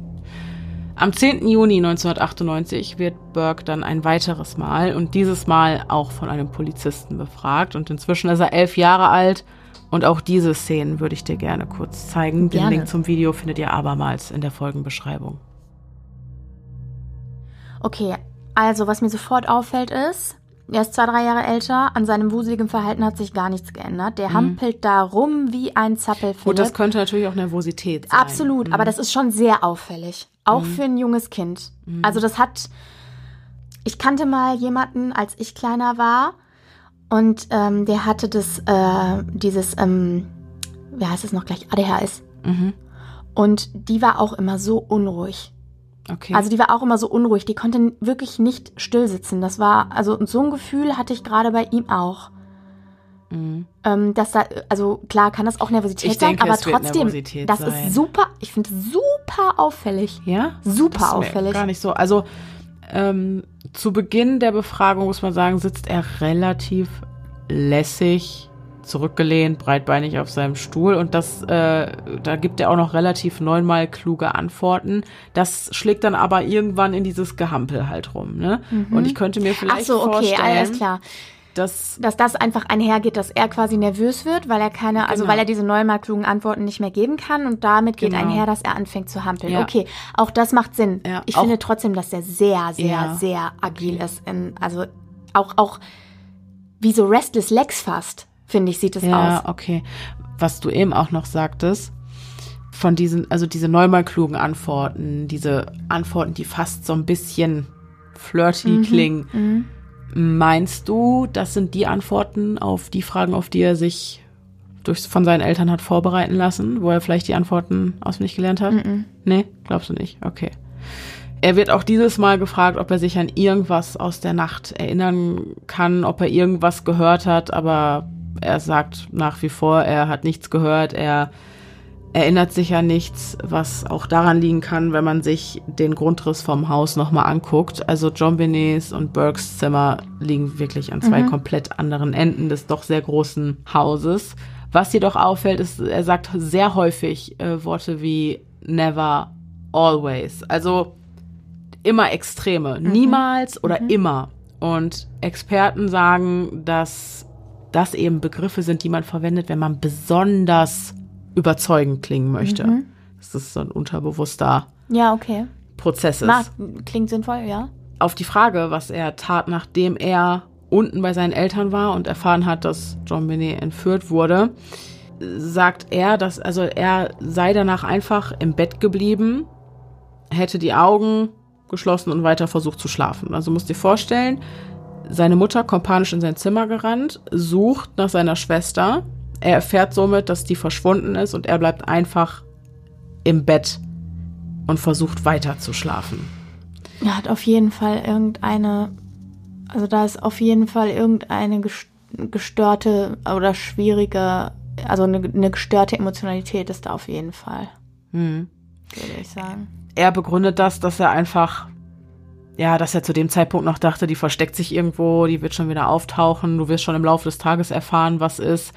Am 10. Juni 1998 wird Burke dann ein weiteres Mal und dieses Mal auch von einem Polizisten befragt. Und inzwischen ist er elf Jahre alt. Und auch diese Szenen würde ich dir gerne kurz zeigen. Den Gerne. Link zum Video findet ihr abermals in der Folgenbeschreibung. Okay, also was mir sofort auffällt ist, er ist zwei, drei Jahre älter, an seinem wuseligen Verhalten hat sich gar nichts geändert. Der hampelt da rum wie ein Zappelphilipp. Gut, das könnte natürlich auch Nervosität sein. Absolut, aber das ist schon sehr auffällig. Auch für ein junges Kind. Also das hat. Ich kannte mal jemanden, als ich kleiner war, und ähm, der hatte das, äh, dieses, ähm, wie heißt es noch gleich, ADHS. Mhm. Und die war auch immer so unruhig. Okay. Also die war auch immer so unruhig. Die konnte wirklich nicht still sitzen. Das war, also so ein Gefühl hatte ich gerade bei ihm auch. Mhm. Ähm, dass da, also klar kann das auch Nervosität Ich sein, denke, aber trotzdem, Nervosität das sein. ist super, ich finde super auffällig. Ja? Super Das auffällig. Gar nicht so. Also ähm, zu Beginn der Befragung muss man sagen, sitzt er relativ lässig zurückgelehnt, breitbeinig auf seinem Stuhl und das, äh, da gibt er auch noch relativ neunmal kluge Antworten. Das schlägt dann aber irgendwann in dieses Gehampel halt rum, ne? Und ich könnte mir vielleicht Ach so, okay, vorstellen, alles klar. Dass Dass das einfach einhergeht, dass er quasi nervös wird, weil er keine, also Genau. weil er diese neunmal klugen Antworten nicht mehr geben kann und damit geht Genau. einher, dass er anfängt zu hampeln. Ja. Okay, auch das macht Sinn. Ja, ich finde trotzdem, dass er sehr, sehr, Ja. sehr agil ist. In, also auch, auch wie so Restless Legs fast, finde ich, sieht es Ja, aus. okay. Was du eben auch noch sagtest, von diesen, also diese neunmal klugen Antworten, diese Antworten, die fast so ein bisschen flirty Mhm, klingen. Meinst du, das sind die Antworten auf die Fragen, auf die er sich durch, von seinen Eltern hat vorbereiten lassen, wo er vielleicht die Antworten auswendig gelernt hat? Nee, glaubst du nicht? Okay. Er wird auch dieses Mal gefragt, ob er sich an irgendwas aus der Nacht erinnern kann, ob er irgendwas gehört hat, aber er sagt nach wie vor, er hat nichts gehört, er erinnert sich an nichts, was auch daran liegen kann, wenn man sich den Grundriss vom Haus nochmal anguckt. Also John Benets und Burkes Zimmer liegen wirklich an zwei komplett anderen Enden des doch sehr großen Hauses. Was jedoch auffällt, ist, er sagt sehr häufig äh, Worte wie never, always. Also immer Extreme. Niemals oder immer. Und Experten sagen, dass das eben Begriffe sind, die man verwendet, wenn man besonders überzeugend klingen möchte. Dass das so ein unterbewusster Ja, okay. Prozess ist. Macht, klingt sinnvoll, ja. Auf die Frage, was er tat, nachdem er unten bei seinen Eltern war und erfahren hat, dass John Benet entführt wurde, sagt er, dass also er sei danach einfach im Bett geblieben, hätte die Augen geschlossen und weiter versucht zu schlafen. Also musst dir vorstellen, seine Mutter kommt panisch in sein Zimmer gerannt, sucht nach seiner Schwester. Er erfährt somit, dass die verschwunden ist und er bleibt einfach im Bett und versucht weiter zu schlafen. Er hat auf jeden Fall irgendeine, also da ist auf jeden Fall irgendeine ges- gestörte oder schwierige, also eine, eine gestörte Emotionalität ist da auf jeden Fall, Hm. würde ich sagen. er begründet das, dass er einfach, ja, dass er zu dem Zeitpunkt noch dachte, die versteckt sich irgendwo, die wird schon wieder auftauchen, du wirst schon im Laufe des Tages erfahren, was ist.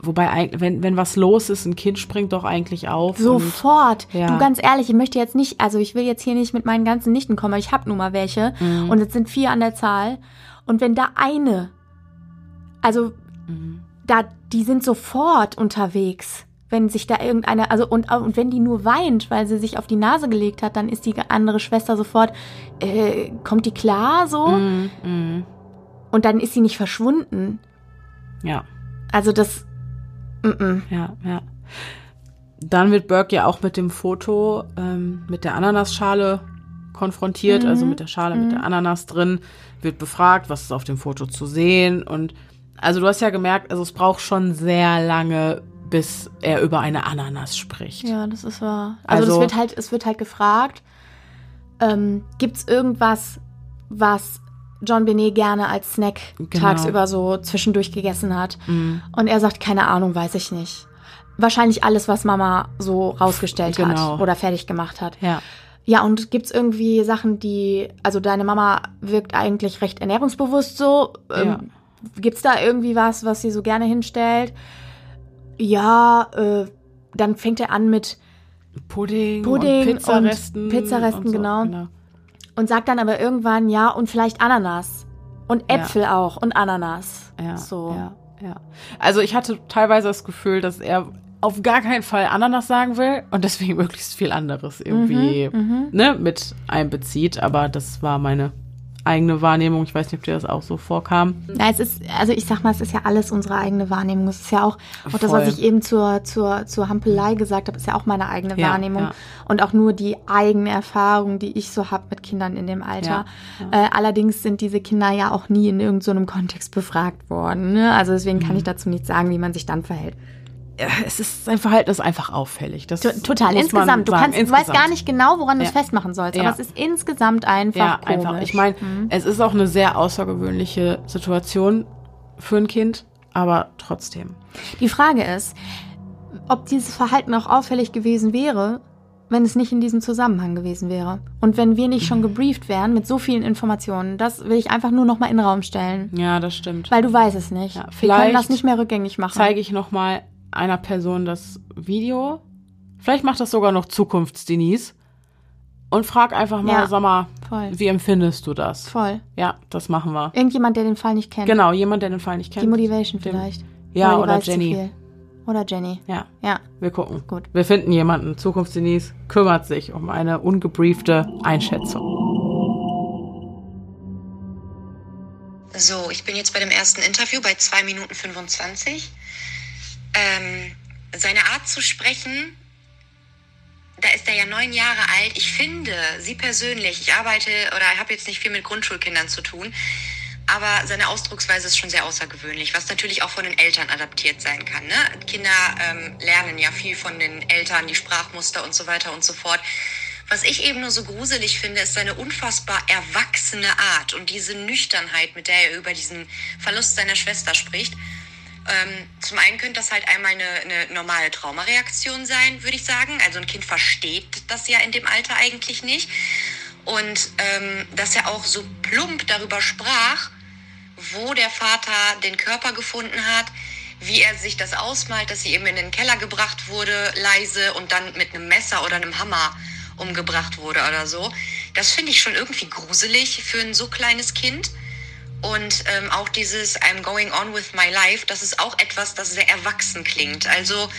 Wobei, wenn, wenn was los ist, ein Kind springt doch eigentlich auf. und- Sofort. ja. Du ganz ehrlich, ich möchte jetzt nicht, also ich will jetzt hier nicht mit meinen ganzen Nichten kommen, aber ich habe nun mal welche Mhm. und es sind vier an der Zahl und wenn da eine, also Mhm. da, die sind sofort unterwegs. Wenn sich da irgendeine, also und, und wenn die nur weint, weil sie sich auf die Nase gelegt hat, dann ist die andere Schwester sofort, äh, kommt die klar so? Mhm, mhm. Und dann ist sie nicht verschwunden. Ja, Also das, mm -mm. ja, ja. Dann wird Burke ja auch mit dem Foto ähm, mit der Ananasschale konfrontiert, also mit der Schale mit der Ananas drin, wird befragt, was ist auf dem Foto zu sehen. Und also du hast ja gemerkt, also es braucht schon sehr lange, bis er über eine Ananas spricht. Ja, das ist wahr. Also, Also- es wird halt, es wird halt gefragt, ähm, gibt's irgendwas, was John Benet gerne als Snack Genau. tagsüber so zwischendurch gegessen hat? Mhm. Und er sagt, keine Ahnung, weiß ich nicht. Wahrscheinlich alles, was Mama so rausgestellt Genau. hat oder fertig gemacht hat. Ja. Ja, und gibt's irgendwie Sachen, die, also deine Mama wirkt eigentlich recht ernährungsbewusst so. Ähm, Gibt's da irgendwie was, was sie so gerne hinstellt? Ja, äh, dann fängt er an mit Pudding, Pudding und Pizzaresten. und Pizzaresten, und so, genau. Und sagt dann aber irgendwann ja und vielleicht Ananas und Ja. Äpfel auch und Ananas. Ja, so. ja, ja. Also ich hatte teilweise das Gefühl, dass er auf gar keinen Fall Ananas sagen will und deswegen möglichst viel anderes irgendwie Mhm, ne, mit einbezieht. Aber das war meine eigene Wahrnehmung. Ich weiß nicht, ob dir das auch so vorkam. Ja, es ist, also ich sag mal, es ist ja alles unsere eigene Wahrnehmung. Es ist ja auch, auch das, was ich eben zur, zur, zur Hampelei gesagt habe, ist ja auch meine eigene Ja, Wahrnehmung. ja. Und auch nur die eigene Erfahrung, die ich so habe mit Kindern in dem Alter. Äh, allerdings sind diese Kinder ja auch nie in irgendeinem Kontext befragt worden. Ne? Also deswegen Mhm. kann ich dazu nicht sagen, wie man sich dann verhält. Es ist sein Verhalten ist einfach auffällig. Das To- Total, insgesamt. Du, sagen. kannst, du weißt gar nicht genau, woran du es Ja. festmachen sollst. Ja. Aber es ist insgesamt einfach Ja, komisch. einfach. Ich meine, es ist auch eine sehr außergewöhnliche Situation für ein Kind, aber trotzdem. Die Frage ist, ob dieses Verhalten auch auffällig gewesen wäre, wenn es nicht in diesem Zusammenhang gewesen wäre. Und wenn wir nicht schon gebrieft wären mit so vielen Informationen. Das will ich einfach nur noch mal in den Raum stellen. Ja, das stimmt. Weil du weißt es nicht. Ja, wir vielleicht können das nicht mehr rückgängig machen. Zeige ich noch mal einer Person das Video. Vielleicht macht das sogar noch Zukunfts-Denise. Und frag einfach mal, Ja. sag mal, Voll. wie empfindest du das? Voll. Ja, das machen wir. Irgendjemand, der den Fall nicht kennt. Genau, jemand, der den Fall nicht kennt. Die Motivation Dem- vielleicht. Ja, oder zu Jenny. Oder Jenny. Ja, Ja. wir gucken. Gut. Wir finden jemanden. Zukunfts-Denise kümmert sich um eine ungebriefte Einschätzung. So, ich bin jetzt bei dem ersten Interview bei 2 Minuten 25. Ähm, seine Art zu sprechen, da ist er ja neun Jahre alt. Ich finde, sie persönlich, ich arbeite oder habe jetzt nicht viel mit Grundschulkindern zu tun, aber seine Ausdrucksweise ist schon sehr außergewöhnlich, was natürlich auch von den Eltern adaptiert sein kann. Ne? Kinder ähm, lernen ja viel von den Eltern, die Sprachmuster und so weiter und so fort. Was ich eben nur so gruselig finde, ist seine unfassbar erwachsene Art und diese Nüchternheit, mit der er über diesen Verlust seiner Schwester spricht. Ähm, zum einen könnte das halt einmal eine, eine normale Traumareaktion sein, würde ich sagen. Also ein Kind versteht das ja in dem Alter eigentlich nicht. Und ähm, dass er auch so plump darüber sprach, wo der Vater den Körper gefunden hat, wie er sich das ausmalt, dass sie eben in den Keller gebracht wurde, leise und dann mit einem Messer oder einem Hammer umgebracht wurde oder so. Das finde ich schon irgendwie gruselig für ein so kleines Kind. Und ähm, auch dieses I'm going on with my life, das ist auch etwas, das sehr erwachsen klingt. Also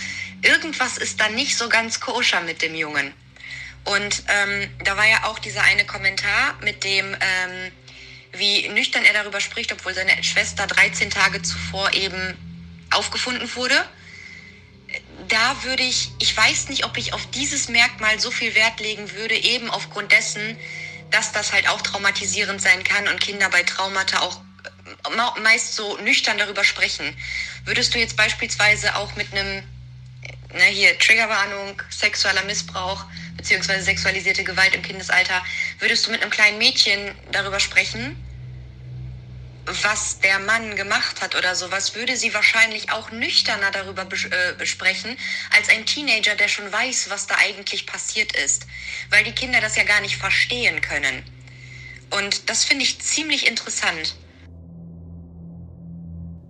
irgendwas ist da nicht so ganz koscher mit dem Jungen. Und ähm, da war ja auch dieser eine Kommentar mit dem, ähm, wie nüchtern er darüber spricht, obwohl seine Schwester 13 Tage zuvor eben aufgefunden wurde. Da würde ich, ich weiß nicht, ob ich auf dieses Merkmal so viel Wert legen würde, eben aufgrund dessen, dass das halt auch traumatisierend sein kann und Kinder bei Traumata auch äh, meist so nüchtern darüber sprechen. Würdest du jetzt beispielsweise auch mit einem ne, hier Triggerwarnung, sexueller Missbrauch beziehungsweise sexualisierte Gewalt im Kindesalter, würdest du mit einem kleinen Mädchen darüber sprechen, was der Mann gemacht hat oder sowas, würde sie wahrscheinlich auch nüchterner darüber äh, besprechen, als ein Teenager, der schon weiß, was da eigentlich passiert ist. Weil die Kinder das ja gar nicht verstehen können. Und das finde ich ziemlich interessant.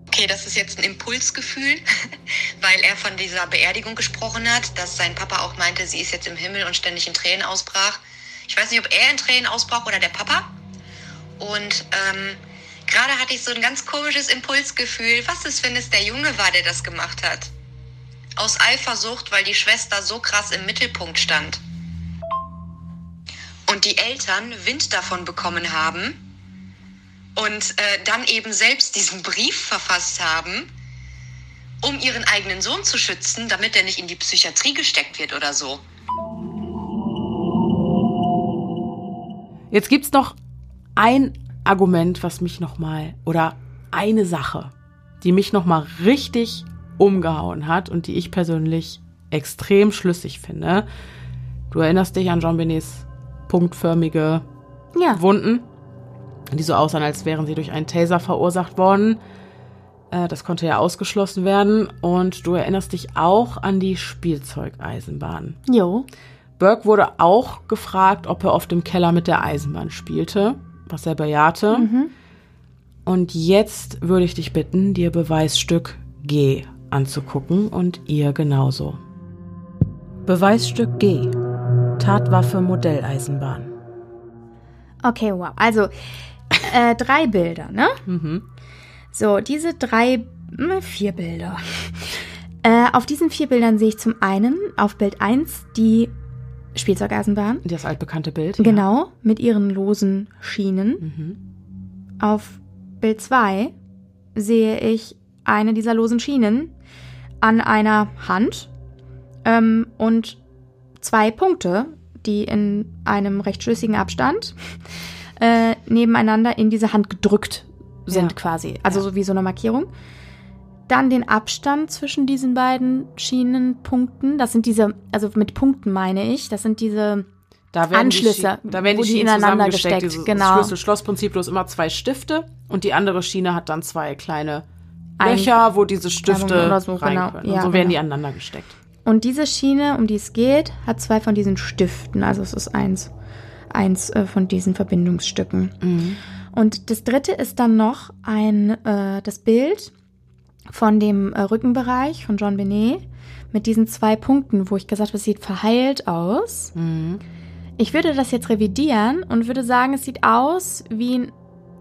Okay, das ist jetzt ein Impulsgefühl, weil er von dieser Beerdigung gesprochen hat, dass sein Papa auch meinte, sie ist jetzt im Himmel und ständig in Tränen ausbrach. Ich weiß nicht, ob er in Tränen ausbrach oder der Papa. Und ähm, gerade hatte ich so ein ganz komisches Impulsgefühl. Was ist, wenn es der Junge war, der das gemacht hat? Aus Eifersucht, weil die Schwester so krass im Mittelpunkt stand. Und die Eltern Wind davon bekommen haben und äh, dann eben selbst diesen Brief verfasst haben, um ihren eigenen Sohn zu schützen, damit er nicht in die Psychiatrie gesteckt wird oder so. Jetzt gibt's noch ein Argument, was mich noch mal oder eine Sache, die mich noch mal richtig umgehauen hat und die ich persönlich extrem schlüssig finde. Du erinnerst dich an Jean Benets punktförmige Ja. Wunden, die so aussahen, als wären sie durch einen Taser verursacht worden. Äh, Das konnte ja ausgeschlossen werden. Und du erinnerst dich auch an die Spielzeugeisenbahn. Jo. Burke wurde auch gefragt, ob er oft im Keller mit der Eisenbahn spielte, was er bejahte. Und jetzt würde ich dich bitten, dir Beweisstück G anzugucken und ihr genauso. Beweisstück G. Tatwaffe Modelleisenbahn. Okay, wow. Also äh, drei Bilder, ne? So, diese drei, hm, vier Bilder. Äh, auf diesen vier Bildern sehe ich zum einen auf Bild 1 die Spielzeugeisenbahn. Das altbekannte Bild. ja. Genau, mit ihren losen Schienen. Auf Bild 2 sehe ich eine dieser losen Schienen an einer Hand ähm, und zwei Punkte, die in einem recht schlüssigen Abstand äh, nebeneinander in diese Hand gedrückt sind Ja. quasi. Also Ja. so wie so eine Markierung. Dann den Abstand zwischen diesen beiden Schienenpunkten. Das sind diese, also mit Punkten meine ich, das sind diese Da Anschlüsse, die, da werden wo die Schienen ineinander gesteckt, Dieses genau. Schlüssel-Schloss-Prinzip bloß immer zwei Stifte und die andere Schiene hat dann zwei kleine Ein- Löcher, wo diese Stifte so, rein genau. können. Und Ja, so werden genau. die aneinander gesteckt. Und diese Schiene, um die es geht, hat zwei von diesen Stiften. Also es ist eins, eins äh, von diesen Verbindungsstücken. Und das dritte ist dann noch ein, äh, das Bild von dem äh, Rückenbereich von John Benet mit diesen zwei Punkten, wo ich gesagt habe, es sieht verheilt aus. Ich würde das jetzt revidieren und würde sagen, es sieht aus wie ein,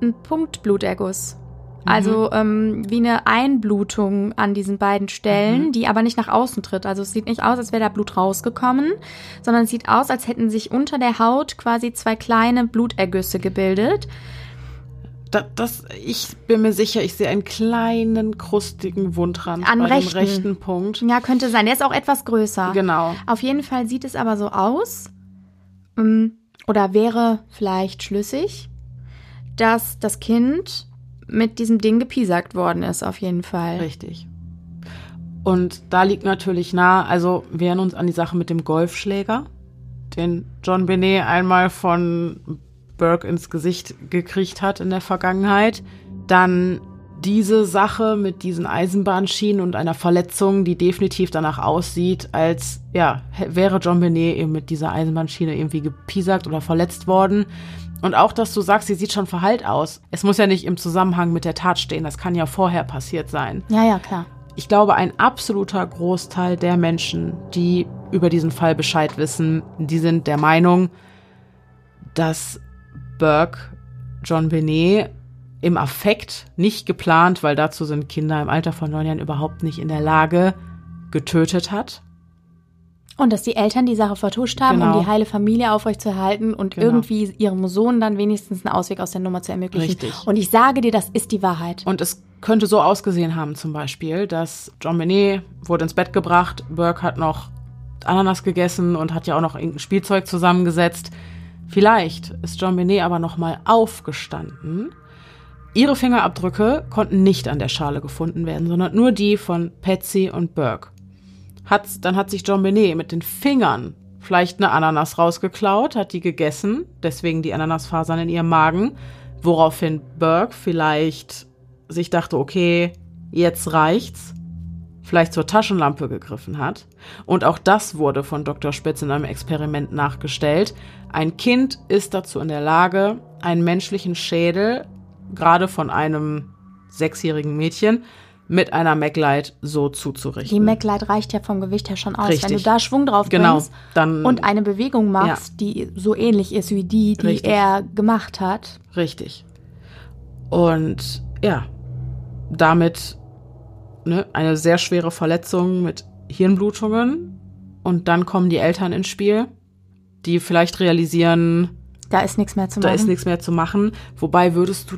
ein Punktbluterguss. Also ähm, wie eine Einblutung an diesen beiden Stellen, die aber nicht nach außen tritt. Also es sieht nicht aus, als wäre da Blut rausgekommen, sondern es sieht aus, als hätten sich unter der Haut quasi zwei kleine Blutergüsse gebildet. Da, das, ich bin mir sicher, ich sehe einen kleinen, krustigen Wundrand Am bei rechten. dem rechten Punkt. Ja, könnte sein. Der ist auch etwas größer. Genau. Auf jeden Fall sieht es aber so aus, ähm, oder wäre vielleicht schlüssig, dass das Kind mit diesem Ding gepiesackt worden ist, auf jeden Fall. Richtig. Und da liegt natürlich nah, also wir erinnern uns an die Sache mit dem Golfschläger, den John Benet einmal von Burke ins Gesicht gekriegt hat in der Vergangenheit. Dann diese Sache mit diesen Eisenbahnschienen und einer Verletzung, die definitiv danach aussieht, als ja, wäre John Benet eben mit dieser Eisenbahnschiene irgendwie gepiesackt oder verletzt worden. Und auch, dass du sagst, sie sieht schon verheilt aus. Es muss ja nicht im Zusammenhang mit der Tat stehen, das kann ja vorher passiert sein. Ja, ja, klar. Ich glaube, ein absoluter Großteil der Menschen, die über diesen Fall Bescheid wissen, die sind der Meinung, dass Burke John Benet im Affekt, nicht geplant, weil dazu sind Kinder im Alter von neun Jahren überhaupt nicht in der Lage, getötet hat. Und dass die Eltern die Sache vertuscht haben, Genau. um die heile Familie aufrechtzuerhalten und Genau. irgendwie ihrem Sohn dann wenigstens einen Ausweg aus der Nummer zu ermöglichen. Richtig. Und ich sage dir, das ist die Wahrheit. Und es könnte so ausgesehen haben, zum Beispiel, dass John Benet wurde ins Bett gebracht, Burke hat noch Ananas gegessen und hat ja auch noch irgendein Spielzeug zusammengesetzt. Vielleicht ist John Benet aber noch mal aufgestanden. Ihre Fingerabdrücke konnten nicht an der Schale gefunden werden, sondern nur die von Patsy und Burke. Hat, dann hat sich John Benet mit den Fingern vielleicht eine Ananas rausgeklaut, hat die gegessen, deswegen die Ananasfasern in ihrem Magen, woraufhin Burke vielleicht sich dachte, okay, jetzt reicht's, vielleicht zur Taschenlampe gegriffen hat. Und auch das wurde von Dr. Spitz in einem Experiment nachgestellt. Ein Kind ist dazu in der Lage, einen menschlichen Schädel, gerade von einem sechsjährigen Mädchen, mit einer MacLight so zuzurichten. Die MacLight reicht ja vom Gewicht her schon aus. Richtig. Wenn du da Schwung drauf Genau, bringst dann- und eine Bewegung machst, die so ähnlich ist wie die, die Richtig. er gemacht hat. Richtig. Und ja, damit ne, eine sehr schwere Verletzung mit Hirnblutungen. Und dann kommen die Eltern ins Spiel, die vielleicht realisieren, Da ist nichts mehr zu da machen. ist nichts mehr zu machen. Wobei würdest du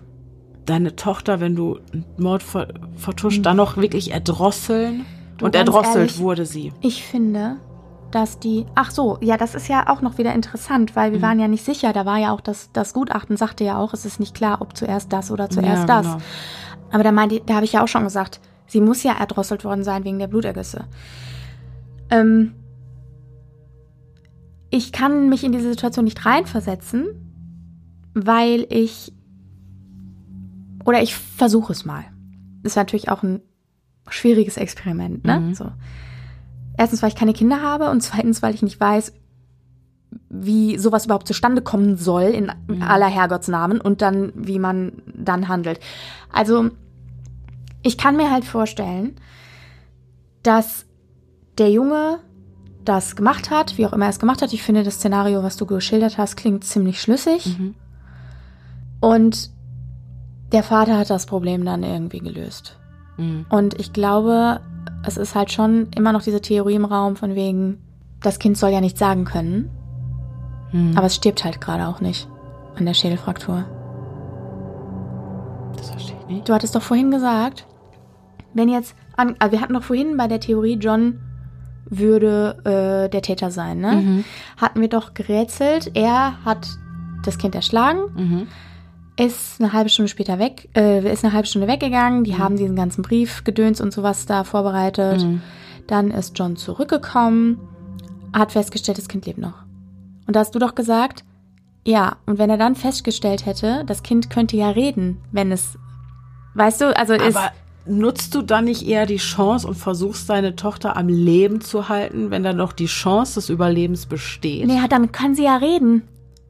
deine Tochter, wenn du einen Mord ver vertuscht, dann noch wirklich erdrosseln? Du, Und erdrosselt ehrlich, wurde sie. Ich finde, dass die. Ach so, ja, das ist ja auch noch wieder interessant, weil wir Mhm. waren ja nicht sicher. Da war ja auch das, das Gutachten sagte ja auch, es ist nicht klar, ob zuerst das oder zuerst Ja, das. genau. Aber da meinte, da habe ich ja auch schon gesagt, sie muss ja erdrosselt worden sein wegen der Blutergüsse. Ähm, ich kann mich in diese Situation nicht reinversetzen, weil ich oder ich versuche es mal. Ist natürlich auch ein schwieriges Experiment, ne? Mhm. So. Erstens, weil ich keine Kinder habe und zweitens, weil ich nicht weiß, wie sowas überhaupt zustande kommen soll in aller Herrgottsnamen und dann, wie man dann handelt. Also, ich kann mir halt vorstellen, dass der Junge das gemacht hat, wie auch immer er es gemacht hat. Ich finde, das Szenario, was du geschildert hast, klingt ziemlich schlüssig. Mhm. Und der Vater hat das Problem dann irgendwie gelöst. Mhm. Und ich glaube, es ist halt schon immer noch diese Theorie im Raum von wegen, das Kind soll ja nichts sagen können, Mhm. aber es stirbt halt gerade auch nicht an der Schädelfraktur. das verstehe ich nicht. Du hattest doch vorhin gesagt, wenn jetzt, an, also wir hatten doch vorhin bei der Theorie, John würde äh, der Täter sein, ne? Mhm. Hatten wir doch gerätselt, er hat das Kind erschlagen, Mhm. ist eine halbe Stunde später weg, äh, ist eine halbe Stunde weggegangen, die haben diesen ganzen Brief, Gedöns und sowas da vorbereitet. Mhm. Dann ist John zurückgekommen, hat festgestellt, das Kind lebt noch. Und da hast du doch gesagt, ja, und wenn er dann festgestellt hätte, das Kind könnte ja reden, wenn es, weißt du, also ist, Aber nutzt du dann nicht eher die Chance und versuchst deine Tochter am Leben zu halten, wenn dann noch die Chance des Überlebens besteht? Nee, dann kann sie ja reden.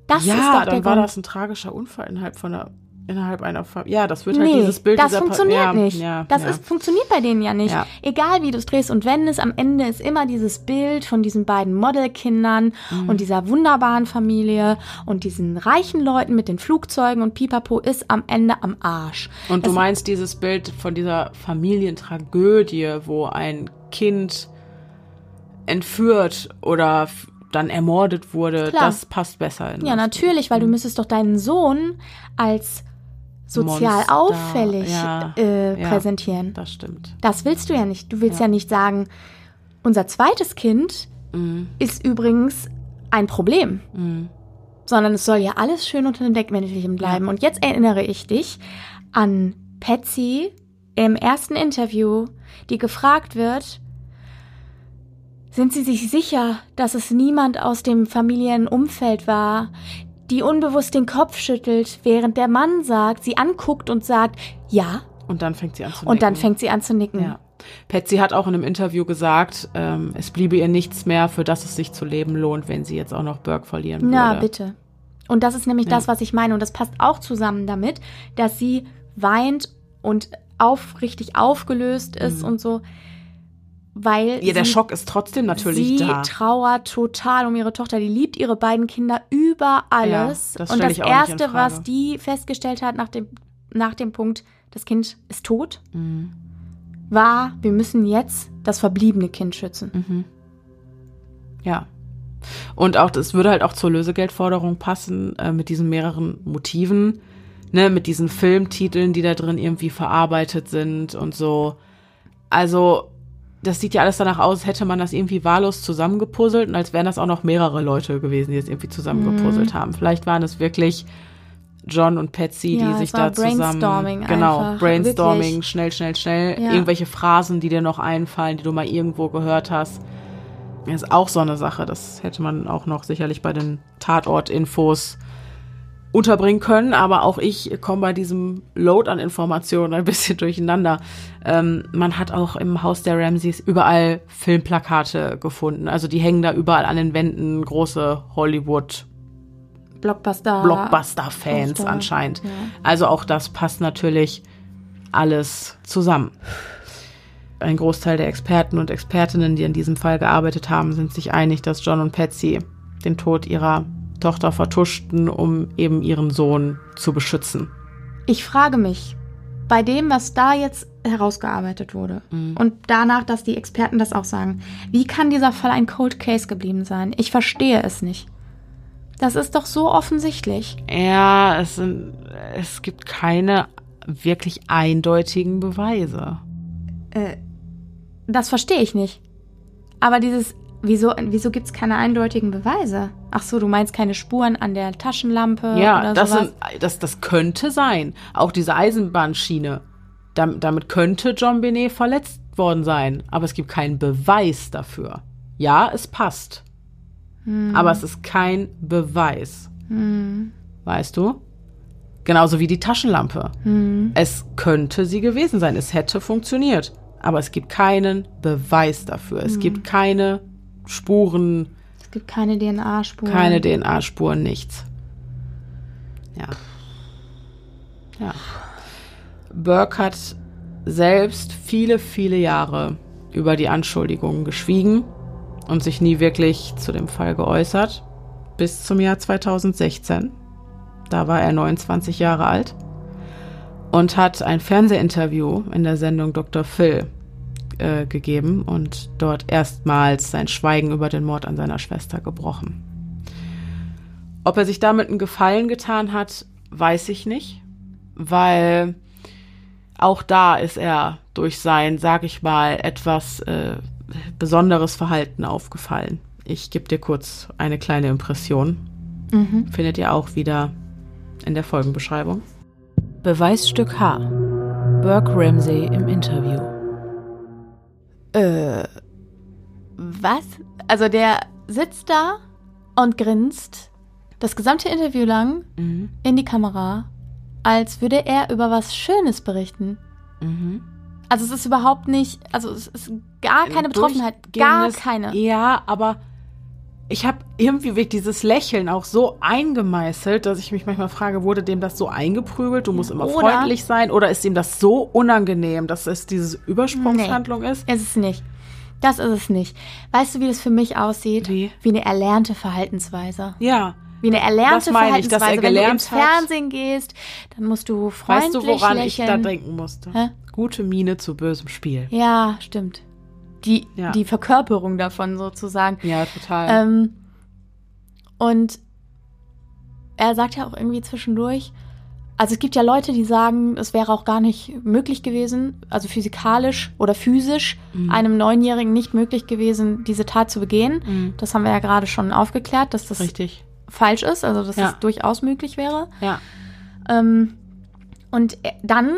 Das ja, ist doch dann der war Grund. das ein tragischer Unfall innerhalb von einer, innerhalb einer Familie. Ja, das wird halt Nee, dieses Bild das dieser Pa- funktioniert ja, nicht. Ja, das ja. Ist, funktioniert bei denen ja nicht. Egal wie du es drehst und wendest, am Ende ist immer dieses Bild von diesen beiden Modelkindern Mhm. und dieser wunderbaren Familie und diesen reichen Leuten mit den Flugzeugen und Pipapo ist am Ende am Arsch. Und du Das- meinst dieses Bild von dieser Familientragödie, wo ein Kind entführt oder dann ermordet wurde, Klar. das passt besser in Ja, natürlich, weil du müsstest doch deinen Sohn als sozial Monster, auffällig ja, äh, ja. präsentieren. Das stimmt. Das willst du ja nicht. Du willst ja, nicht sagen, unser zweites Kind Mhm. ist übrigens ein Problem. Mhm. Sondern es soll ja alles schön unter dem Deckmäntelchen bleiben. Und jetzt erinnere ich dich an Patsy im ersten Interview, die gefragt wird, sind Sie sich sicher, dass es niemand aus dem Familienumfeld war, die unbewusst den Kopf schüttelt, während der Mann sagt, sie anguckt und sagt, ja, Und dann fängt sie an zu und dann nicken. fängt sie an zu nicken. Ja. Patsy hat auch in einem Interview gesagt, ähm, es bliebe ihr nichts mehr, für das es sich zu leben lohnt, wenn sie jetzt auch noch Burke verlieren Na, würde. bitte. Und das ist nämlich Ja. das, was ich meine. Und das passt auch zusammen damit, dass sie weint und aufrichtig aufgelöst ist und so. Weil. Ja, der sie, Schock ist trotzdem natürlich sie da. trauert total um ihre Tochter. Die liebt ihre beiden Kinder über alles. das und das Erste, was die festgestellt hat nach dem, nach dem Punkt, das Kind ist tot, Mhm. war, wir müssen jetzt das verbliebene Kind schützen. Mhm. Ja. Und auch, das würde halt auch zur Lösegeldforderung passen, äh, mit diesen mehreren Motiven, ne, mit diesen Filmtiteln, die da drin irgendwie verarbeitet sind und so. Also, das sieht ja alles danach aus, hätte man das irgendwie wahllos zusammengepuzzelt und als wären das auch noch mehrere Leute gewesen, die es irgendwie zusammengepuzzelt haben. Vielleicht waren es wirklich John und Patsy, Ja, die sich da zusammen Brainstorming genau einfach, Brainstorming, wirklich. schnell, schnell, schnell, Ja. irgendwelche Phrasen, die dir noch einfallen, die du mal irgendwo gehört hast. Das ist auch so eine Sache, das hätte man auch noch sicherlich bei den Tatort-Infos unterbringen können, aber auch ich komme bei diesem Load an Informationen ein bisschen durcheinander. Ähm, man hat auch im Haus der Ramseys überall Filmplakate gefunden. Also die hängen da überall an den Wänden, große Hollywood Blockbuster. Blockbuster-Fans anscheinend. ja. Also auch das passt natürlich alles zusammen. Ein Großteil der Experten und Expertinnen, die in diesem Fall gearbeitet haben, sind sich einig, dass John und Patsy den Tod ihrer Tochter vertuschten, um eben ihren Sohn zu beschützen. Ich frage mich, bei dem, was da jetzt herausgearbeitet wurde und danach, dass die Experten das auch sagen, wie kann dieser Fall ein Cold Case geblieben sein? Ich verstehe es nicht. Das ist doch so offensichtlich. Ja, es, sind, es gibt keine wirklich eindeutigen Beweise. Das verstehe ich nicht. Aber dieses, wieso, wieso gibt es keine eindeutigen Beweise? Ach so, du meinst keine Spuren an der Taschenlampe Ja, oder das, sowas? sind, das, das könnte sein. Auch diese Eisenbahnschiene. Damit, damit könnte John Benet verletzt worden sein. Aber es gibt keinen Beweis dafür. Ja, es passt. Aber es ist kein Beweis. Weißt du? Genauso wie die Taschenlampe. Es könnte sie gewesen sein. Es hätte funktioniert. Aber es gibt keinen Beweis dafür. Es gibt keine Spuren, es gibt keine DNA-Spuren. keine DNA-Spuren, nichts. Ja. Ja. Burke hat selbst viele, viele Jahre über die Anschuldigungen geschwiegen und sich nie wirklich zu dem Fall geäußert. Bis zum Jahr 2016. Da war er 29 Jahre alt und hat ein Fernsehinterview in der Sendung Dr. Phil äh, gegeben und dort erstmals sein Schweigen über den Mord an seiner Schwester gebrochen. Ob er sich damit einen Gefallen getan hat, weiß ich nicht, weil auch da ist er durch sein, sag ich mal, etwas äh, besonderes Verhalten aufgefallen. Ich gebe dir kurz eine kleine Impression. Findet ihr auch wieder in der Folgenbeschreibung. Beweisstück H. Burke Ramsey im Interview. Was? Also der sitzt da und grinst das gesamte Interview lang Mhm. in die Kamera, als würde er über was Schönes berichten. Mhm. Also es ist überhaupt nicht, also es ist gar keine Betroffenheit, gar keine. Ja, aber ich habe irgendwie wirklich dieses Lächeln auch so eingemeißelt, dass ich mich manchmal frage, wurde dem das so eingeprügelt, du musst immer Oder- freundlich sein oder ist ihm das so unangenehm, dass es diese Übersprungshandlung ist? Ist es nicht. Das ist es nicht. Weißt du, wie das für mich aussieht? Wie? Wie eine erlernte Verhaltensweise. Ja. Wie eine erlernte Das meine ich, dass Verhaltensweise. er Wenn du ins hat. Fernsehen gehst, dann musst du freundlich Weißt du, woran ich da lächeln. denken musste? Hä? Gute Miene zu bösem Spiel. Ja, stimmt. Die, Ja. die Verkörperung davon sozusagen. Ja, total. Ähm, und er sagt ja auch irgendwie zwischendurch, also es gibt ja Leute, die sagen, es wäre auch gar nicht möglich gewesen, also physikalisch oder physisch Mhm. einem Neunjährigen nicht möglich gewesen, diese Tat zu begehen. Mhm. Das haben wir ja gerade schon aufgeklärt, dass das Richtig. falsch ist, also dass Ja. es durchaus möglich wäre. Ja. Ähm, und dann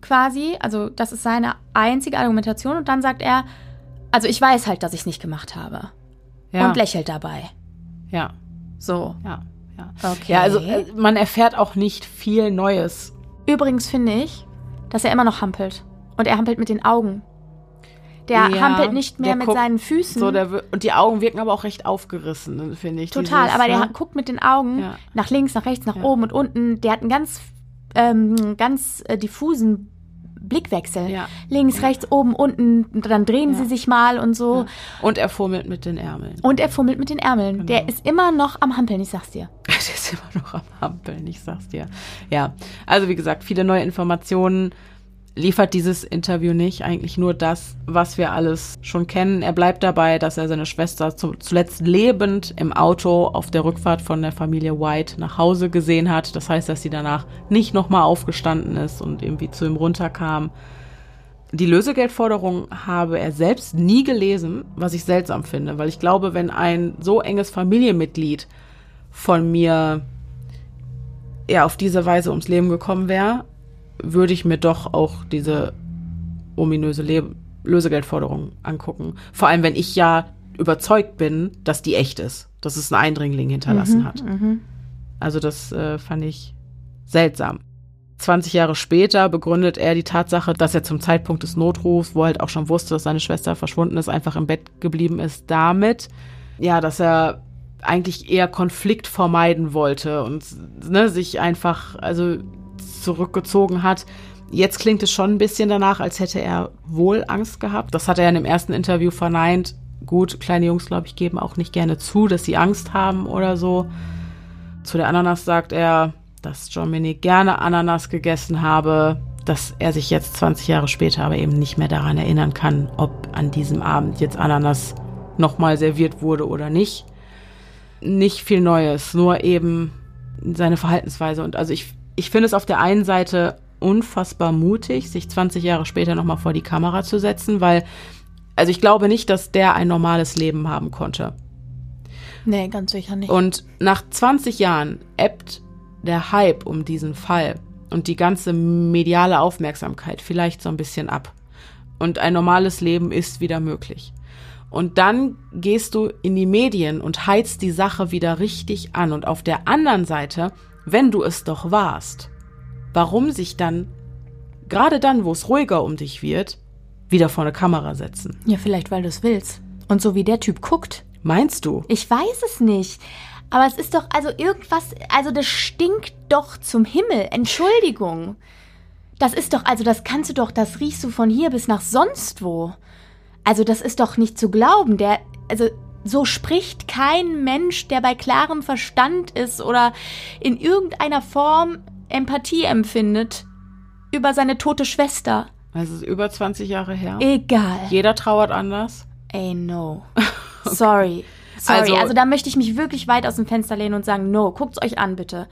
quasi, also das ist seine einzige Argumentation und dann sagt er, also ich weiß halt, dass ich es nicht gemacht habe. Ja. Und lächelt dabei. ja. So. Ja. Ja. Okay. Ja, also äh, man erfährt auch nicht viel Neues. Übrigens finde ich, dass er immer noch hampelt. Und er hampelt mit den Augen. Der Ja, hampelt nicht mehr mit guckt seinen Füßen. So, und die Augen wirken aber auch recht aufgerissen, finde ich. Total, Dieses, aber der ne? guckt mit den Augen Ja. nach links, nach rechts, nach Ja. oben und unten. Der hat einen ganz, ähm, ganz äh, diffusen Blickwechsel. Ja. Links, rechts, oben, unten. Dann drehen Ja. sie sich mal und so. Ja. Und er fummelt mit den Ärmeln. Und er fummelt mit den Ärmeln. Genau. Der ist immer noch am Hampeln, ich sag's dir. Der ist immer noch am Hampeln, ich sag's dir. Ja, also wie gesagt, viele neue Informationen liefert dieses Interview nicht. Eigentlich nur das, was wir alles schon kennen. Er bleibt dabei, dass er seine Schwester zu, zuletzt lebend im Auto auf der Rückfahrt von der Familie White nach Hause gesehen hat. Das heißt, dass sie danach nicht nochmal aufgestanden ist und irgendwie zu ihm runterkam. Die Lösegeldforderung habe er selbst nie gelesen, was ich seltsam finde, weil ich glaube, wenn ein so enges Familienmitglied von mir ja auf diese Weise ums Leben gekommen wäre, würde ich mir doch auch diese ominöse Le Lösegeldforderung angucken. Vor allem, wenn ich ja überzeugt bin, dass die echt ist, dass es ein Eindringling hinterlassen hat. Also das äh, fand ich seltsam. 20 Jahre später begründet er die Tatsache, dass er zum Zeitpunkt des Notrufs, wo er halt auch schon wusste, dass seine Schwester verschwunden ist, einfach im Bett geblieben ist, damit, ja, dass er eigentlich eher Konflikt vermeiden wollte und ne, sich einfach also zurückgezogen hat. Jetzt klingt es schon ein bisschen danach, als hätte er wohl Angst gehabt. Das hat er in dem ersten Interview verneint. Gut, kleine Jungs, glaube ich, geben auch nicht gerne zu, dass sie Angst haben oder so. Zu der Ananas sagt er, dass Dominic gerne Ananas gegessen habe, dass er sich jetzt 20 Jahre später aber eben nicht mehr daran erinnern kann, ob an diesem Abend jetzt Ananas nochmal serviert wurde oder nicht. Nicht viel Neues, nur eben seine Verhaltensweise. Und also ich, ich finde es auf der einen Seite unfassbar mutig, sich 20 Jahre später nochmal vor die Kamera zu setzen, weil, also ich glaube nicht, dass der ein normales Leben haben konnte. Nee, ganz sicher nicht. Und nach 20 Jahren ebbt der Hype um diesen Fall und die ganze mediale Aufmerksamkeit vielleicht so ein bisschen ab. Und ein normales Leben ist wieder möglich. Und dann gehst du in die Medien und heizt die Sache wieder richtig an. Und auf der anderen Seite, wenn du es doch warst, warum sich dann, gerade dann, wo es ruhiger um dich wird, wieder vor eine Kamera setzen? ja, vielleicht, weil du es willst. Und so wie der Typ guckt. Meinst du? Ich weiß es nicht. Aber es ist doch, also irgendwas, also das stinkt doch zum Himmel. Entschuldigung. Das ist doch, also das kannst du doch, das riechst du von hier bis nach sonst wo. Also das ist doch nicht zu glauben. Der, also so spricht kein Mensch, der bei klarem Verstand ist oder in irgendeiner Form Empathie empfindet über seine tote Schwester. Es ist über 20 Jahre her. Egal. Jeder trauert anders. Ey, no. Sorry. Sorry, also, Also- da möchte ich mich wirklich weit aus dem Fenster lehnen und sagen, no, guckt's euch an, bitte.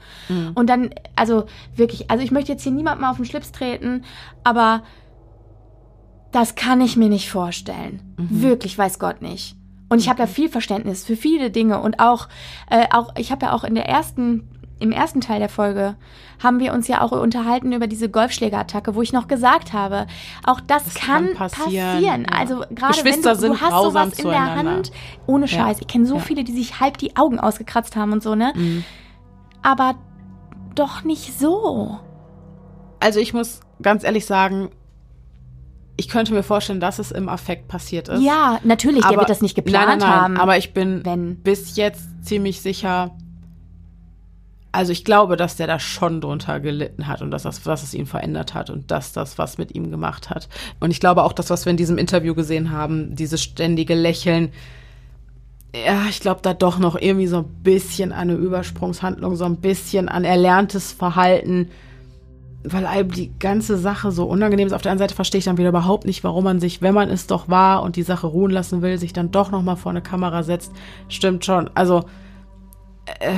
Und dann, also wirklich, also ich möchte jetzt hier niemand mal auf den Schlips treten, aber das kann ich mir nicht vorstellen. Wirklich, weiß Gott nicht. Und ich habe ja viel Verständnis für viele Dinge und auch, äh, auch ich habe ja auch in der ersten, im ersten Teil der Folge haben wir uns ja auch unterhalten über diese Golfschlägerattacke, wo ich noch gesagt habe, auch das, Das kann, kann passieren. passieren, ja. Also gerade wenn du, du hast sowas in der. Hand, ohne Ja. Scheiß. Ich kenne so Ja. viele, die sich halb die Augen ausgekratzt haben und so, ne? Mhm. Aber doch nicht so. Also ich muss ganz ehrlich sagen, ich könnte mir vorstellen, dass es im Affekt passiert ist. Ja, natürlich, der aber, wird das nicht geplant nein, nein, nein, haben. Aber ich bin wenn. bis jetzt ziemlich sicher. Also ich glaube, dass der da schon drunter gelitten hat und dass das, was es ihn verändert hat und dass das was mit ihm gemacht hat. Und ich glaube auch, das, was wir in diesem Interview gesehen haben, dieses ständige Lächeln, ja, ich glaube da doch noch irgendwie so ein bisschen an eine Übersprungshandlung, so ein bisschen an erlerntes Verhalten, weil einem die ganze Sache so unangenehm ist. Auf der anderen Seite verstehe ich dann wieder überhaupt nicht, warum man sich, wenn man es doch war und die Sache ruhen lassen will, sich dann doch noch mal vor eine Kamera setzt. Stimmt schon. Also äh,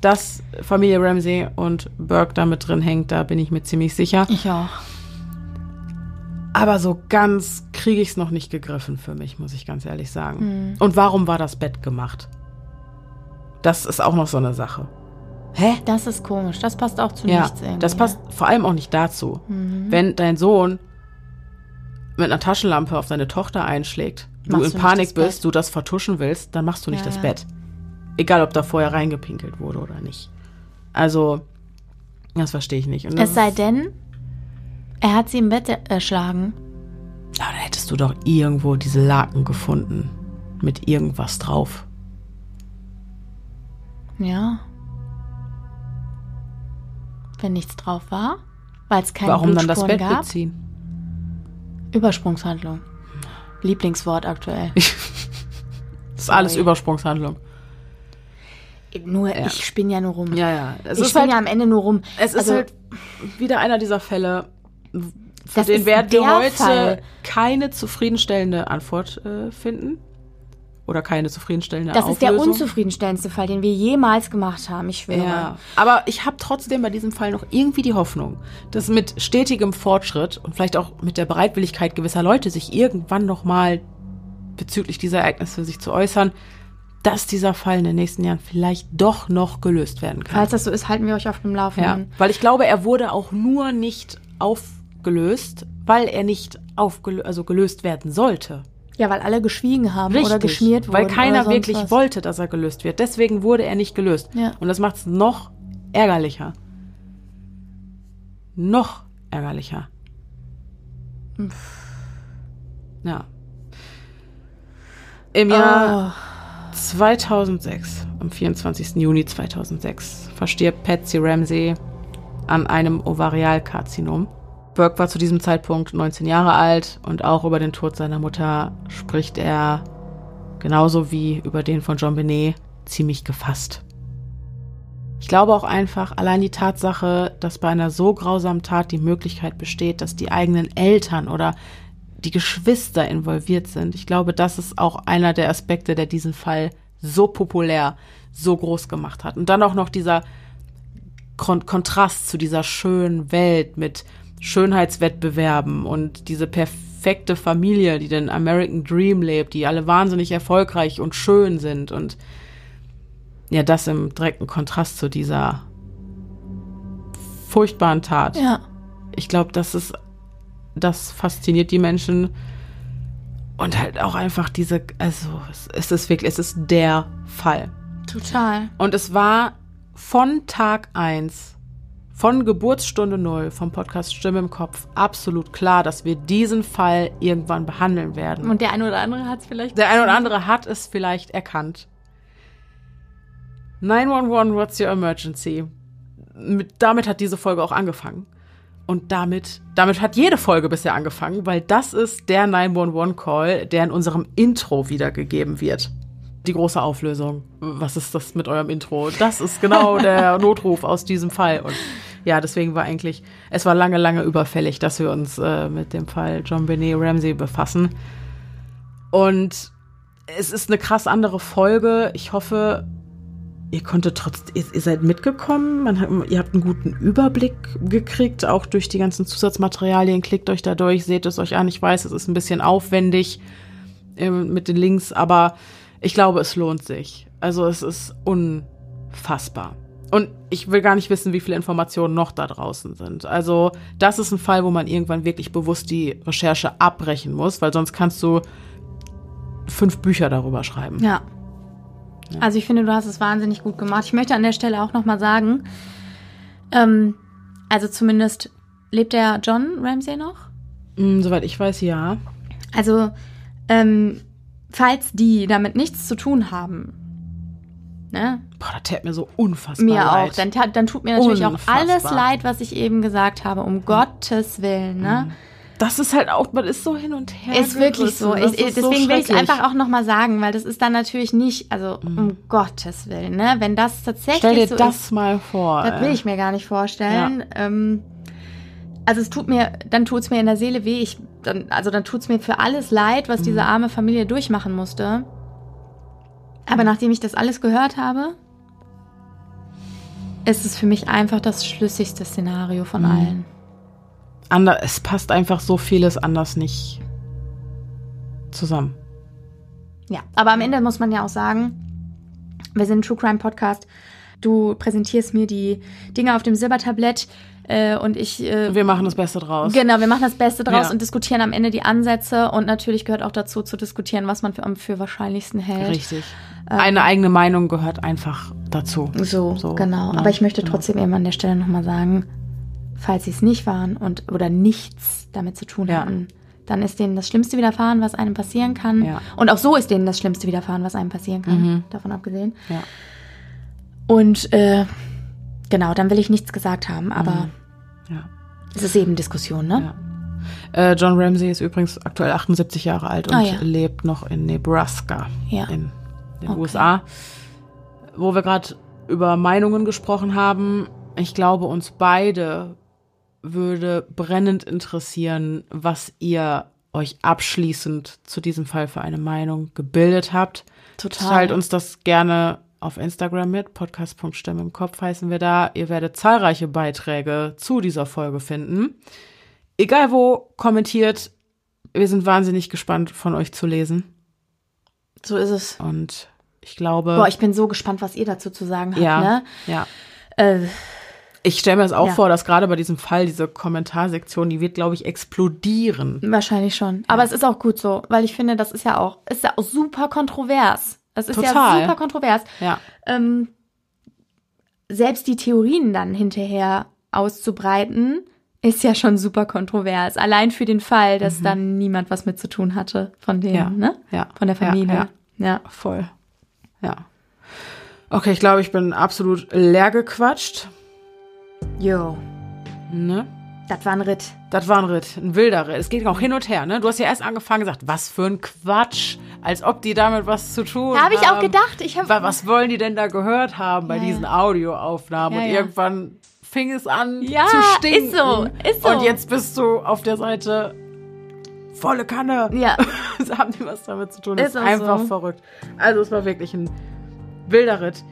dass Familie Ramsey und Burke da mit drin hängt, da bin ich mir ziemlich sicher. Ich auch. Aber so ganz kriege ich es noch nicht gegriffen für mich, muss ich ganz ehrlich sagen. Und warum war das Bett gemacht? Das ist auch noch so eine Sache. Hä? Das ist komisch. Das passt auch zu Ja, nichts irgendwie. das passt vor allem auch nicht dazu. Wenn dein Sohn mit einer Taschenlampe auf seine Tochter einschlägt, du Machst in du Panik das Bett? bist, du das vertuschen willst, dann machst du nicht Ja, das ja. Bett. Egal, ob da vorher reingepinkelt wurde oder nicht. Also, das verstehe ich nicht. Und Es sei denn, er hat sie im Bett erschlagen. Ja, da hättest du doch irgendwo diese Laken gefunden. Mit irgendwas drauf. Ja. Wenn nichts drauf war, weil es keine Warum dann das Bett gab. beziehen? Übersprungshandlung. Lieblingswort aktuell. Das ist alles. Übersprungshandlung. nur, Ja. ich spinne ja nur rum. Ja, ja. Es ich ist spinne halt, ja am Ende nur rum. es ist Also, halt wieder einer dieser Fälle, für den ist werden wir heute Fall. keine zufriedenstellende Antwort äh, finden. Oder keine zufriedenstellende Das ist der Auflösung. unzufriedenstellendste Fall, den wir jemals gemacht haben, ich schwöre. Ja, aber ich habe trotzdem bei diesem Fall noch irgendwie die Hoffnung, dass mit stetigem Fortschritt und vielleicht auch mit der Bereitwilligkeit gewisser Leute, sich irgendwann noch mal bezüglich dieser Ereignisse sich zu äußern, dass dieser Fall in den nächsten Jahren vielleicht doch noch gelöst werden kann. Falls das so ist, halten wir euch auf dem Ja, Laufenden. weil ich glaube, er wurde auch nur nicht aufgelöst, weil er nicht aufgelöst, also gelöst werden sollte. Ja, weil alle geschwiegen haben oder geschmiert wurden. Weil keiner wirklich was. wollte, dass er gelöst wird. Deswegen wurde er nicht gelöst. Ja. Und das macht es noch ärgerlicher. Noch ärgerlicher. Ja. Im Jahr Oh, 2006, am 24. Juni 2006, verstirbt Patsy Ramsey an einem Ovarialkarzinom. Burke war zu diesem Zeitpunkt 19 Jahre alt und auch über den Tod seiner Mutter spricht er genauso wie über den von John Benet ziemlich gefasst. Ich glaube auch einfach, allein die Tatsache, dass bei einer so grausamen Tat die Möglichkeit besteht, dass die eigenen Eltern oder die Geschwister involviert sind. Ich glaube, das ist auch einer der Aspekte, der diesen Fall so populär, so groß gemacht hat. Und dann auch noch dieser Kon Kontrast zu dieser schönen Welt mit Schönheitswettbewerben und diese perfekte Familie, die den American Dream lebt, die alle wahnsinnig erfolgreich und schön sind und ja, das im direkten Kontrast zu dieser furchtbaren Tat. ja. Ich glaube, das ist, das fasziniert die Menschen. Und halt auch einfach diese, also es, es ist wirklich, es ist der Fall. Total. Und es war von Tag eins, von Geburtsstunde null vom Podcast Stimme im Kopf absolut klar, dass wir diesen Fall irgendwann behandeln werden. Und der eine oder andere hat es vielleicht. Der eine oder andere hat es vielleicht erkannt. 911, what's your emergency? Mit, damit hat diese Folge auch angefangen. Und damit, damit hat jede Folge bisher angefangen, weil das ist der 911-Call, der in unserem Intro wiedergegeben wird. Die große Auflösung. Was ist das mit eurem Intro? Das ist genau der Notruf aus diesem Fall. Und ja, deswegen war eigentlich, es war lange, lange überfällig, dass wir uns äh, mit dem Fall John Benet Ramsey befassen. Und es ist eine krass andere Folge. Ich hoffe, ihr konntet trotzdem, ihr, ihr seid mitgekommen. Hat, ihr habt einen guten Überblick gekriegt, auch durch die ganzen Zusatzmaterialien. Klickt euch da durch, seht es euch an. Ich weiß, es ist ein bisschen aufwendig ähm, mit den Links, aber ich glaube, es lohnt sich. Also es ist unfassbar. Und ich will gar nicht wissen, wie viele Informationen noch da draußen sind. Also das ist ein Fall, wo man irgendwann wirklich bewusst die Recherche abbrechen muss, weil sonst kannst du fünf Bücher darüber schreiben. Ja. Also ich finde, du hast es wahnsinnig gut gemacht. Ich möchte an der Stelle auch nochmal sagen, ähm, also zumindest lebt der John Ramsey noch? Mm, soweit ich weiß, ja. Also, ähm, falls die damit nichts zu tun haben, ne? Boah, das täte mir so unfassbar Mir leid. auch. Dann, dann tut mir natürlich auch Unfassbar. alles leid, was ich eben gesagt habe, um Gottes Willen, ne? Das ist halt auch, man ist so hin und her. Ist wirklich so. Ich, ist so deswegen will ich es einfach auch nochmal sagen, weil das ist dann natürlich nicht, also um Gottes Willen, ne? Wenn das tatsächlich Stell dir so das ist, mal vor. das will ich mir gar nicht vorstellen. Ähm, also es tut mir, dann tut es mir in der Seele weh. Ich, dann, also dann tut es mir für alles leid, was Mhm. diese arme Familie durchmachen musste. Aber nachdem ich das alles gehört habe, ist es für mich einfach das schlüssigste Szenario von Mhm. allen. Ander, es passt einfach so vieles anders nicht zusammen. Ja, aber am Ende muss man ja auch sagen, wir sind ein True Crime Podcast. Du präsentierst mir die Dinge auf dem Silbertablett äh, und ich. Äh, Wir machen das Beste draus. Genau, wir machen das Beste draus Ja. und diskutieren am Ende die Ansätze und natürlich gehört auch dazu zu diskutieren, was man für, am für wahrscheinlichsten hält. Richtig. Eine eigene Meinung gehört einfach dazu. So, So, genau. ja, Aber ich möchte genau. trotzdem eben an der Stelle nochmal sagen, falls sie es nicht waren und oder nichts damit zu tun Ja. hatten, dann ist denen das Schlimmste widerfahren, was einem passieren kann. Ja. Und auch so ist denen das Schlimmste widerfahren, was einem passieren kann, Mhm. davon abgesehen. Ja. Und äh, genau, dann will ich nichts gesagt haben, aber Ja. es ist eben Diskussion, ne? Ja. Äh, John Ramsey ist übrigens aktuell 78 Jahre alt und Ah, ja. lebt noch in Nebraska Ja. in den Okay. USA. Wo wir gerade über Meinungen gesprochen haben, ich glaube, uns beide würde brennend interessieren, was ihr euch abschließend zu diesem Fall für eine Meinung gebildet habt. Total. Teilt uns das gerne auf Instagram mit. Podcast.stimme im Kopf heißen wir da. Ihr werdet zahlreiche Beiträge zu dieser Folge finden. Egal wo, kommentiert. Wir sind wahnsinnig gespannt, von euch zu lesen. So ist es. Und ich glaube. Boah, ich bin so gespannt, was ihr dazu zu sagen habt, ja, ne? ja. Äh, Ich stelle mir das auch Ja. vor, dass gerade bei diesem Fall diese Kommentarsektion, die wird, glaube ich, explodieren. Wahrscheinlich schon. Aber es ist auch gut so, weil ich finde, das ist ja auch, ist ja auch super kontrovers. Das ist ja Total. super kontrovers. Ja. Ähm, selbst die Theorien dann hinterher auszubreiten, ist ja schon super kontrovers. Allein für den Fall, dass dann niemand was mit zu tun hatte von Mhm. Ja. ne? Ja. Von der Ja, Familie. ja. ja. Voll. Ja. Okay, ich glaube, ich bin absolut leer gequatscht. Jo, Ne? das war ein Ritt. Das war ein Ritt, ein wilder Ritt. Es geht auch hin und her, ne? Du hast ja erst angefangen gesagt, was für ein Quatsch, als ob die damit was zu tun Da habe ich auch haben. gedacht, ich habe Wa- Was wollen die denn da gehört haben bei Ja, diesen. Audioaufnahmen? Ja, und irgendwann fing es an Ja, zu stinken. ist so, ist so. Und jetzt bist du auf der Seite volle Kanne. Ja. Das haben die was damit zu tun. Ist ist einfach so. verrückt. Also es war wirklich ein wilder Ritt.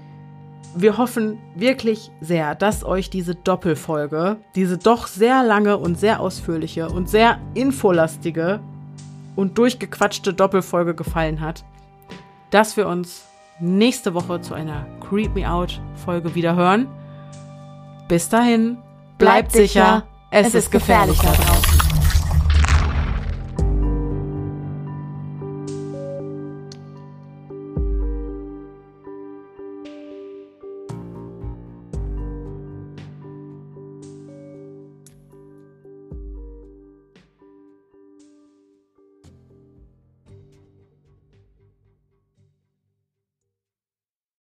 Wir hoffen wirklich sehr, dass euch diese Doppelfolge, diese doch sehr lange und sehr ausführliche und sehr infolastige und durchgequatschte Doppelfolge gefallen hat. Dass wir uns nächste Woche zu einer Creep Me Out Folge wieder hören. Bis dahin, bleibt, Bleibt sicher. sicher. Es, ist gefährlich da draußen.